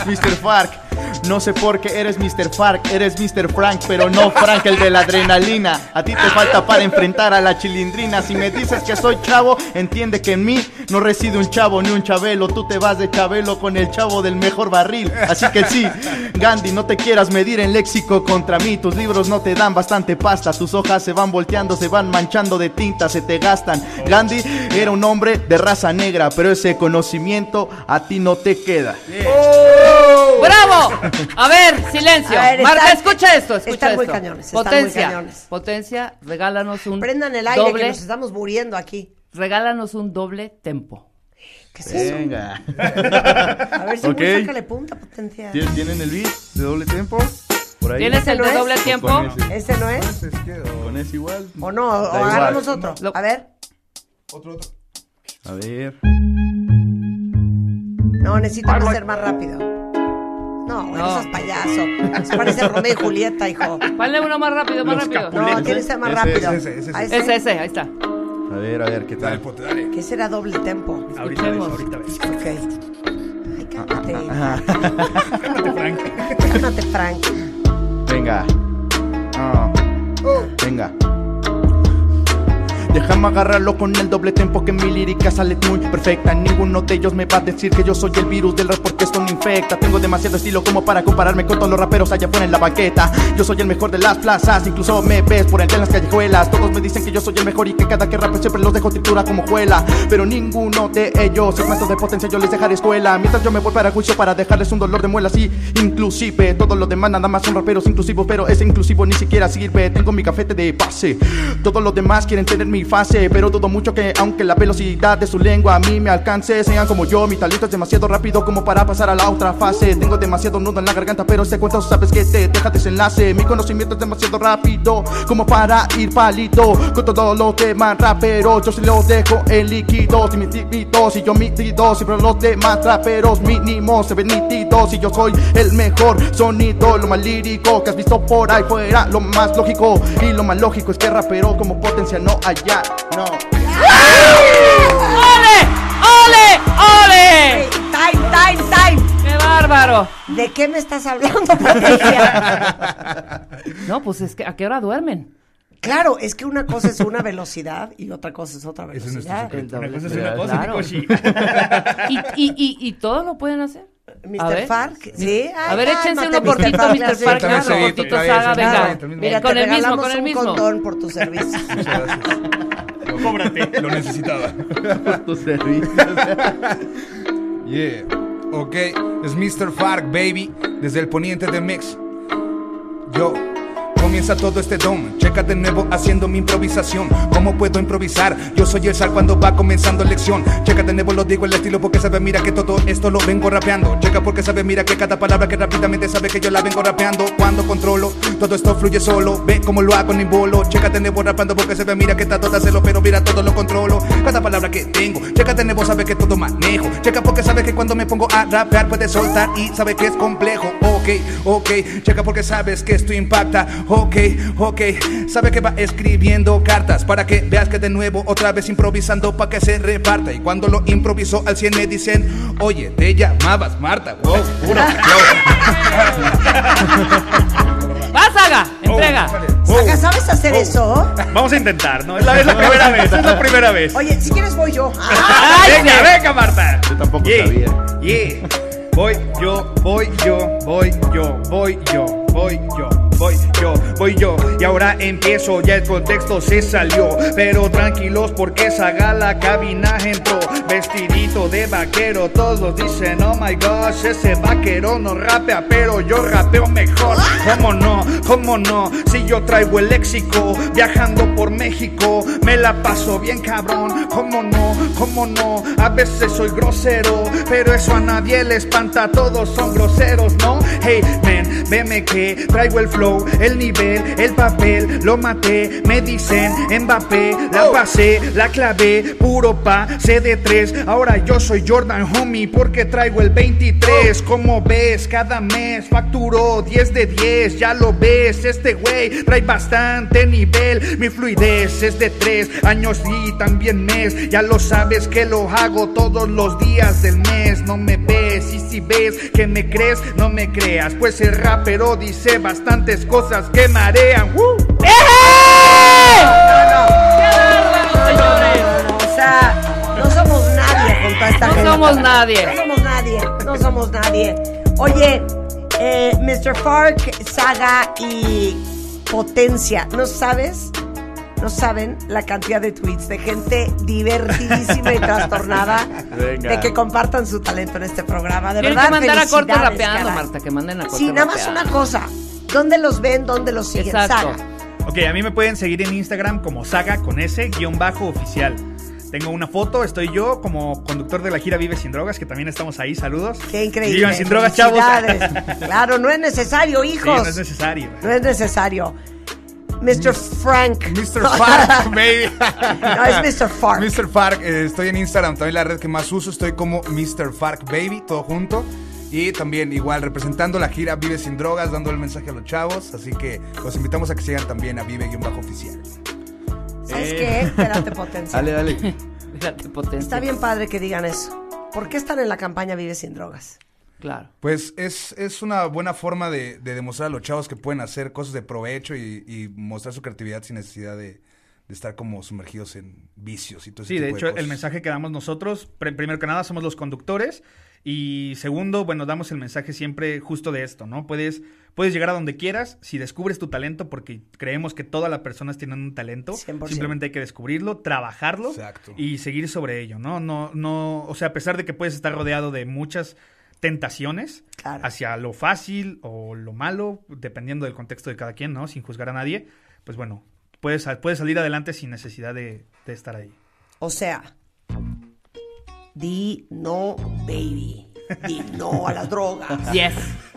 Mr. Fark. No sé por qué eres Mr. Fark, eres Mr. Frank, pero no Frank el de la adrenalina. A ti te falta para enfrentar a la chilindrina. Si me dices que soy chavo, entiende que en mí no reside un chavo ni un chabelo. Tú te vas de chabelo con el chavo del mejor barril. Así que sí, Gandhi, no te quieras medir en léxico contra mí. Tus libros no te dan bastante pasta. Tus hojas se van volteando, se van manchando de tinta, se te gastan. Gandhi era un hombre de raza negra, pero ese conocimiento a ti no te queda. ¡Bravo! A ver, silencio. A ver, Marta, están- escucha esto, escucha están muy esto. cañones, están muy Potencia, cañones. potencia, regálanos un Prendan el aire doble, que nos estamos muriendo aquí. regálanos un doble tempo. ¿Qué es eso? Venga. A ver si Ok. okay. sácale punta, potencia. ¿Tien- ¿Tienen el beat de doble tempo? Por ahí. ¿Tienes el ¿Este no de es? doble tiempo? Ese. ¿Este no es? Con ese igual. ¿O no? ¿O agarramos otro? A ver. Otro, otro. A ver. No, necesitamos ser más rápido. No, güey, no seas payaso. Se parece Romeo y Julieta, hijo. Ponle uno más rápido, más Los rápido. Capuletos. No, tiene que ser más Ese, rápido. ese, ese, ¿A Ese, ese, ahí está. A ver, a ver, ¿qué Dale, tal? pote, dale. ¿Qué será doble tempo? Ahorita ves, ahorita ves. Ok. Ay, Cálmate. Cálmate, Frank. Cálmate, Frank. Venga. Ah. Venga. Déjame agarrarlo con el doble tempo que mi lírica sale muy perfecta. Ninguno de ellos me va a decir que yo soy el virus del rap porque esto no infecta. Tengo demasiado estilo como para compararme con todos los raperos allá afuera en la banqueta. Yo soy el mejor de las plazas, incluso me ves por entre en las callejuelas. Todos me dicen que yo soy el mejor y que cada que rape siempre los dejo tritura como juela. Pero ninguno de ellos, segmentos de potencia, yo les dejaré escuela. Mientras yo me voy para juicio para dejarles un dolor de muelas y inclusive todos los demás nada más son raperos inclusivos, pero ese inclusivo ni siquiera sirve. Tengo mi cafete de base. Todos los demás quieren tener mi pero dudo mucho que aunque la velocidad de su lengua a mí me alcance, sean como yo. Mi talento es demasiado rápido como para pasar a la otra fase. Tengo demasiado nudo en la garganta, pero este cuento sabes que te deja desenlace. Mi conocimiento es demasiado rápido como para ir palito con todos los demás raperos. Yo se los dejo en líquidos y mis líquidos y yo mitido. Siempre los demás raperos mínimos se ven nítidos y yo soy el mejor sonido, lo más lírico que has visto por ahí fuera. Lo más lógico y lo más lógico es que rapero como potencia no No. ¡Ole! ¡Ole! ¡Ole! Time, time, time. ¡Qué bárbaro! ¿De qué me estás hablando, Patricia? No, pues es que ¿a qué hora duermen? Claro, es que una cosa es una velocidad y otra cosa es otra es velocidad. secreto. Una cosa es una cosa, Claro. Mikoshi. ¿Y, y, y, y todo lo pueden hacer? Mr. Fark, sí. A ver, échense uno cortito, Mr. Fark, cortito, Saga, venga. Mira, Con te el mismo, regalamos con el un mismo. condón por tu servicio. Cóbrate. Lo necesitaba. tu servicio. Yeah. Ok, es Mr. Fark, baby, desde el poniente de Mix. Yo. Comienza todo este don, checa de nuevo haciendo mi improvisación. ¿Cómo puedo improvisar? Yo soy el sal cuando va comenzando lección. Checa de nuevo, lo digo el estilo porque sabe, mira que todo esto lo vengo rapeando. Checa porque sabe, mira que cada palabra que rápidamente sabe que yo la vengo rapeando. Cuando controlo, todo esto fluye solo. Ve cómo lo hago ni bolo. Checa de nuevo rapeando porque sabe, mira que está todo hacerlo, pero mira todo lo controlo. Cada palabra que tengo, checa de nuevo, sabe que todo manejo. Checa porque sabe que cuando me pongo a rapear puede soltar y sabe que es complejo. Ok, ok, checa porque sabes que esto impacta. Ok, ok, sabe que va escribiendo cartas para que veas que de nuevo otra vez improvisando para que se reparta. Y cuando lo improviso al 100 me dicen, oye, te llamabas Marta. Wow, puro ¡Va, Saga! ¡Entrega! Saga, ¿sabes hacer eso? Vamos a intentar, ¿no? Es la, es la primera vez, es la primera vez. Oye, si quieres voy yo. venga, venga, Marta. Yo tampoco Yeah, sabía. yeah. Voy yo, voy yo, voy yo, voy yo, voy yo, voy yo, voy yo. Y ahora empiezo, ya el contexto se salió. Pero tranquilos porque Saga la cabina entró. Vestidito de vaquero, todos dicen, oh my gosh, ese vaquero no rapea, pero yo rapeo mejor. ¿Cómo no? ¿Cómo no? Si yo traigo el léxico, viajando por México, me la paso bien cabrón. ¿Cómo no? ¿Cómo no? A veces soy grosero, pero eso a nadie le espanta, todos son groseros, ¿no? Hey, man, veme que traigo el flow, el nivel, el papel, lo maté, me dicen Mbappé, la pasé, la clavé, puro de tres. Ahora yo soy Jordan, homie, porque traigo el 23. Como ves, cada mes facturó 10 de 10, ya lo ves, este güey trae bastante nivel. Mi fluidez es de 3 años y también mes, ya lo sabes que lo hago todos los días del mes. No me ves y si ves que me crees, no me creas, pues el rapero dice bastantes cosas que marean. Sea, no somos nadie junto a esta No gente. somos nadie. No somos nadie. No somos nadie. Oye, eh, Mr. Fark, Saga y Potencia, ¿no sabes? No saben la cantidad de tweets de gente divertidísima y trastornada Venga. de que compartan su talento en este programa. De Tienen verdad, que mandar a corte felicidades, rapeando, caray. Marta, que manden a corte Sí, nada más rapeando. una cosa. ¿Dónde los ven? ¿Dónde los siguen? Exacto. Saga. Ok, a mí me pueden seguir en Instagram como saga con S guion bajo oficial. Tengo una foto, estoy yo como conductor de la gira Vive Sin Drogas, que también estamos ahí, saludos. Qué increíble. Vivan sin drogas, chavos. Claro, no es necesario, Sí, hijos. no es necesario. No es necesario. Mr. Frank. Mr. Fark, baby. No, es Mr. Fark. Mr. Fark, eh, estoy en Instagram, también la red que más uso, estoy como Mr. Fark, baby, todo junto. Y también igual representando la gira Vive Sin Drogas, dando el mensaje a los chavos. Así que los invitamos a que sigan también a Vive-Oficial. ¿Sabes qué? Espérate, potencia. Dale, dale. Fíjate, potencia. Está bien padre que digan eso. ¿Por qué están en la campaña Vive sin drogas? Claro. Pues es, es una buena forma de, de demostrar a los chavos que pueden hacer cosas de provecho y, y mostrar su creatividad sin necesidad de, de estar como sumergidos en vicios y todo ese Sí, de hecho, cosas. el mensaje que damos nosotros, pr- primero que nada, somos los conductores. Y segundo, bueno, damos el mensaje siempre justo de esto, ¿no? Puedes, puedes llegar a donde quieras si descubres tu talento, porque creemos que todas las personas tienen un talento. 100%. Simplemente hay que descubrirlo, trabajarlo Exacto. y seguir sobre ello, ¿no? No, no, o sea, a pesar de que puedes estar rodeado de muchas tentaciones Claro. hacia lo fácil o lo malo, dependiendo del contexto de cada quien, ¿no? Sin juzgar a nadie, pues bueno, puedes, puedes salir adelante sin necesidad de, de estar ahí. O sea, di no, baby. Di no a las drogas. Yes.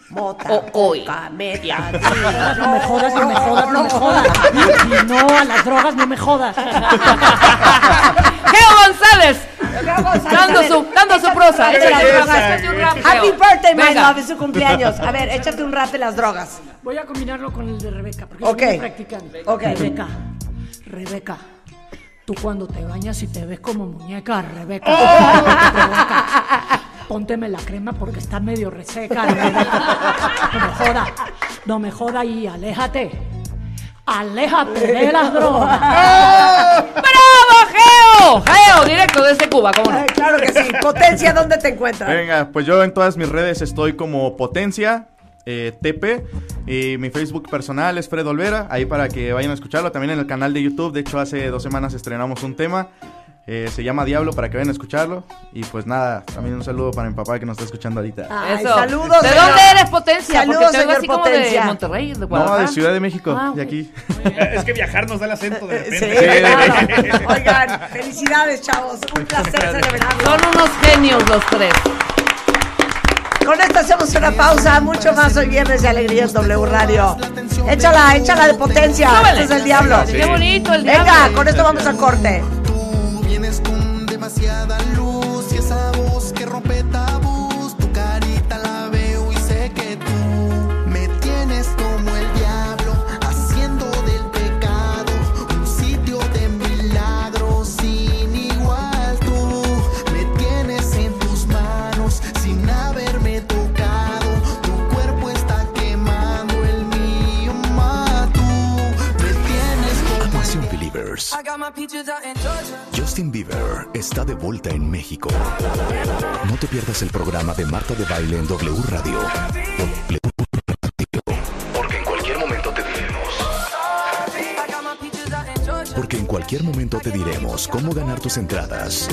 Mota, O- hoy. coca, meta, di- No me jodas, no me jodas, no me jodas. Y no a las drogas, no me jodas. Geo González. Dando su, dando su prosa. Happy birthday, my love, es su cumpleaños. A ver, échate un rap de las drogas. Voy a combinarlo con el de Rebeca, porque practicante. Ok. Rebeca, Rebeca, tú cuando te bañas y te ves como muñeca, Rebeca, Oh. Rebeca, pónteme la crema porque está medio reseca, Rebeca. No me joda, no me joda y aléjate. Aléjate de las drogas. ¡Bravo, Geo! Geo, directo desde Cuba, ¿cómo no? Ay, claro que sí. Potencia, ¿dónde te encuentras? Venga, pues yo en todas mis redes estoy como Potencia eh, TP y mi Facebook personal es Fred Olvera, ahí para que vayan a escucharlo. También en el canal de YouTube, de hecho hace dos semanas estrenamos un tema, eh, se llama Diablo para que vayan a escucharlo. Y pues nada, también un saludo para mi papá que nos está escuchando ahorita. Ay, Eso. saludos. ¿De señor. dónde eres, Potencia? Saludos, Porque te señor así como Potencia. de Monterrey, de No, Guadalajara. de Ciudad de México, Ah, de aquí. Es que viajar nos da el acento de Sí, repente. claro. Oigan, felicidades, chavos. Un placer celebrarlo. Son unos genios los tres. Con esto hacemos una pausa. Mucho más hoy viernes de alegría en W Radio. Échala, échala de potencia. Súbele. Este es el diablo. Qué bonito el Venga, diablo. con esto vamos a corte. Vienes con demasiada luz y esa voz que rompe tabús. Tu carita la veo y sé que tú me tienes como el diablo, haciendo del pecado un sitio de milagros sin igual. Tú me tienes en tus manos sin haberme tocado. Tu cuerpo está quemando el mío, ma. Tú me tienes como Atención Believers. Justin Bieber está de vuelta en México. No te pierdas el programa de Marta de Baile en W Radio. W Radio. Porque en cualquier momento te diremos. Porque en cualquier momento te diremos cómo ganar tus entradas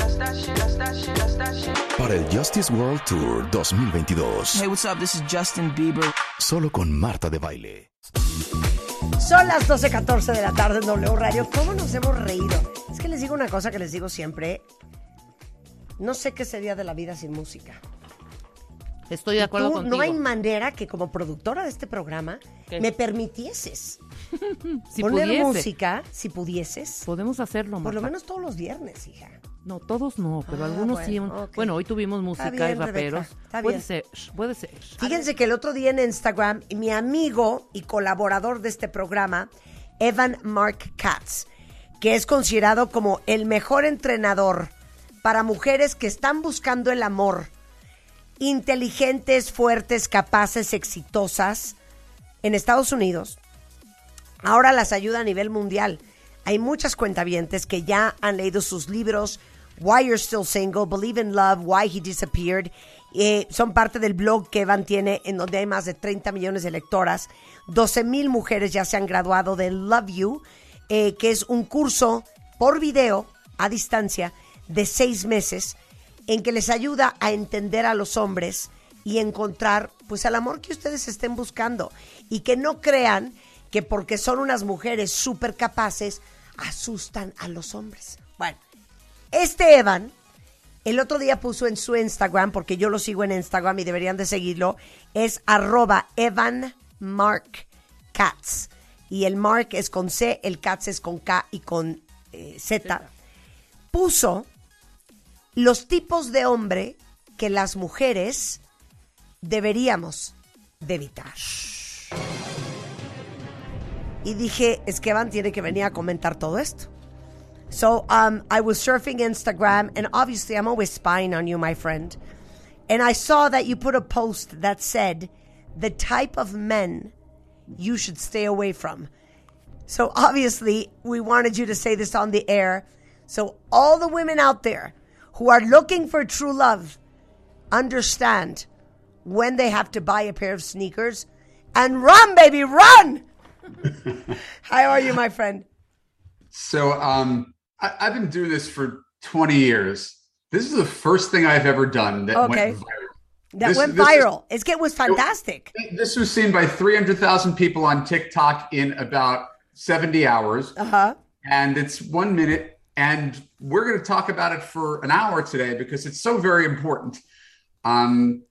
para el Justice World Tour 2022. Hey, what's up? This is Justin Bieber. Solo con Marta de Baile. Son las 12.14 de la tarde en W Radio. ¿Cómo nos hemos reído? Es que les digo una cosa que les digo siempre. No sé qué sería de la vida sin música. Estoy de acuerdo Tú, contigo. No hay manera que como productora de este programa ¿Qué? me permitieses Si poner pudiese. música, si pudieses, Podemos hacerlo, por lo Marta. menos todos los viernes, hija. No, todos no, pero Ah, algunos sí. bueno, hoy tuvimos música bien, y raperos. Puede bien. ser, puede ser. Fíjense que el otro día en Instagram, mi amigo y colaborador de este programa, Evan Mark Katz, que es considerado como el mejor entrenador para mujeres que están buscando el amor, inteligentes, fuertes, capaces, exitosas, en Estados Unidos, ahora las ayuda a nivel mundial. Hay muchas cuentavientes que ya han leído sus libros, Why You're Still Single, Believe in Love, Why He Disappeared. Eh, son parte del blog que Evan tiene, en donde hay más de 30 millones de lectoras. 12 mil mujeres ya se han graduado de Love You, eh, que es un curso por video, a distancia, de seis meses, en que les ayuda a entender a los hombres y encontrar pues el amor que ustedes estén buscando y que no crean que porque son unas mujeres súper capaces asustan a los hombres. Bueno, este Evan el otro día puso en su Instagram, porque yo lo sigo en Instagram y deberían de seguirlo, es arroba Evan Mark Katz. Y el Mark es con C, el Katz es con K y con eh, Z. Puso los tipos de hombre que las mujeres deberíamos de evitar. Y dije, es que Evan tiene que venir a comentar todo esto. So um, I was surfing Instagram, and obviously I'm always spying on you, my friend. And I saw that you put a post that said the type of men you should stay away from. So obviously, we wanted you to say this on the air. So all the women out there who are looking for true love understand when they have to buy a pair of sneakers and run, baby, run. How are you, my friend? So, um, I, I've been doing this for 20 years. This is the first thing I've ever done that Okay. went viral. That This- went this viral. It's it was fantastic. This was seen by 300,000 people on TikTok in about 70 hours. Uh huh. And it's one minute. And we're going to talk about it for an hour today because it's so very important. Um,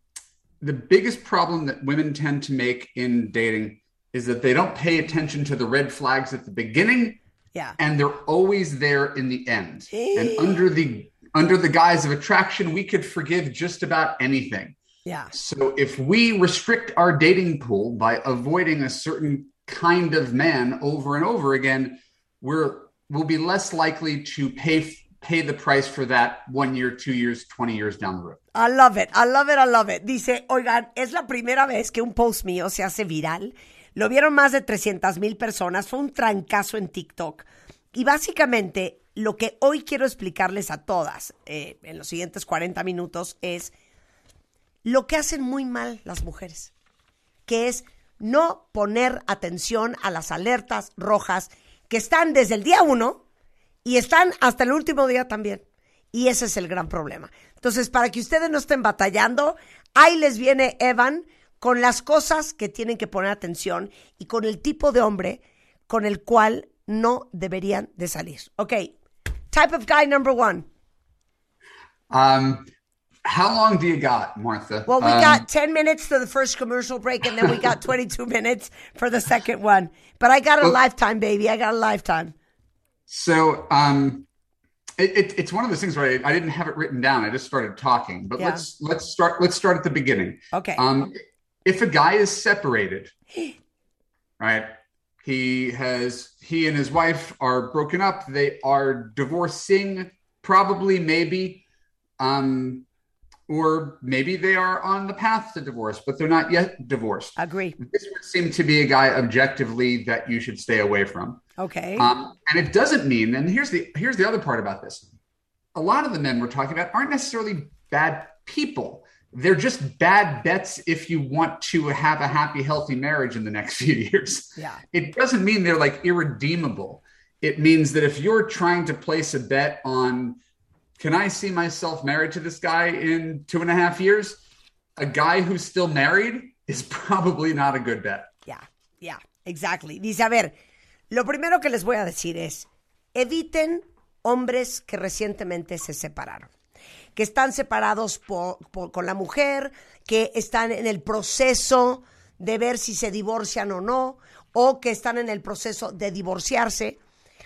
the biggest problem that women tend to make in dating is that they don't pay attention to the red flags at the beginning Yeah. and they're always there in the end. and under the under the guise of attraction, we could forgive just about anything. Yeah. So if we restrict our dating pool by avoiding a certain kind of man over and over again, we're we'll be less likely to pay pay the price for that one year, two years, twenty years down the road. I love it, I love it, I love it. Dice, oigan, es la primera vez que un post mío se hace viral. Lo vieron más de 300 mil personas. Fue un trancazo en TikTok. Y básicamente, lo que hoy quiero explicarles a todas eh, en los siguientes 40 minutos es lo que hacen muy mal las mujeres, que es no poner atención a las alertas rojas que están desde el día uno y están hasta el último día también. Y ese es el gran problema. Entonces, para que ustedes no estén batallando, ahí les viene Evan con las cosas que tienen que poner atención y con el tipo de hombre con el cual no deberían de salir. Ok, type of guy number one. Um, how long do you got, Martha? Well, we Um, got 10 minutes to the first commercial break, and then we got 22 minutes for the second one. But I got a Well- lifetime, baby. I got a lifetime. So um, it, it, it's one of those things where I, I didn't have it written down. I just started talking. But Yeah. let's let's start let's start at the beginning. Okay. Um, if a guy is separated, right? He has he and his wife are broken up. They are divorcing, probably, maybe, um, or maybe they are on the path to divorce, but they're not yet divorced. Agree. This would seem to be a guy objectively that you should stay away from. Okay. Um, and it doesn't mean, and here's the here's the other part about this. A lot of the men we're talking about aren't necessarily bad people. They're just bad bets if you want to have a happy, healthy marriage in the next few years. Yeah. It doesn't mean they're like irredeemable. It means that if you're trying to place a bet on, can I see myself married to this guy in two and a half years? A guy who's still married is probably not a good bet. Yeah, yeah, exactly. Dice, a ver, lo primero que les voy a decir es, eviten hombres que recientemente se separaron, que están separados por- con la mujer, que están en el proceso de ver si se divorcian o no, o que están en el proceso de divorciarse.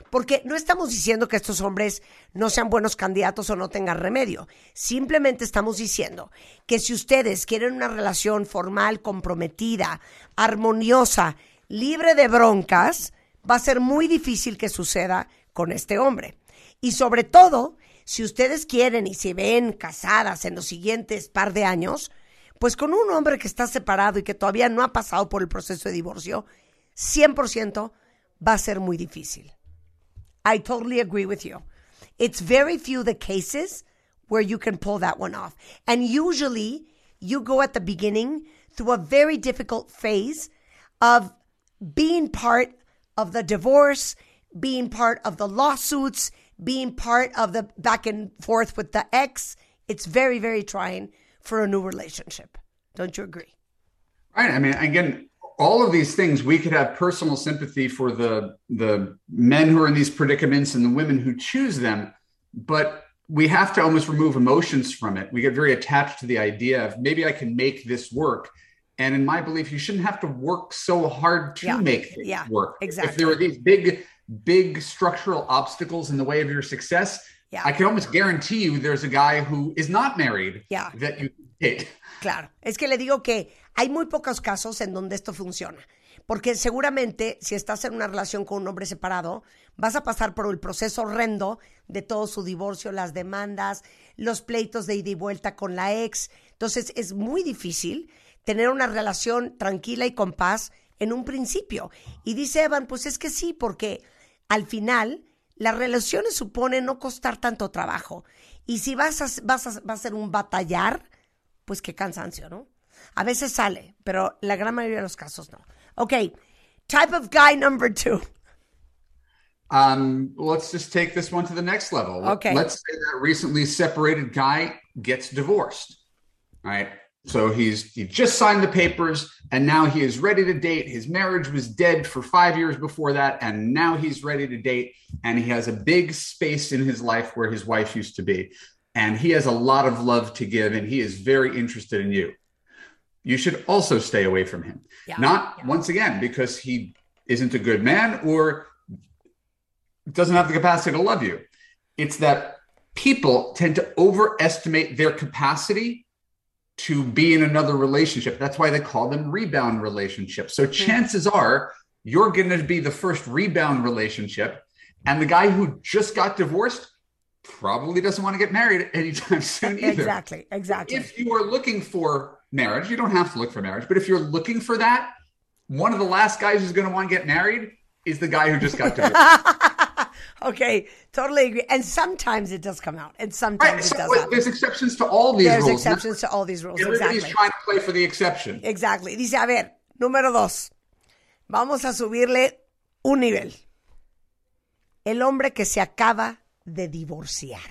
Porque no estamos diciendo que estos hombres no sean buenos candidatos o no tengan remedio. Simplemente estamos diciendo que si ustedes quieren una relación formal, comprometida, armoniosa, libre de broncas, va a ser muy difícil que suceda con este hombre. Y sobre todo, si ustedes quieren y se ven casadas en los siguientes par de años, pues con un hombre que está separado y que todavía no ha pasado por el proceso de divorcio, 100% va a ser muy difícil. I totally agree with you. It's very few the cases where you can pull that one off. And usually you go at the beginning through a very difficult phase of being part of the divorce, being part of the lawsuits, being part of the back and forth with the ex. It's very, very trying for a new relationship. Don't you agree? Right. I mean, again, all of these things we could have personal sympathy for the the men who are in these predicaments and the women who choose them, but we have to almost remove emotions from it. We get very attached to the idea of maybe I can make this work. And in my belief, you shouldn't have to work so hard to Yeah. make things Yeah, work. Exactly. If there are these big, big structural obstacles in the way of your success, Yeah. I can almost guarantee you there's a guy who is not married Yeah. that you date. Claro, es que le digo que hay muy pocos casos en donde esto funciona. Porque seguramente si estás en una relación con un hombre separado, vas a pasar por el proceso horrendo de todo su divorcio, las demandas, los pleitos de ida y vuelta con la ex. Entonces es muy difícil tener una relación tranquila y con paz en un principio. Y dice Evan, pues es que sí, porque al final las relaciones suponen no costar tanto trabajo. Y si vas a, vas a, va a ser un batallar, pues qué cansancio, ¿no? A veces sale, pero la gran mayoría de los casos no. Ok, type of guy number two. Um, let's just take this one to the next level. Okay. Let's say that a recently separated guy gets divorced. All right. So he's he just signed the papers and now he is ready to date. His marriage was dead for five years before that, and now he's ready to date. And he has a big space in his life where his wife used to be. And he has a lot of love to give, and he is very interested in you. You should also stay away from him. Yeah. Not once again because he isn't a good man or doesn't have the capacity to love you. It's that people tend to overestimate their capacity to be in another relationship. That's why they call them rebound relationships. So chances are you're going to be the first rebound relationship, and the guy who just got divorced probably doesn't want to get married anytime soon either. Exactly, exactly. If you are looking for marriage, you don't have to look for marriage, but if you're looking for that, one of the last guys who's going to want to get married is the guy who just got divorced. Okay, totally agree. And sometimes it does come out, and sometimes Right, it does there's exceptions to all these There's rules. exceptions to all these rules. Everybody's Exactly. trying to play for the exception. Exactly. Dice, a ver, número dos. Vamos a subirle un nivel. El hombre que se acaba de divorciar.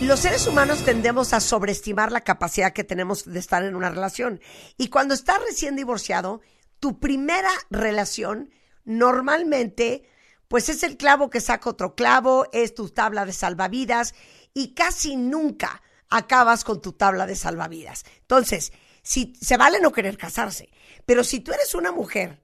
Los seres humanos tendemos a sobreestimar la capacidad que tenemos de estar en una relación. Y cuando estás recién divorciado, tu primera relación normalmente, pues es el clavo que saca otro clavo, es tu tabla de salvavidas y casi nunca acabas con tu tabla de salvavidas. Entonces, si se vale no querer casarse, pero si tú eres una mujer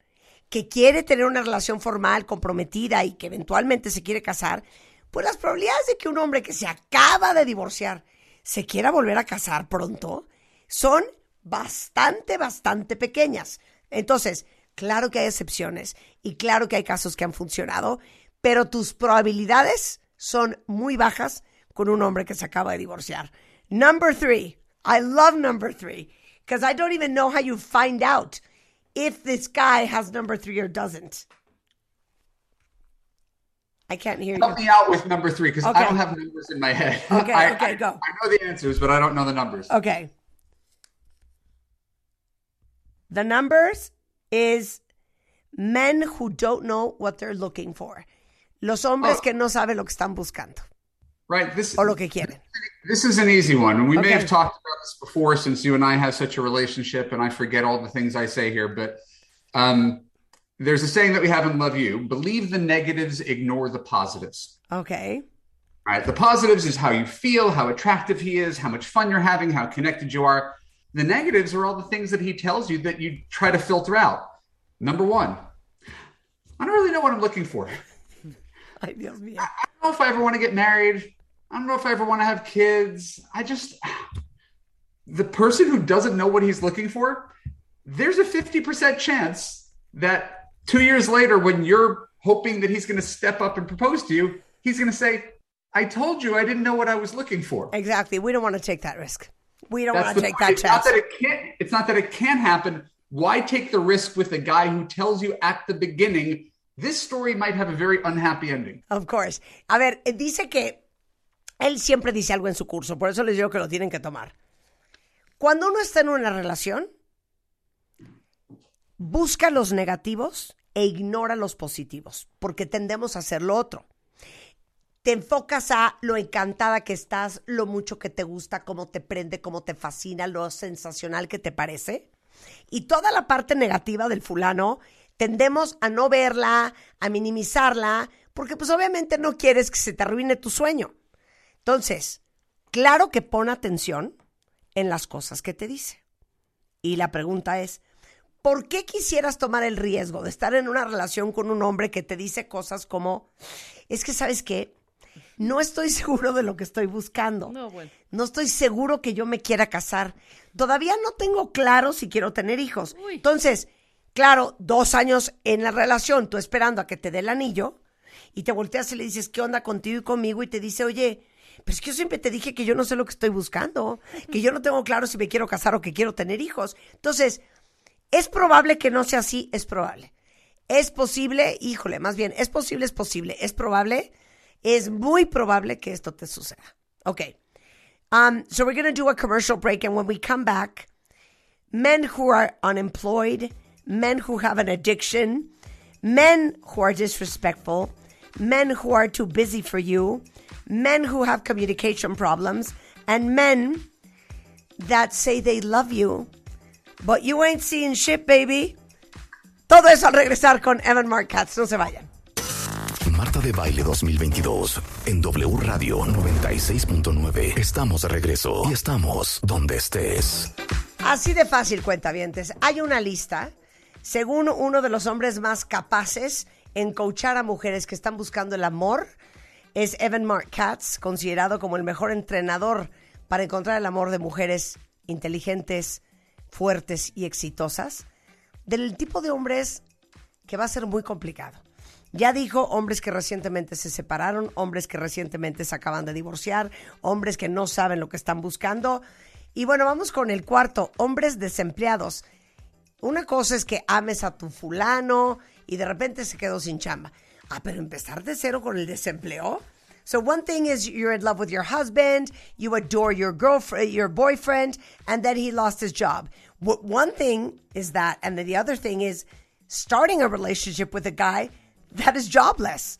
que quiere tener una relación formal, comprometida y que eventualmente se quiere casar, pues las probabilidades de que un hombre que se acaba de divorciar se quiera volver a casar pronto son bastante, bastante pequeñas. Entonces, claro que hay excepciones y claro que hay casos que han funcionado, pero tus probabilidades son muy bajas con un hombre que se acaba de divorciar. Number three. I love number three because I don't even know how you find out if this guy has number three or doesn't. I can't hear Help you. me out with number three because Okay. I don't have numbers in my head. Okay, I, okay, I- go. I know the answers, but I don't know the numbers. Okay. The numbers is men who don't know what they're looking for. Los hombres Oh. que no saben lo que están buscando Right. This o lo que quieren. this is an easy one. And we may have talked about this before since you and I have such a relationship, and I forget all the things I say here, but um, there's a saying that we have in Love You believe the negatives, ignore the positives. Okay. All right. The positives is how you feel, how attractive he is, how much fun you're having, how connected you are. The negatives are all the things that he tells you that you try to filter out. Number one, I don't really know what I'm looking for. Ay, Dios mío. I don't know if I ever want to get married. I don't know if I ever want to have kids. I just, the person who doesn't know what he's looking for, there's a 50% chance that two years later, when you're hoping that he's going to step up and propose to you, he's going to say, I told you I didn't know what I was looking for. Exactly. We don't want to take that risk. We don't want to take that it's not chance. that it can't. It's not that it can happen. Why take the risk with a guy who tells you at the beginning this story might have a very unhappy ending? Of course. A ver, eh, dice que él siempre dice algo en su curso, por eso les digo que lo tienen que tomar. Cuando uno está en una relación, busca los negativos e ignora los positivos, porque tendemos a hacer lo otro. Te enfocas a lo encantada que estás, lo mucho que te gusta, cómo te prende, cómo te fascina, lo sensacional que te parece. Y toda la parte negativa del fulano, tendemos a no verla, a minimizarla, porque pues obviamente no quieres que se te arruine tu sueño. Entonces, claro que pon atención en las cosas que te dice. Y la pregunta es, ¿por qué quisieras tomar el riesgo de estar en una relación con un hombre que te dice cosas como, es que sabes qué, no estoy seguro de lo que estoy buscando. No, bueno. No estoy seguro que yo me quiera casar. Todavía no tengo claro si quiero tener hijos. Entonces, claro, dos años en la relación, tú esperando a que te dé el anillo, y te volteas y le dices, ¿qué onda contigo y conmigo? Y te dice, oye, pero es que yo siempre te dije que yo no sé lo que estoy buscando, que yo no tengo claro si me quiero casar o que quiero tener hijos. Entonces, ¿es probable que no sea así? Es probable. ¿Es posible? Híjole, más bien, ¿es posible? Es posible. ¿Es probable? Es muy probable que esto te suceda. Okay. Um, so we're going to do a commercial break, and when we come back, men who are unemployed, men who have an addiction, men who are disrespectful, men who are too busy for you, men who have communication problems, and men that say they love you, but you ain't seeing shit, baby. Todo eso al regresar con Evan Mark Katz. No se vayan. Marta de Baile 2022 en W Radio 96.9. Estamos de regreso y estamos donde estés. Así de fácil, cuentavientes. Hay una lista, según uno de los hombres más capaces en coachar a mujeres que están buscando el amor, es Evan Mark Katz, considerado como el mejor entrenador para encontrar el amor de mujeres inteligentes, fuertes y exitosas, del tipo de hombres que va a ser muy complicado. Ya dijo hombres que recientemente se separaron, hombres que recientemente se acaban de divorciar, hombres que no saben lo que están buscando. Y bueno, vamos con el cuarto, hombres desempleados. Una cosa es que ames a tu fulano y de repente se quedó sin chamba. Ah, pero empezar de cero con el desempleo. So one thing is you're in love with your husband, you adore your girlfriend, your boyfriend, and then he lost his job. One thing is that, and the other thing is starting a relationship with a guy that is jobless.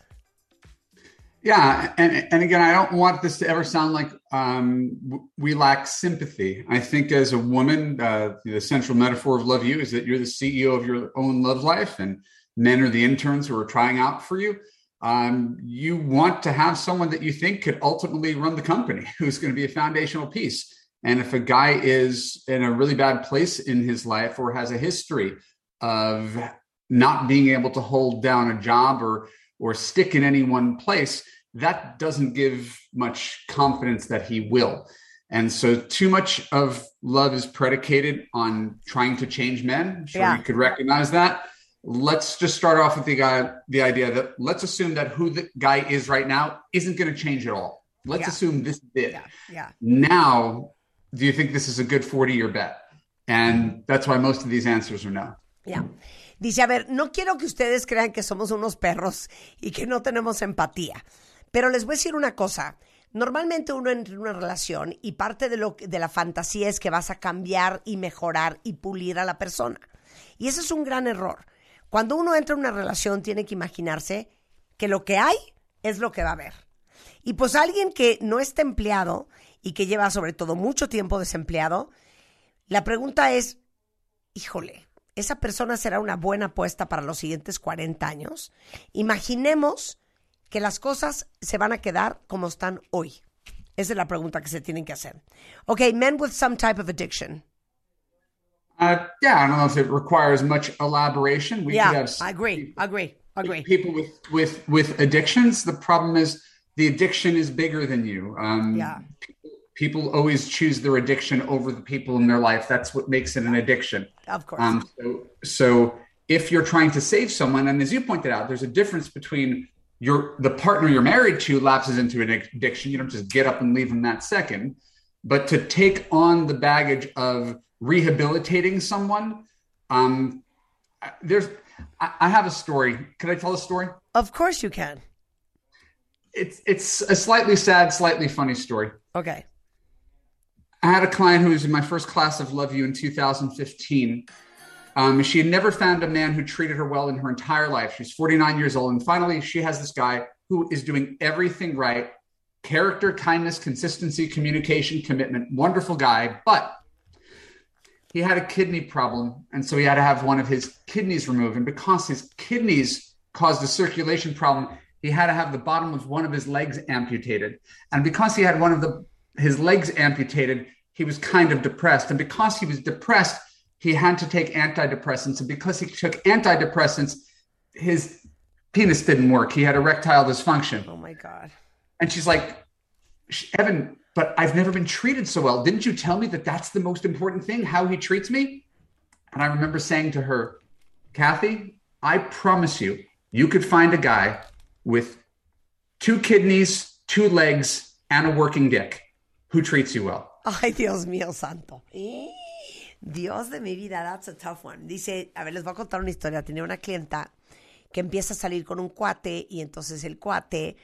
Yeah, and and again, I don't want this to ever sound like um, we lack sympathy. I think as a woman, uh, the central metaphor of love you is that you're the CEO of your own love life, and men are the interns who are trying out for you. Um, you want to have someone that you think could ultimately run the company, who's going to be a foundational piece. And if a guy is in a really bad place in his life or has a history of not being able to hold down a job or or stick in any one place, that doesn't give much confidence that he will. And so too much of love is predicated on trying to change men. I'm sure Yeah. you could recognize that. Let's just start off with the guy the idea that let's assume that who the guy is right now isn't going to change at all. Let's Yeah. assume this did. Yeah. Now, do you think this is a good 40 year bet? And that's why most of these answers are no. Ya. Dice, a ver, no quiero que ustedes crean que somos unos perros y que no tenemos empatía, pero les voy a decir una cosa. Normalmente uno entra en una relación y parte de, lo, de la fantasía es que vas a cambiar y mejorar y pulir a la persona. Y ese es un gran error. Cuando uno entra en una relación tiene que imaginarse que lo que hay es lo que va a haber. Y pues alguien que no está empleado y que lleva sobre todo mucho tiempo desempleado, la pregunta es, híjole, ¿esa persona será una buena apuesta para los siguientes 40 años? Imaginemos que las cosas se van a quedar como están hoy. Esa es la pregunta que se tienen que hacer. Ok, men with some type of addiction. Uh, yeah, I don't know if it requires much elaboration. We yeah, have I agree, agree, agree. people with with with addictions. The problem is the addiction is bigger than you. Um, Yeah. People always choose their addiction over the people in their life. That's what makes it an addiction. Of course. Um, so, so if you're trying to save someone, and as you pointed out, there's a difference between your the partner you're married to lapses into an addiction. You don't just get up and leave them that second, but to take on the baggage of rehabilitating someone. Um, there's, I, I have a story. Can I tell a story? Of course you can. It's it's a slightly sad, slightly funny story. Okay. I had a client who was in my first class of Love You in 2015. Um, she had never found a man who treated her well in her entire life. She's 49 years old. And finally, she has this guy who is doing everything right character, kindness, consistency, communication, commitment. Wonderful guy. But he had a kidney problem. And so he had to have one of his kidneys removed. And because his kidneys caused a circulation problem, he had to have the bottom of one of his legs amputated. And because he had one of the his legs amputated, he was kind of depressed. And because he was depressed, he had to take antidepressants. And because he took antidepressants, his penis didn't work. He had erectile dysfunction. Oh my God. And she's like, Evan, but I've never been treated so well. Didn't you tell me that that's the most important thing, how he treats me? And I remember saying to her, Kathy, I promise you, you could find a guy with two kidneys, two legs, and a working dick who treats you well. Ay, Dios mío santo. Dios de mi vida, that's a tough one. Dice, a ver, les voy a contar una historia. Tenía una clienta que empieza a salir con un cuate y entonces el cuate,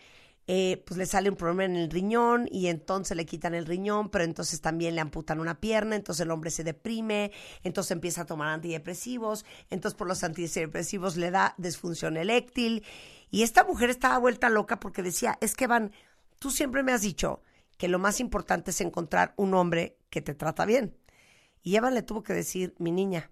eh, pues le sale un problema en el riñón y entonces le quitan el riñón, pero entonces también le amputan una pierna, entonces el hombre se deprime, entonces empieza a tomar antidepresivos, entonces por los antidepresivos le da disfunción eréctil y esta mujer estaba vuelta loca porque decía, es que Van, tú siempre me has dicho que lo más importante es encontrar un hombre que te trata bien. Y Eva le tuvo que decir, mi niña,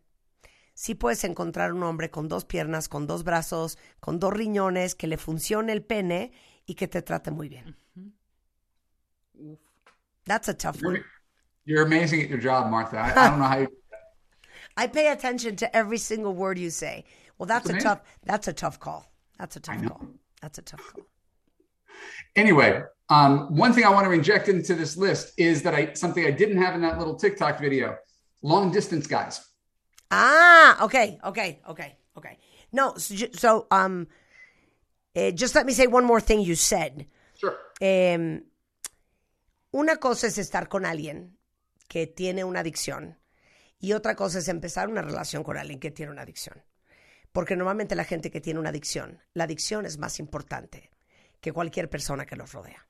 sí puedes encontrar un hombre con dos piernas, con dos brazos, con dos riñones, que le funcione el pene y que te trate muy bien. That's a tough one. You're amazing at your job, Martha. I, I don't know how you. I pay attention to every single word you say. Well, that's That's a amazing. tough. That's a tough call. That's a tough call. That's a tough call. Anyway, um, one thing I want to inject into this list is that I something I didn't have in that little TikTok video: long distance guys. Ah, okay, okay, okay, okay. No, so, so um, eh, just let me say one more thing you said. Sure. Em, una cosa es estar con alguien que tiene una adicción y otra cosa es empezar una relación con alguien que tiene una adicción. Porque normalmente la gente que tiene una adicción, la adicción es más importante que cualquier persona que los rodea.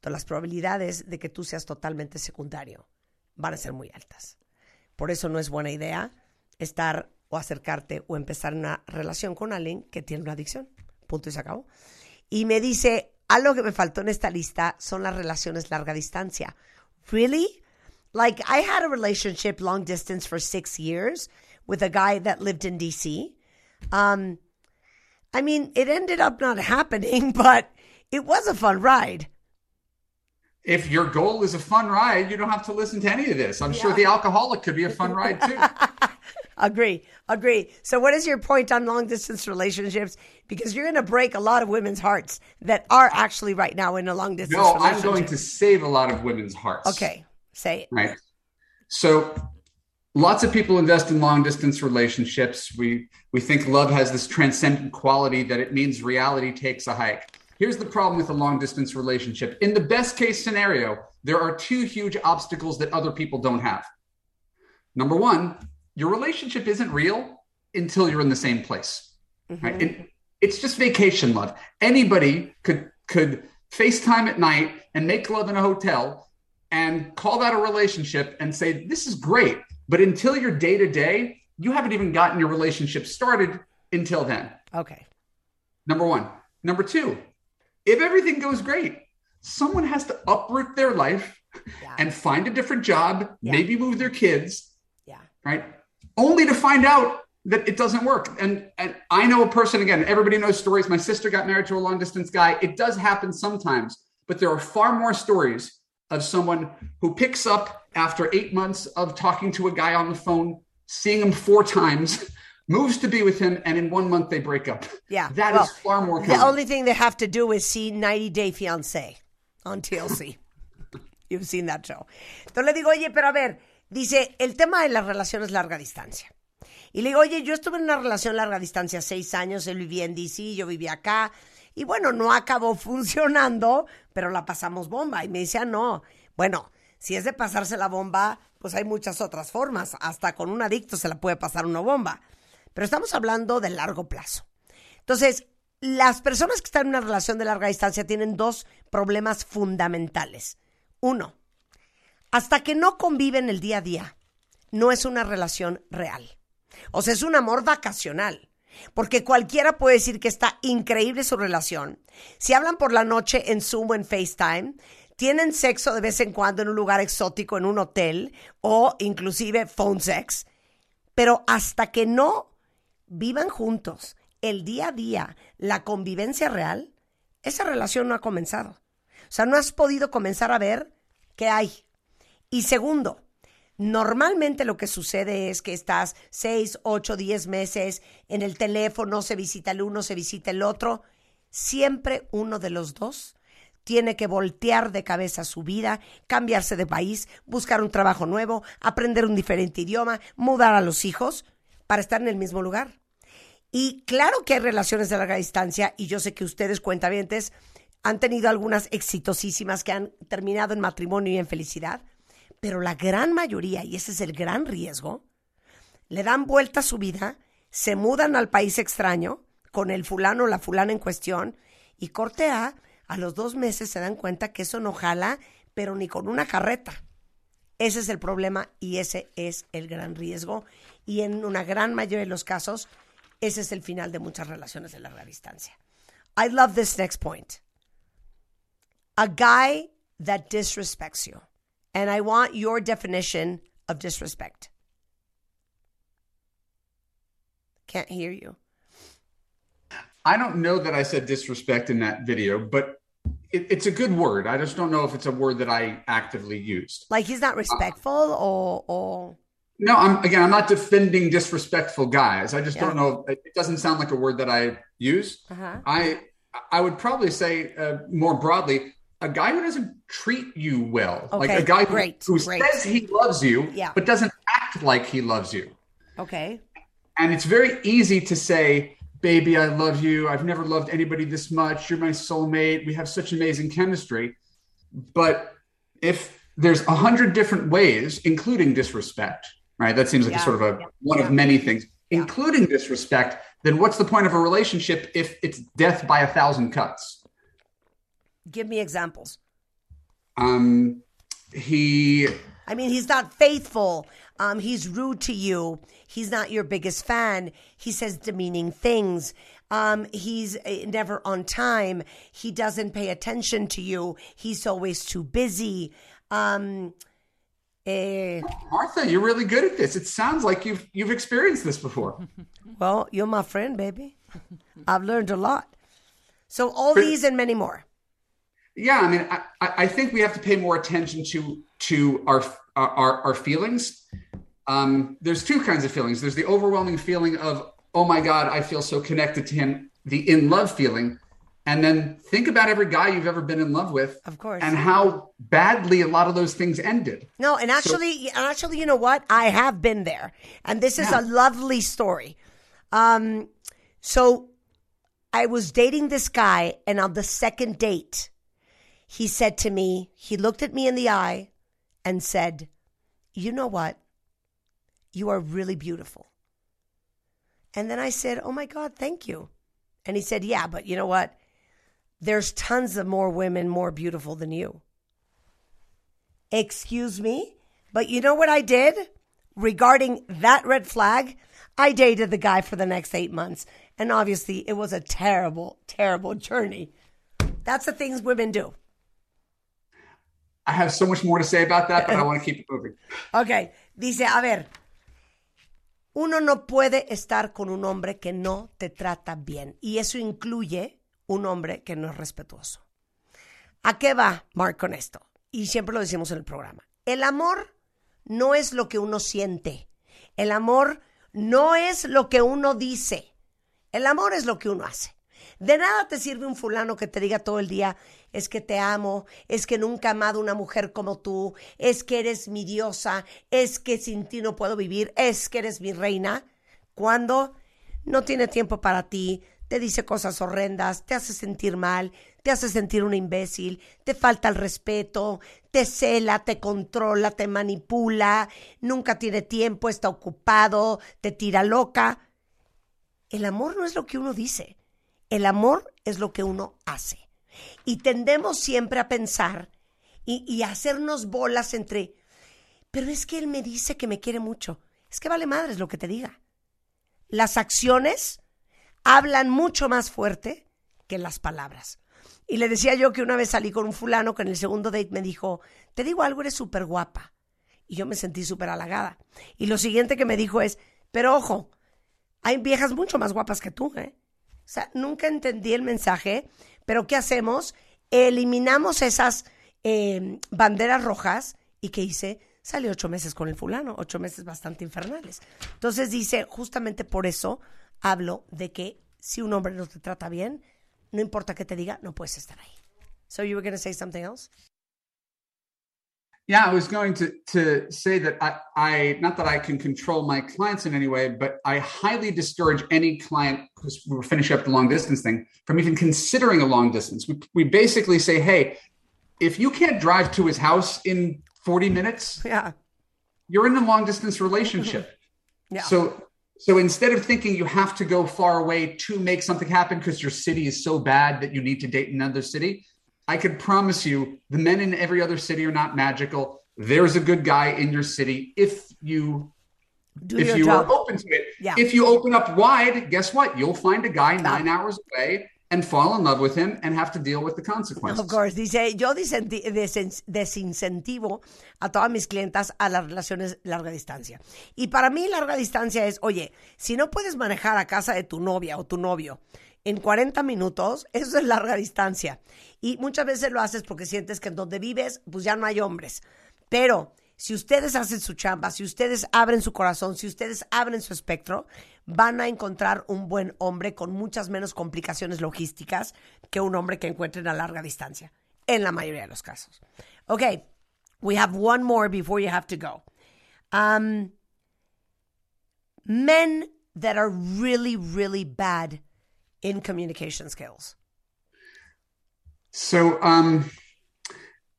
Entonces las probabilidades de que tú seas totalmente secundario van a ser muy altas. Por eso no es buena idea estar o acercarte o empezar una relación con alguien que tiene una adicción. Punto y se acabó. Y me dice, algo que me faltó en esta lista son las relaciones larga distancia. Really? Like I had a relationship long distance for six years with a guy that lived in DC. Um, I mean, it ended up not happening, but it was a fun ride. If your goal is a fun ride, you don't have to listen to any of this. I'm sure the alcoholic could be a fun ride too. Agree, agree. So, what is your point on long distance relationships? Because you're going to break a lot of women's hearts that are actually right now in a long distance no. I'm going to save a lot of women's hearts. Okay, say it. Right. So lots of people invest in long distance relationships. We we think love has this transcendent quality that it means reality takes a hike. Here's the problem with a long distance relationship. In the best case scenario, there are two huge obstacles that other people don't have. Number one, your relationship isn't real until you're in the same place. Mm-hmm. Right? And it's just vacation love. Anybody could could FaceTime at night and make love in a hotel and call that a relationship and say, This is great. But until you're day to day, you haven't even gotten your relationship started until then. Okay. Number one. Number two, if everything goes great, someone has to uproot their life and find a different job, maybe move their kids. Yeah. Right. Only to find out that it doesn't work. And and I know a person again, everybody knows stories. My sister got married to a long distance guy. It does happen sometimes, but there are far more stories of someone who picks up after eight months of talking to a guy on the phone, seeing him four times, moves to be with him, and in one month they break up. Yeah. that is well, far more The common. only thing they have to do is see 90 Day Fiancé on TLC. You've seen that show. Entonces le digo, oye, pero a ver, dice, el tema de las relaciones larga distancia. Y le digo, oye, yo estuve en una relación larga distancia seis años, él vivía en DC, yo vivía acá. Y bueno, no acabó funcionando, pero la pasamos bomba. Y me decía, no, bueno, si es de pasarse la bomba, pues hay muchas otras formas. Hasta con un adicto se la puede pasar una bomba. Pero estamos hablando de largo plazo. Entonces, las personas que están en una relación de larga distancia tienen dos problemas fundamentales. Uno, hasta que no conviven el día a día, no es una relación real. O sea, es un amor vacacional. Porque cualquiera puede decir que está increíble su relación. Si hablan por la noche en Zoom o en FaceTime, tienen sexo de vez en cuando en un lugar exótico, en un hotel, o inclusive phone sex, pero hasta que no vivan juntos el día a día, la convivencia real, esa relación no ha comenzado. O sea, no has podido comenzar a ver qué hay. Y segundo, normalmente lo que sucede es que estás seis, ocho, diez meses en el teléfono, se visita el uno, se visita el otro. Siempre uno de los dos tiene que voltear de cabeza su vida, cambiarse de país, buscar un trabajo nuevo, aprender un diferente idioma, mudar a los hijos para estar en el mismo lugar. Y claro que hay relaciones de larga distancia y yo sé que ustedes cuentavientes han tenido algunas exitosísimas que han terminado en matrimonio y en felicidad, pero la gran mayoría, y ese es el gran riesgo, le dan vuelta a su vida, se mudan al país extraño con el fulano o la fulana en cuestión y corte A, a los dos meses se dan cuenta que eso no jala, pero ni con una carreta. Ese es el problema y ese es el gran riesgo. Y en una gran mayoría de los casos, ese es el final de muchas relaciones de larga distancia. I love this next point. A guy that disrespects you. And I want your definition of disrespect. Can't hear you. I don't know that I said disrespect in that video, but it, it's a good word. I just don't know if it's a word that I actively used. Like he's not uh, respectful or or No, I'm again. I'm not defending disrespectful guys. I just Yeah. don't know. It doesn't sound like a word that I use. uh-huh. I I would probably say uh, more broadly, a guy who doesn't treat you well, like a guy who, great, who great. says he loves you, Yeah. but doesn't act like he loves you. Okay. And it's very easy to say, "Baby, I love you. I've never loved anybody this much. You're my soulmate. We have such amazing chemistry." But if there's a hundred different ways, including disrespect, right? That seems like Yeah. a sort of a one of many things, including disrespect. Then what's the point of a relationship if it's death by a thousand cuts? Give me examples. Um, he I mean, he's not faithful. Um, he's rude to you. He's not your biggest fan. He says demeaning things. Um, he's uh, never on time. He doesn't pay attention to you. He's always too busy. Um, eh, Martha, you're really good at this. It sounds like you've you've experienced this before. well, you're my friend, baby. I've learned a lot. So all these and many more. Yeah, I mean, I, I I think we have to pay more attention to to our our, our feelings. Um, there's two kinds of feelings. There's the overwhelming feeling of, oh my God, I feel so connected to him, the in love feeling. And then think about every guy you've ever been in love with, of course, and how badly a lot of those things ended. No, and actually, and actually, you know what? I have been there, and this is a lovely story. Um, so I was dating this guy, and on the second date, he said to me, he looked at me in the eye, and said, "You know what? You are really beautiful." And then I said, "Oh my God, thank you." And he said, "Yeah, but you know what? There's tons of more women more beautiful than you." Excuse me? But you know what I did regarding that red flag? I dated the guy for the next eight months. And obviously, it was a terrible, terrible journey. That's the things women do. I have so much more to say about that, but I want to keep it moving. Ok, dice, a ver, uno no puede estar con un hombre que no te trata bien. Y eso incluye un hombre que no es respetuoso. ¿A qué va Mark con esto? Y siempre lo decimos en el programa. El amor no es lo que uno siente. El amor no es lo que uno dice. El amor es lo que uno hace. De nada te sirve un fulano que te diga todo el día, es que te amo, es que nunca he amado una mujer como tú, es que eres mi diosa, es que sin ti no puedo vivir, es que eres mi reina, cuando no tiene tiempo para ti, te dice cosas horrendas, te hace sentir mal, te hace sentir una imbécil, te falta el respeto, te cela, te controla, te manipula, nunca tiene tiempo, está ocupado, te tira loca. El amor no es lo que uno dice, el amor es lo que uno hace. Y tendemos siempre a pensar y, y a hacernos bolas entre, pero es que él me dice que me quiere mucho. Es que vale madres lo que te diga. Las acciones hablan mucho más fuerte que las palabras. Y le decía yo que una vez salí con un fulano que en el segundo date me dijo, te digo algo, eres súper guapa. Y yo me sentí súper halagada. Y lo siguiente que me dijo es, pero ojo, hay viejas mucho más guapas que tú, ¿eh? O sea, nunca entendí el mensaje, pero ¿qué hacemos? Eliminamos esas eh, banderas rojas y ¿qué hice? Salí ocho meses con el fulano, ocho meses bastante infernales. Entonces dice, justamente por eso hablo de que si un hombre no te trata bien, no importa qué te diga, no puedes estar ahí. So you were going to say something else? Yeah, I was going to to say that I, I not that I can control my clients in any way, but I highly discourage any client because we were finishing up the long distance thing from even considering a long distance. We we basically say, hey, if you can't drive to his house in 40 minutes, yeah, you're in a long distance relationship. Yeah. So so instead of thinking you have to go far away to make something happen because your city is so bad that you need to date another city, I could promise you the men in every other city are not magical. There's a good guy in your city if you Do if you job. are open to it. Yeah. If you open up wide, guess what? You'll find a guy nine hours away and fall in love with him and have to deal with the consequences. Of course, dice, yo desincentivo a todas mis clientas a las relaciones larga distancia. Y para mí larga distancia es, oye, si no puedes manejar a casa de tu novia o tu novio en 40 minutos, eso es larga distancia. Y muchas veces lo haces porque sientes que en donde vives, pues ya no hay hombres. Pero si ustedes hacen su chamba, si ustedes abren su corazón, si ustedes abren su espectro, van a encontrar un buen hombre con muchas menos complicaciones logísticas que un hombre que encuentren a larga distancia, en la mayoría de los casos. Okay, we have one more before you have to go. Um, men that are really, really bad in communication skills. So, um,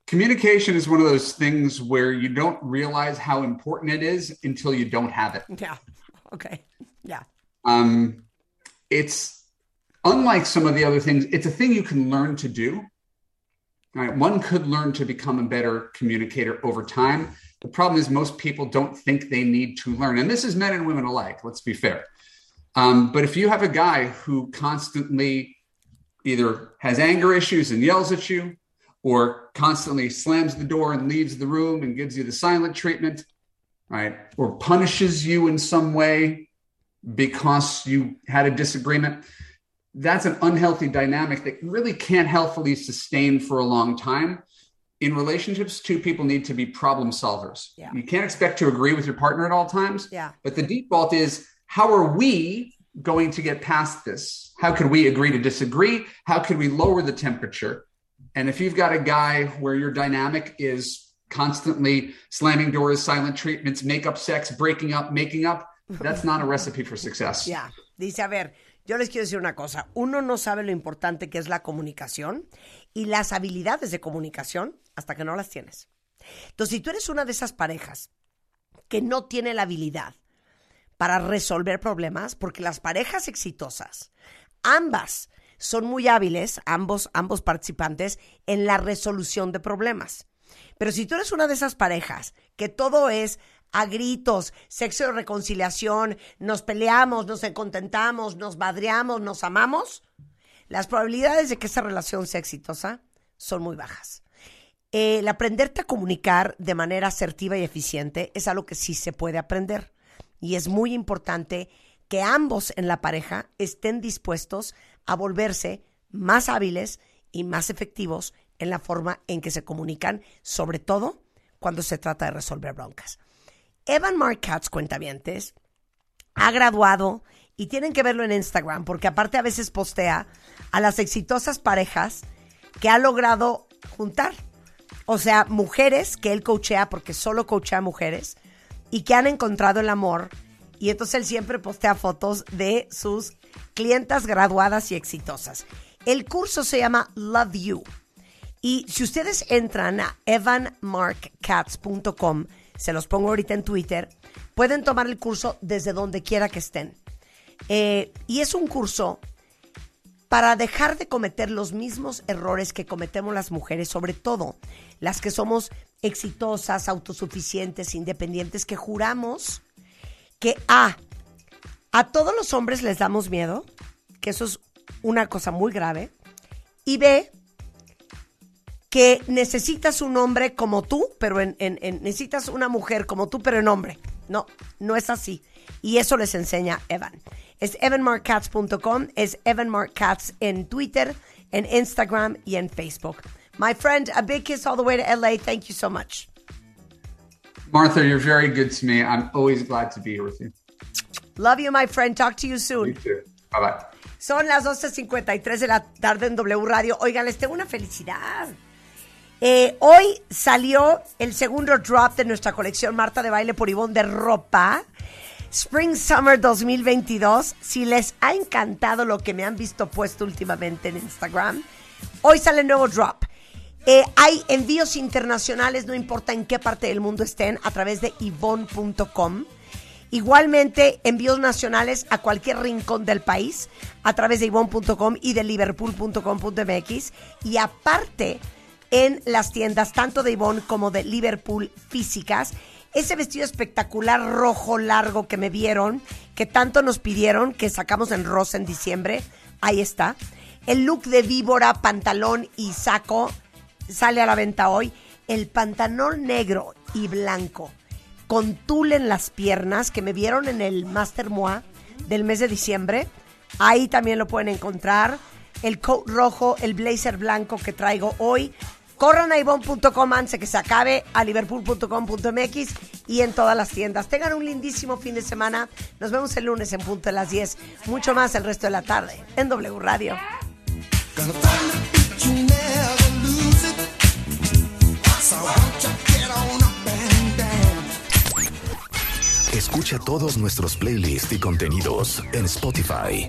communication is one of those things where you don't realize how important it is until you don't have it. Yeah. Okay. Yeah. Um, it's unlike some of the other things, it's a thing you can learn to do. Right? One could learn to become a better communicator over time. The problem is most people don't think they need to learn. And this is men and women alike, let's be fair. Um, but if you have a guy who constantly either has anger issues and yells at you, or constantly slams the door and leaves the room and gives you the silent treatment, right? Or punishes you in some way because you had a disagreement. That's an unhealthy dynamic that really can't healthfully sustain for a long time. In relationships, two people need to be problem solvers. Yeah. You can't expect to agree with your partner at all times. Yeah. But the default is how are we going to get past this? How can we agree to disagree? How can we lower the temperature? And if you've got a guy where your dynamic is constantly slamming doors, silent treatments, make up sex, breaking up, making up, that's not a recipe for success. Ya, dice, a ver, yo les quiero decir una cosa. Uno no sabe lo importante que es la comunicación y las habilidades de comunicación hasta que no las tienes. Entonces, si tú eres una de esas parejas que no tiene la habilidad para resolver problemas, porque las parejas exitosas, ambas son muy hábiles, ambos, ambos participantes, en la resolución de problemas. Pero si tú eres una de esas parejas que todo es a gritos, sexo de reconciliación, nos peleamos, nos contentamos, nos madreamos, nos amamos, las probabilidades de que esa relación sea exitosa son muy bajas. El aprenderte a comunicar de manera asertiva y eficiente es algo que sí se puede aprender. Y es muy importante que ambos en la pareja estén dispuestos a volverse más hábiles y más efectivos en la forma en que se comunican, sobre todo cuando se trata de resolver broncas. Evan Mark Katz, cuentavientes, ha graduado y tienen que verlo en Instagram porque aparte a veces postea a las exitosas parejas que ha logrado juntar. O sea, mujeres que él coachea porque solo coachea mujeres y que han encontrado el amor. Y entonces él siempre postea fotos de sus clientas graduadas y exitosas. El curso se llama Love You. Y si ustedes entran a evanmarkcats.com, se los pongo ahorita en Twitter, pueden tomar el curso desde donde quiera que estén. Eh, y es un curso para dejar de cometer los mismos errores que cometemos las mujeres, sobre todo las que somos exitosas, autosuficientes, independientes, que juramos que A, a todos los hombres les damos miedo, que eso es una cosa muy grave, y B, que necesitas un hombre como tú, pero en, en- en- necesitas una mujer como tú, pero en hombre. No, no es así. Y eso les enseña Evan. Es evanmarkcats.com, es evanmarkcats en Twitter, en Instagram y en Facebook. My friend, a big kiss all the way to LA. Thank you so much. Martha, you're very good to me. I'm always glad to be here with you. Love you, my friend. Talk to you soon. You too. Bye bye. Son las 12.53 de la tarde en W Radio. Oigan, les tengo una felicidad. Eh, hoy salió el segundo drop de nuestra colección Marta de Baile por Ivonne de ropa. Spring Summer 2022. Si les ha encantado lo que me han visto puesto últimamente en Instagram, hoy sale el nuevo drop. Eh, hay envíos internacionales, no importa en qué parte del mundo estén, a través de ivon.com. Igualmente, envíos nacionales a cualquier rincón del país a través de ivon.com y de liverpool.com.mx. Y aparte, en las tiendas tanto de Ivon como de Liverpool físicas, ese vestido espectacular rojo largo que me vieron, que tanto nos pidieron, que sacamos en rosa en diciembre, ahí está. El look de víbora, pantalón y saco sale a la venta hoy. El pantalón negro y blanco con tul en las piernas que me vieron en el Master Moi del mes de diciembre. Ahí también lo pueden encontrar. El coat rojo, el blazer blanco que traigo hoy. Corran a ivon.com antes que se acabe, a liverpool.com.mx y en todas las tiendas. Tengan un lindísimo fin de semana. Nos vemos el lunes en punto de las 10. Mucho más el resto de la tarde en W Radio. Escucha todos nuestros playlists y contenidos en Spotify.